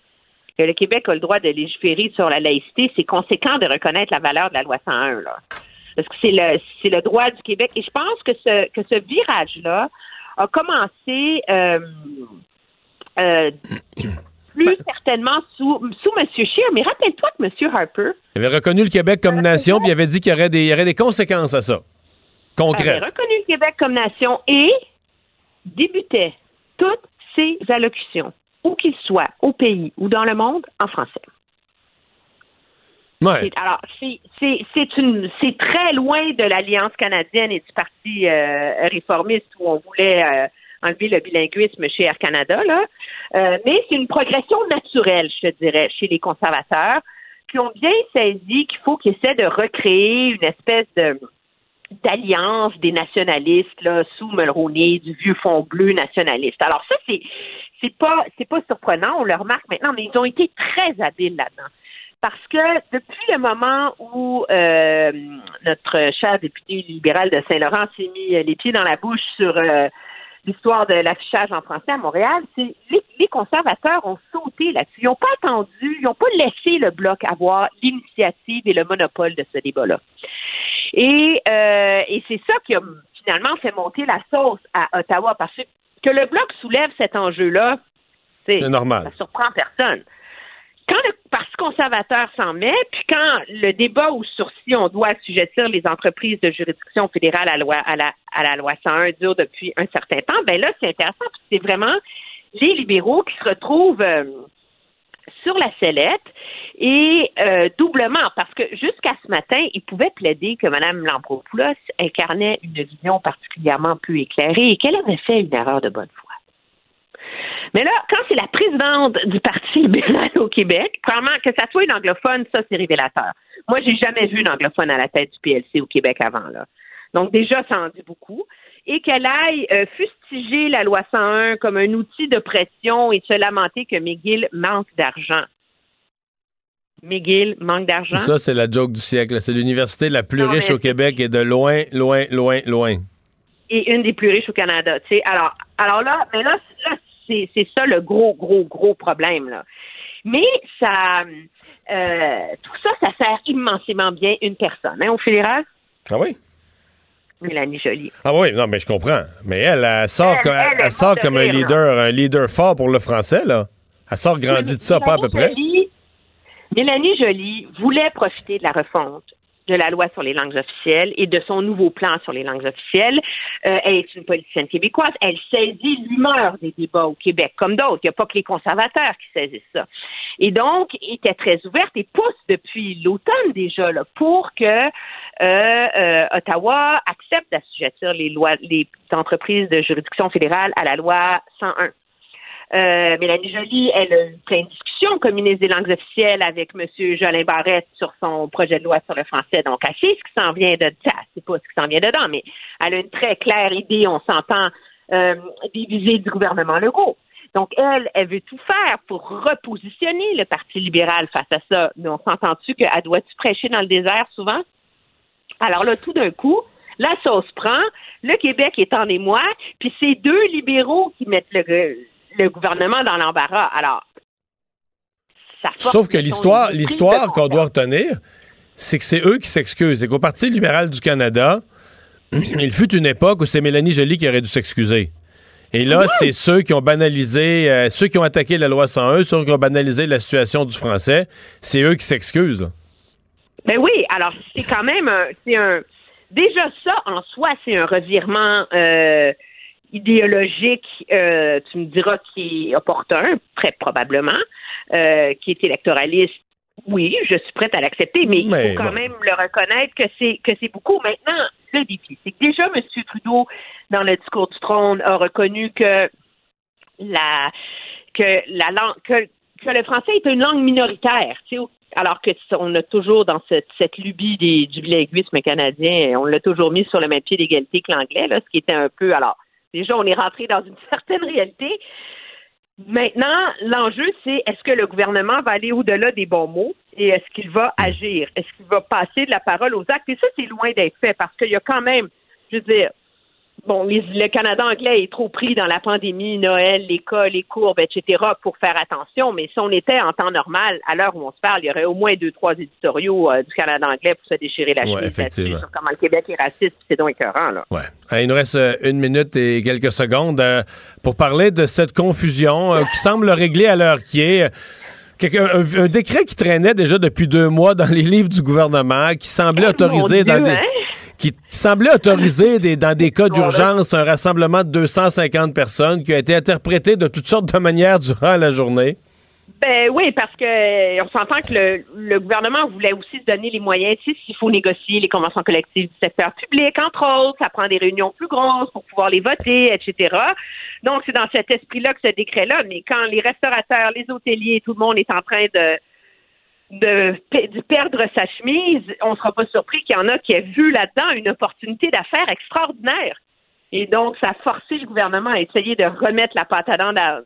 que le Québec a le droit de légiférer sur la laïcité, c'est conséquent de reconnaître la valeur de la loi 101. Là. Parce que c'est le, c'est le droit du Québec. Et je pense que ce, que ce virage-là a commencé euh, euh, plus certainement sous, sous M. Scheer. Mais rappelle-toi que M. Harper Il avait reconnu le Québec comme nation, puis il avait dit qu'il y aurait des, il y aurait des conséquences à ça. avait Concrètes. reconnu le Québec comme nation et débutait toutes ses allocutions, où qu'il soit, au pays ou dans le monde, en français. Ouais. Alors, c'est très loin de l'Alliance canadienne et du Parti euh, réformiste où on voulait euh, enlever le bilinguisme chez Air Canada, là. Euh, mais c'est une progression naturelle, je te dirais, chez les conservateurs, qui ont bien saisi qu'il faut qu'ils essaient de recréer une espèce de d'alliance des nationalistes là, sous Mulroney, du vieux fond bleu nationaliste. Alors ça, c'est c'est pas c'est pas surprenant, on le remarque maintenant, mais ils ont été très habiles là-dedans. Parce que depuis le moment où euh, notre cher député libéral de Saint-Laurent s'est mis les pieds dans la bouche sur euh, l'histoire de l'affichage en français à Montréal, c'est les, les conservateurs ont sauté là-dessus. Ils n'ont pas attendu, ils n'ont pas laissé le bloc avoir l'initiative et le monopole de ce débat-là. Et, euh, et c'est ça qui a finalement fait monter la sauce à Ottawa, parce que que le bloc soulève cet enjeu-là, c'est normal. ça surprend personne. Quand le Parti conservateur s'en met, puis quand le débat sur si on doit assujettir les entreprises de juridiction fédérale à, la, loi 101 dure depuis un certain temps, ben là, c'est intéressant, c'est vraiment les libéraux qui se retrouvent euh, sur la sellette et euh, doublement, parce que jusqu'à ce matin, ils pouvaient plaider que Mme Lambropoulos incarnait une vision particulièrement peu éclairée et qu'elle avait fait une erreur de bonne foi. Mais là, quand c'est la présidente du Parti libéral au Québec, clairement, que ça soit une anglophone, ça, c'est révélateur. Moi, j'ai jamais vu une anglophone à la tête du PLC au Québec avant, là. Donc, déjà, ça en dit beaucoup. Et qu'elle aille euh, fustiger la loi 101 comme un outil de pression et se lamenter que McGill manque d'argent. McGill manque d'argent. Ça, c'est la joke du siècle. C'est l'université la plus Non, riche au Québec et de loin, loin, loin, loin. et une des plus riches au Canada. Tu sais. Alors, alors là, mais là, là c'est, ça le gros, gros, gros problème. Là. Mais ça, euh, tout ça, ça sert immensément bien une personne. Hein, au fédéral, Ah oui? Mélanie Joly. Ah oui, non, mais je comprends. Mais elle, elle sort, Elle, comme, elle, elle elle sort comme un devenir, leader, un leader fort pour le français, là. Elle sort grandi de ça, pas à peu près. Mélanie Joly voulait profiter de la refonte de la loi sur les langues officielles et de son nouveau plan sur les langues officielles. Euh, elle est une politicienne québécoise. Elle saisit l'humeur des débats au Québec, comme d'autres. Il n'y a pas que les conservateurs qui saisissent ça. Et donc, était très ouverte et pousse depuis l'automne déjà pour que euh, euh, Ottawa accepte d'assujettir les lois, les entreprises de juridiction fédérale à la loi 101. Euh, Mélanie Joly, elle a eu plein de discussions comme ministre des langues officielles avec M. Jolin Barrette sur son projet de loi sur le français. Donc, elle sait ce qui s'en vient de ça. C'est pas ce qui s'en vient dedans, mais elle a une très claire idée, on s'entend, euh, des visées du gouvernement Legault. Donc, elle, elle veut tout faire pour repositionner le Parti libéral face à ça. Mais on s'entend-tu qu'elle doit-tu prêcher dans le désert souvent? Alors là, tout d'un coup, la sauce prend, le Québec est en émoi, puis c'est deux libéraux qui mettent le, le gouvernement dans l'embarras. Alors, ça Sauf que l'histoire, l'histoire qu'on doit retenir, c'est que c'est eux qui s'excusent. C'est qu'au Parti libéral du Canada, il fut une époque où c'est Mélanie Joly qui aurait dû s'excuser. Et là, c'est ceux qui ont banalisé, euh, ceux qui ont attaqué la loi 101, ceux qui ont banalisé la situation du français, c'est eux qui s'excusent. Ben oui, alors c'est quand même un, un déjà ça en soi, c'est un revirement euh, idéologique, euh, tu me diras qui est opportun, très probablement, euh, qui est électoraliste. Oui, je suis prête à l'accepter, mais, il faut quand bon. même le reconnaître que c'est que c'est beaucoup. Maintenant, le défi, c'est que déjà M. Trudeau, dans le discours du trône, a reconnu que la que la langue que, que le français est une langue minoritaire, tu sais, alors que on a toujours dans cette, cette lubie des, du bilinguisme canadien, on l'a toujours mis sur le même pied d'égalité que l'anglais, là, ce qui était un peu alors déjà on est rentré dans une certaine réalité. Maintenant, l'enjeu, c'est est-ce que le gouvernement va aller au-delà des bons mots et est-ce qu'il va agir? Est-ce qu'il va passer de la parole aux actes? Et ça, c'est loin d'être fait parce qu'il y a quand même, je veux dire, bon, les- le Canada anglais est trop pris dans la pandémie, Noël, l'école, les courbes, etc., pour faire attention. Mais si on était en temps normal, à l'heure où on se parle, il y aurait au moins deux, trois éditoriaux euh, du Canada anglais pour se déchirer la Ouais, chemise sur comment le Québec est raciste. C'est donc écœurant, là. Ouais. Il nous reste euh, une minute et quelques secondes euh, pour parler de cette confusion qui semble régler à l'heure qui est. Un, un décret qui traînait déjà depuis deux mois dans les livres du gouvernement, qui semblait autoriser Oh, mon dans des, hein? qui semblait autoriser des, dans des cas d'urgence un rassemblement de 250 personnes qui a été interprété de toutes sortes de manières durant la journée. Ben oui, parce que on s'entend que le, le gouvernement voulait aussi se donner les moyens, tu sais, s'il faut négocier les conventions collectives du secteur public, entre autres, ça prend des réunions plus grosses pour pouvoir les voter, etc. Donc, c'est dans cet esprit-là que ce décret-là, mais quand les restaurateurs, les hôteliers, tout le monde est en train de de, pe- de perdre sa chemise, on ne sera pas surpris qu'il y en a qui aient vu là-dedans une opportunité d'affaires extraordinaire. Et donc, ça a forcé le gouvernement à essayer de remettre la pâte à dents dans,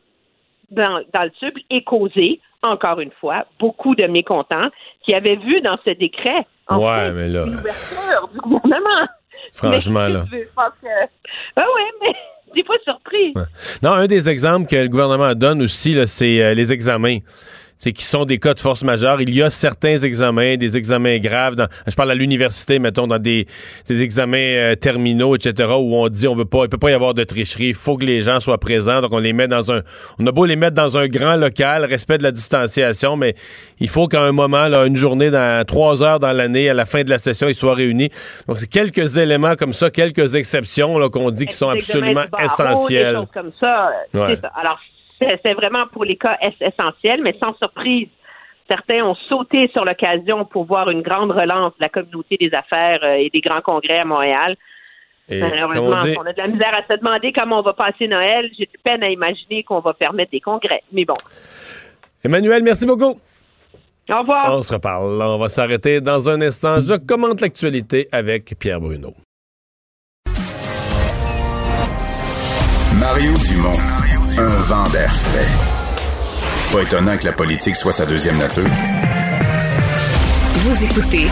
dans, dans le tube et causer, encore une fois, beaucoup de mécontents qui avaient vu dans ce décret en ouais, fait, mais là, l'ouverture du gouvernement. franchement, Mais là. je pense que... Ah ouais, mais t'es pas surpris. Non, un des exemples que le gouvernement donne aussi, c'est euh, les examens. C'est qui sont des cas de force majeure. Il y a certains examens, des examens graves. Dans, je parle à l'université, mettons, dans des, des examens euh, terminaux, etc., où on dit on veut pas, il peut pas y avoir de tricherie. Il faut que les gens soient présents. Donc on les met dans un, on a beau les mettre dans un grand local, respect de la distanciation, mais il faut qu'à un moment, là, une journée, dans trois heures dans l'année, à la fin de la session, ils soient réunis. Donc c'est quelques éléments comme ça, quelques exceptions là, qu'on dit qui sont absolument barreau. Des choses comme ça. Ouais. C'est ça. Alors, c'est vraiment pour les cas es- essentiels, mais sans surprise. Certains ont sauté sur l'occasion pour voir une grande relance de la communauté des affaires euh, et des grands congrès à Montréal. Et Malheureusement, comme on dit- on a de la misère à se demander comment on va passer Noël. J'ai de peine à imaginer qu'on va permettre des congrès. Mais bon. Emmanuel, merci beaucoup. Au revoir. On se reparle. On va s'arrêter dans un instant. Je commente l'actualité avec Pierre Bruno. Mario Dumont, un vent d'air frais. Pas étonnant que la politique soit sa deuxième nature. Vous écoutez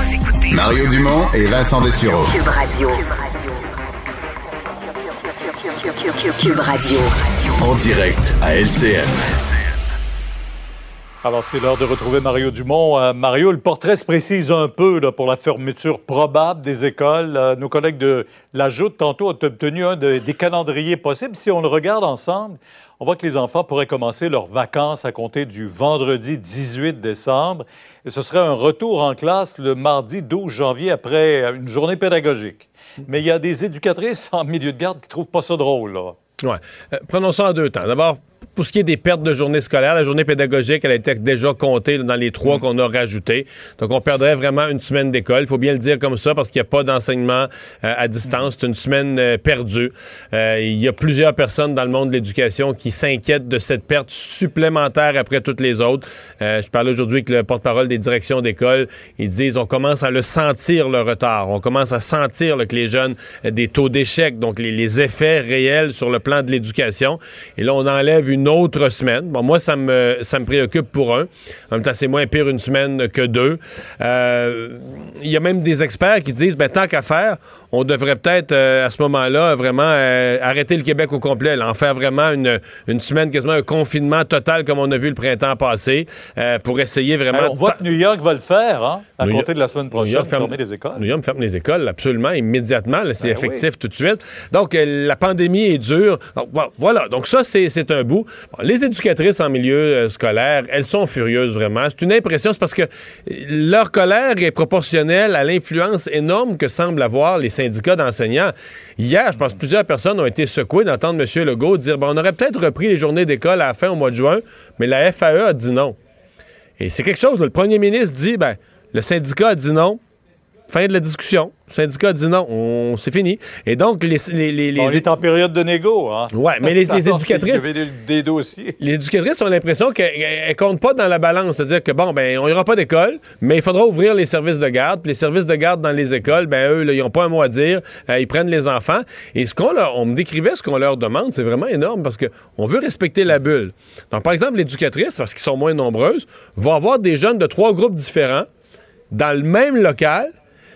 Mario Dumont et Vincent Dessureau. Cube Radio. Cube Radio. En direct à LCN. Alors, c'est l'heure de retrouver Mario Dumont. Euh, Mario, le portrait se précise un peu pour la fermeture probable des écoles. Euh, nos collègues de la Joute, tantôt, ont obtenu un de- des calendriers possibles. Si on le regarde ensemble, on voit que les enfants pourraient commencer leurs vacances à compter du vendredi 18 décembre. Et ce serait un retour en classe le mardi 12 janvier après une journée pédagogique. Mais il y a des éducatrices en milieu de garde qui trouvent pas ça drôle. Là. Ouais. Euh, prenons ça en deux temps. D'abord, pour ce qui est des pertes de journée scolaire, la journée pédagogique, elle a été déjà comptée dans les trois qu'on a rajoutés. Donc, on perdrait vraiment une semaine d'école. Il faut bien le dire comme ça parce qu'il n'y a pas d'enseignement euh, à distance. C'est une semaine euh, perdue. Euh, il y a plusieurs personnes dans le monde de l'éducation qui s'inquiètent de cette perte supplémentaire après toutes les autres. Je parlais aujourd'hui avec le porte-parole des directions d'école. Ils disent on commence à le sentir, le retard. On commence à sentir là, que les jeunes, des taux d'échec, donc les, les effets réels sur le plan de l'éducation. Et là, on enlève une autre semaine. Bon, moi, ça me, ça me préoccupe pour un. En même temps, c'est moins pire une semaine que deux. Euh, Il y a même des experts qui disent, ben, tant qu'à faire, on devrait peut-être, euh, à ce moment-là, vraiment euh, arrêter le Québec au complet, là, en faire vraiment une, une semaine, quasiment un confinement total comme on a vu le printemps passé, euh, pour essayer vraiment... Alors, on voit que New York va le faire, hein, à New compter de la semaine prochaine, ferme- les écoles. New York ferme les écoles, absolument, immédiatement. C'est Ben effectif oui. tout de suite. Donc, euh, la pandémie est dure. Donc, bon, voilà. Donc, ça, c'est un bout. Bon, les éducatrices en milieu euh, scolaire, elles sont furieuses, vraiment. C'est une impression, c'est parce que euh, leur colère est proportionnelle à l'influence énorme que semblent avoir les syndicats d'enseignants. Hier, je pense que plusieurs personnes ont été secouées d'entendre M. Legault dire bon, on aurait peut-être repris les journées d'école à la fin au mois de juin, mais la FAE a dit non. Et c'est quelque chose, le premier ministre dit, ben, le syndicat a dit non, fin de la discussion. Le syndicat a dit non, on, c'est fini. Et donc, les... les, les, les- On est en période de négo, hein? Ouais, mais les- les éducatrices- des, des dossiers. les éducatrices ont l'impression qu'elles elles comptent pas dans la balance. C'est-à-dire que, bon, ben, on aura pas d'école, mais il faudra ouvrir les services de garde. Puis les services de garde dans les écoles, ben, eux, là, ils ont pas un mot à dire. Euh, ils prennent les enfants. Et ce qu'on leur, on me décrivait ce qu'on leur demande, c'est vraiment énorme parce que on veut respecter la bulle. Donc, par exemple, l'éducatrice, parce qu'ils sont moins nombreuses, va avoir des jeunes de trois groupes différents dans le même local,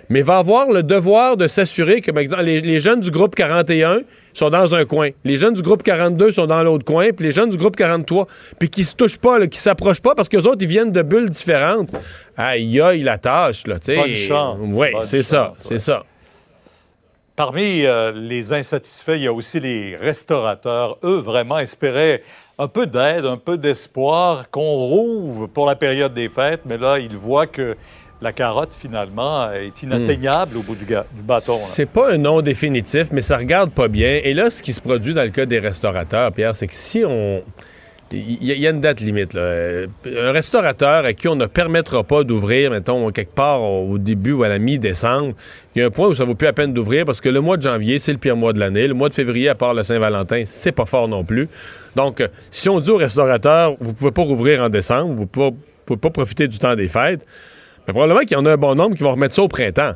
mais va avoir le devoir de s'assurer que, par exemple, les, les jeunes du groupe 41 sont dans un coin, les jeunes du groupe 42 sont dans l'autre coin, puis les jeunes du groupe 43, puis qui se touchent pas, qui s'approchent pas, parce que les autres, ils viennent de bulles différentes. Aïe, aïe, la tâche, là, tu sais. Bonne chance, Oui, c'est ça, c'est ça. Parmi euh, les insatisfaits, il y a aussi les restaurateurs. Eux, vraiment, espéraient un peu d'aide, un peu d'espoir, qu'on rouvre pour la période des fêtes, mais là, ils voient que la carotte, finalement, est inatteignable au bout du, du bâton. C'est pas un nom définitif, mais ça regarde pas bien. Et là, ce qui se produit dans le cas des restaurateurs, Pierre, c'est que si on. Il y, a- il y a une date limite. Là. Euh, Un restaurateur à qui on ne permettra pas d'ouvrir, mettons, quelque part au début ou à la mi-décembre, il y a un point où ça vaut plus la peine d'ouvrir parce que le mois de janvier, c'est le pire mois de l'année. Le mois de février, à part le Saint-Valentin, c'est pas fort non plus. Donc, euh, si on dit au restaurateur, vous pouvez pas rouvrir en décembre, vous pouvez pas, pouvez pas profiter du temps des fêtes, mais probablement qu'il y en a un bon nombre qui vont remettre ça au printemps.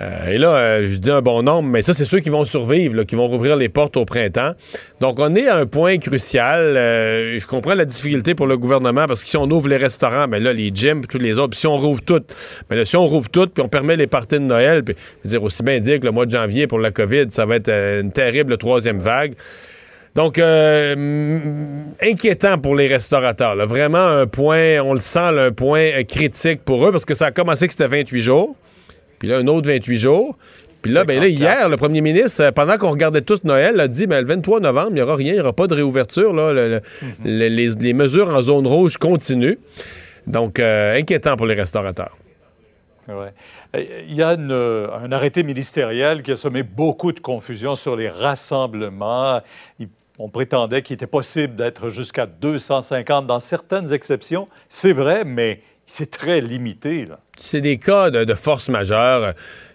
Euh, et là, euh, je dis un bon nombre, mais ça, c'est ceux qui vont survivre, qui vont rouvrir les portes au printemps. Donc, on est à un point crucial. Euh, je comprends la difficulté pour le gouvernement parce que si on ouvre les restaurants, ben là, les gyms, tous les autres, puis si on rouvre tout, ben là, si on rouvre tout, puis on permet les parties de Noël, puis je veux dire, aussi bien dire que le mois de janvier pour la COVID, ça va être une terrible troisième vague. Donc, euh, inquiétant pour les restaurateurs. là. Vraiment un point, on le sent, là, un point euh, critique pour eux parce que ça a commencé que c'était 28 jours. Puis là, un autre 28 jours. Puis là, ben là, hier, le premier ministre, euh, pendant qu'on regardait tous Noël, a dit ben, le 23 novembre, il n'y aura rien, il n'y aura pas de réouverture. Là, Le- le- les, les mesures en zone rouge continuent. Donc, euh, inquiétant pour les restaurateurs. Ouais. Il y a une, un arrêté ministériel qui a semé beaucoup de confusion sur les rassemblements. Il- on prétendait qu'il était possible d'être jusqu'à 250 dans certaines exceptions. C'est vrai, mais c'est très limité. C'est des cas de force majeure.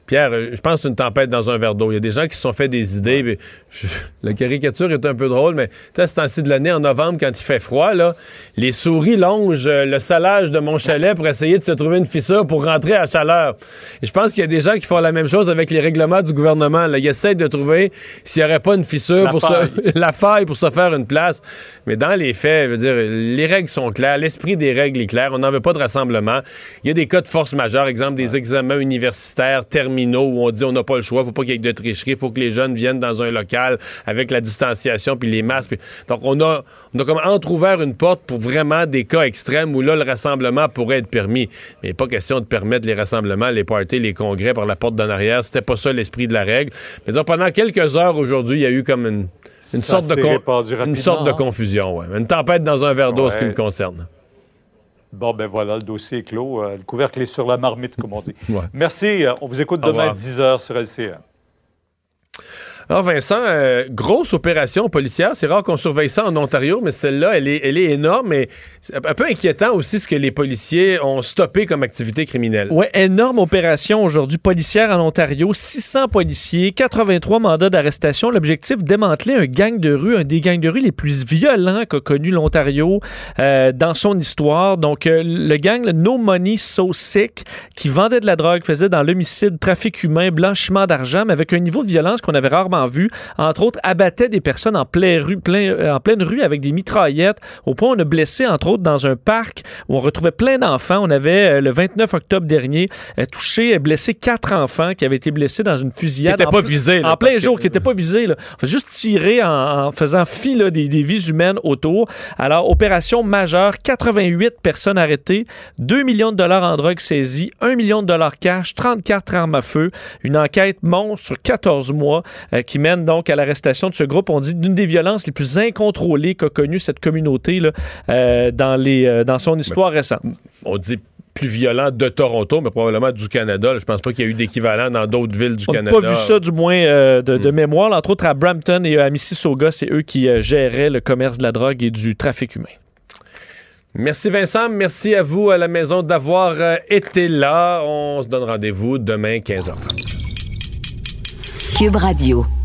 Pierre, euh, je pense que c'est une tempête dans un verre d'eau. Il y a des gens qui se sont fait des idées. je- la caricature est un peu drôle, mais tu sais, à ce temps-ci de l'année, en novembre, quand il fait froid, là, les souris longent euh, le salage de mon chalet pour essayer de se trouver une fissure pour rentrer à chaleur. Et je pense qu'il y a des gens qui font la même chose avec les règlements du gouvernement. Là. Ils essayent de trouver s'il n'y aurait pas une fissure La pour faille. se, la faille pour se faire une place. Mais dans les faits, je veux dire, les règles sont claires, l'esprit des règles est clair, on n'en veut pas de rassemblement. Il y a des cas de force majeure, exemple des examens universitaires terminaux où on dit on n'a pas le choix, faut pas qu'il y ait de tricherie, il faut que les jeunes viennent dans un local avec la distanciation puis les masques. puis- Donc on a, on a comme entrouvert une porte pour vraiment des cas extrêmes où là le rassemblement pourrait être permis. Mais pas question de permettre les rassemblements, les parties, les congrès par la porte d'en arrière. C'était pas ça l'esprit de la règle. Mais donc, pendant quelques heures aujourd'hui, il y a eu comme une, sorte de con- une sorte de hein? confusion, ouais. Une tempête dans un verre d'eau, ce qui me concerne. Bon, ben voilà, le dossier est clos. Euh, le couvercle est sur la marmite, comme on dit. Ouais. Merci. euh, On vous écoute Au demain à revoir. 10h sur LCN. Alors Vincent, euh, grosse opération policière. C'est rare qu'on surveille ça en Ontario, mais celle-là, elle est, elle est énorme. Et un peu inquiétant aussi ce que les policiers ont stoppé comme activité criminelle. Oui, énorme opération aujourd'hui policière en Ontario. 600 policiers, 83 mandats d'arrestation. L'objectif, démanteler un gang de rue, un des gangs de rue les plus violents qu'a connu l'Ontario euh, dans son histoire. Donc, euh, le gang, le No Money So Sick, qui vendait de la drogue, faisait dans l'homicide, trafic humain, blanchiment d'argent, mais avec un niveau de violence qu'on avait rarement en vue, entre autres, abattait des personnes en, plein rue, plein, euh, en pleine rue avec des mitraillettes, au point où on a blessé, entre autres, dans un parc où on retrouvait plein d'enfants. On avait, euh, le 29 octobre dernier, euh, touché et blessé quatre enfants qui avaient été blessés dans une fusillade. Qui étaient en pas visés, En plein jour, que- qui n'étaient pas visés. Là. On fait juste tirer en, en faisant fi là, des, des vies humaines autour. Alors, opération majeure, 88 personnes arrêtées, 2 millions de dollars en drogue saisis, 1 million de dollars cash, 34 armes à feu. Une enquête monstre sur 14 mois qui mène donc à l'arrestation de ce groupe. On dit d'une des violences les plus incontrôlées qu'a connue cette communauté là, euh, dans, les, euh, dans son histoire récente. On dit plus violent de Toronto, mais probablement du Canada. là. Je pense pas qu'il y a eu d'équivalent dans d'autres villes du On n'a Canada. pas vu ça, du moins, euh, de, Mm. de mémoire. Entre autres, à Brampton et à Mississauga, c'est eux qui euh, géraient le commerce de la drogue et du trafic humain. Merci Vincent, merci à vous à la maison d'avoir été là. On se donne rendez-vous demain 15h30. Cube Radio.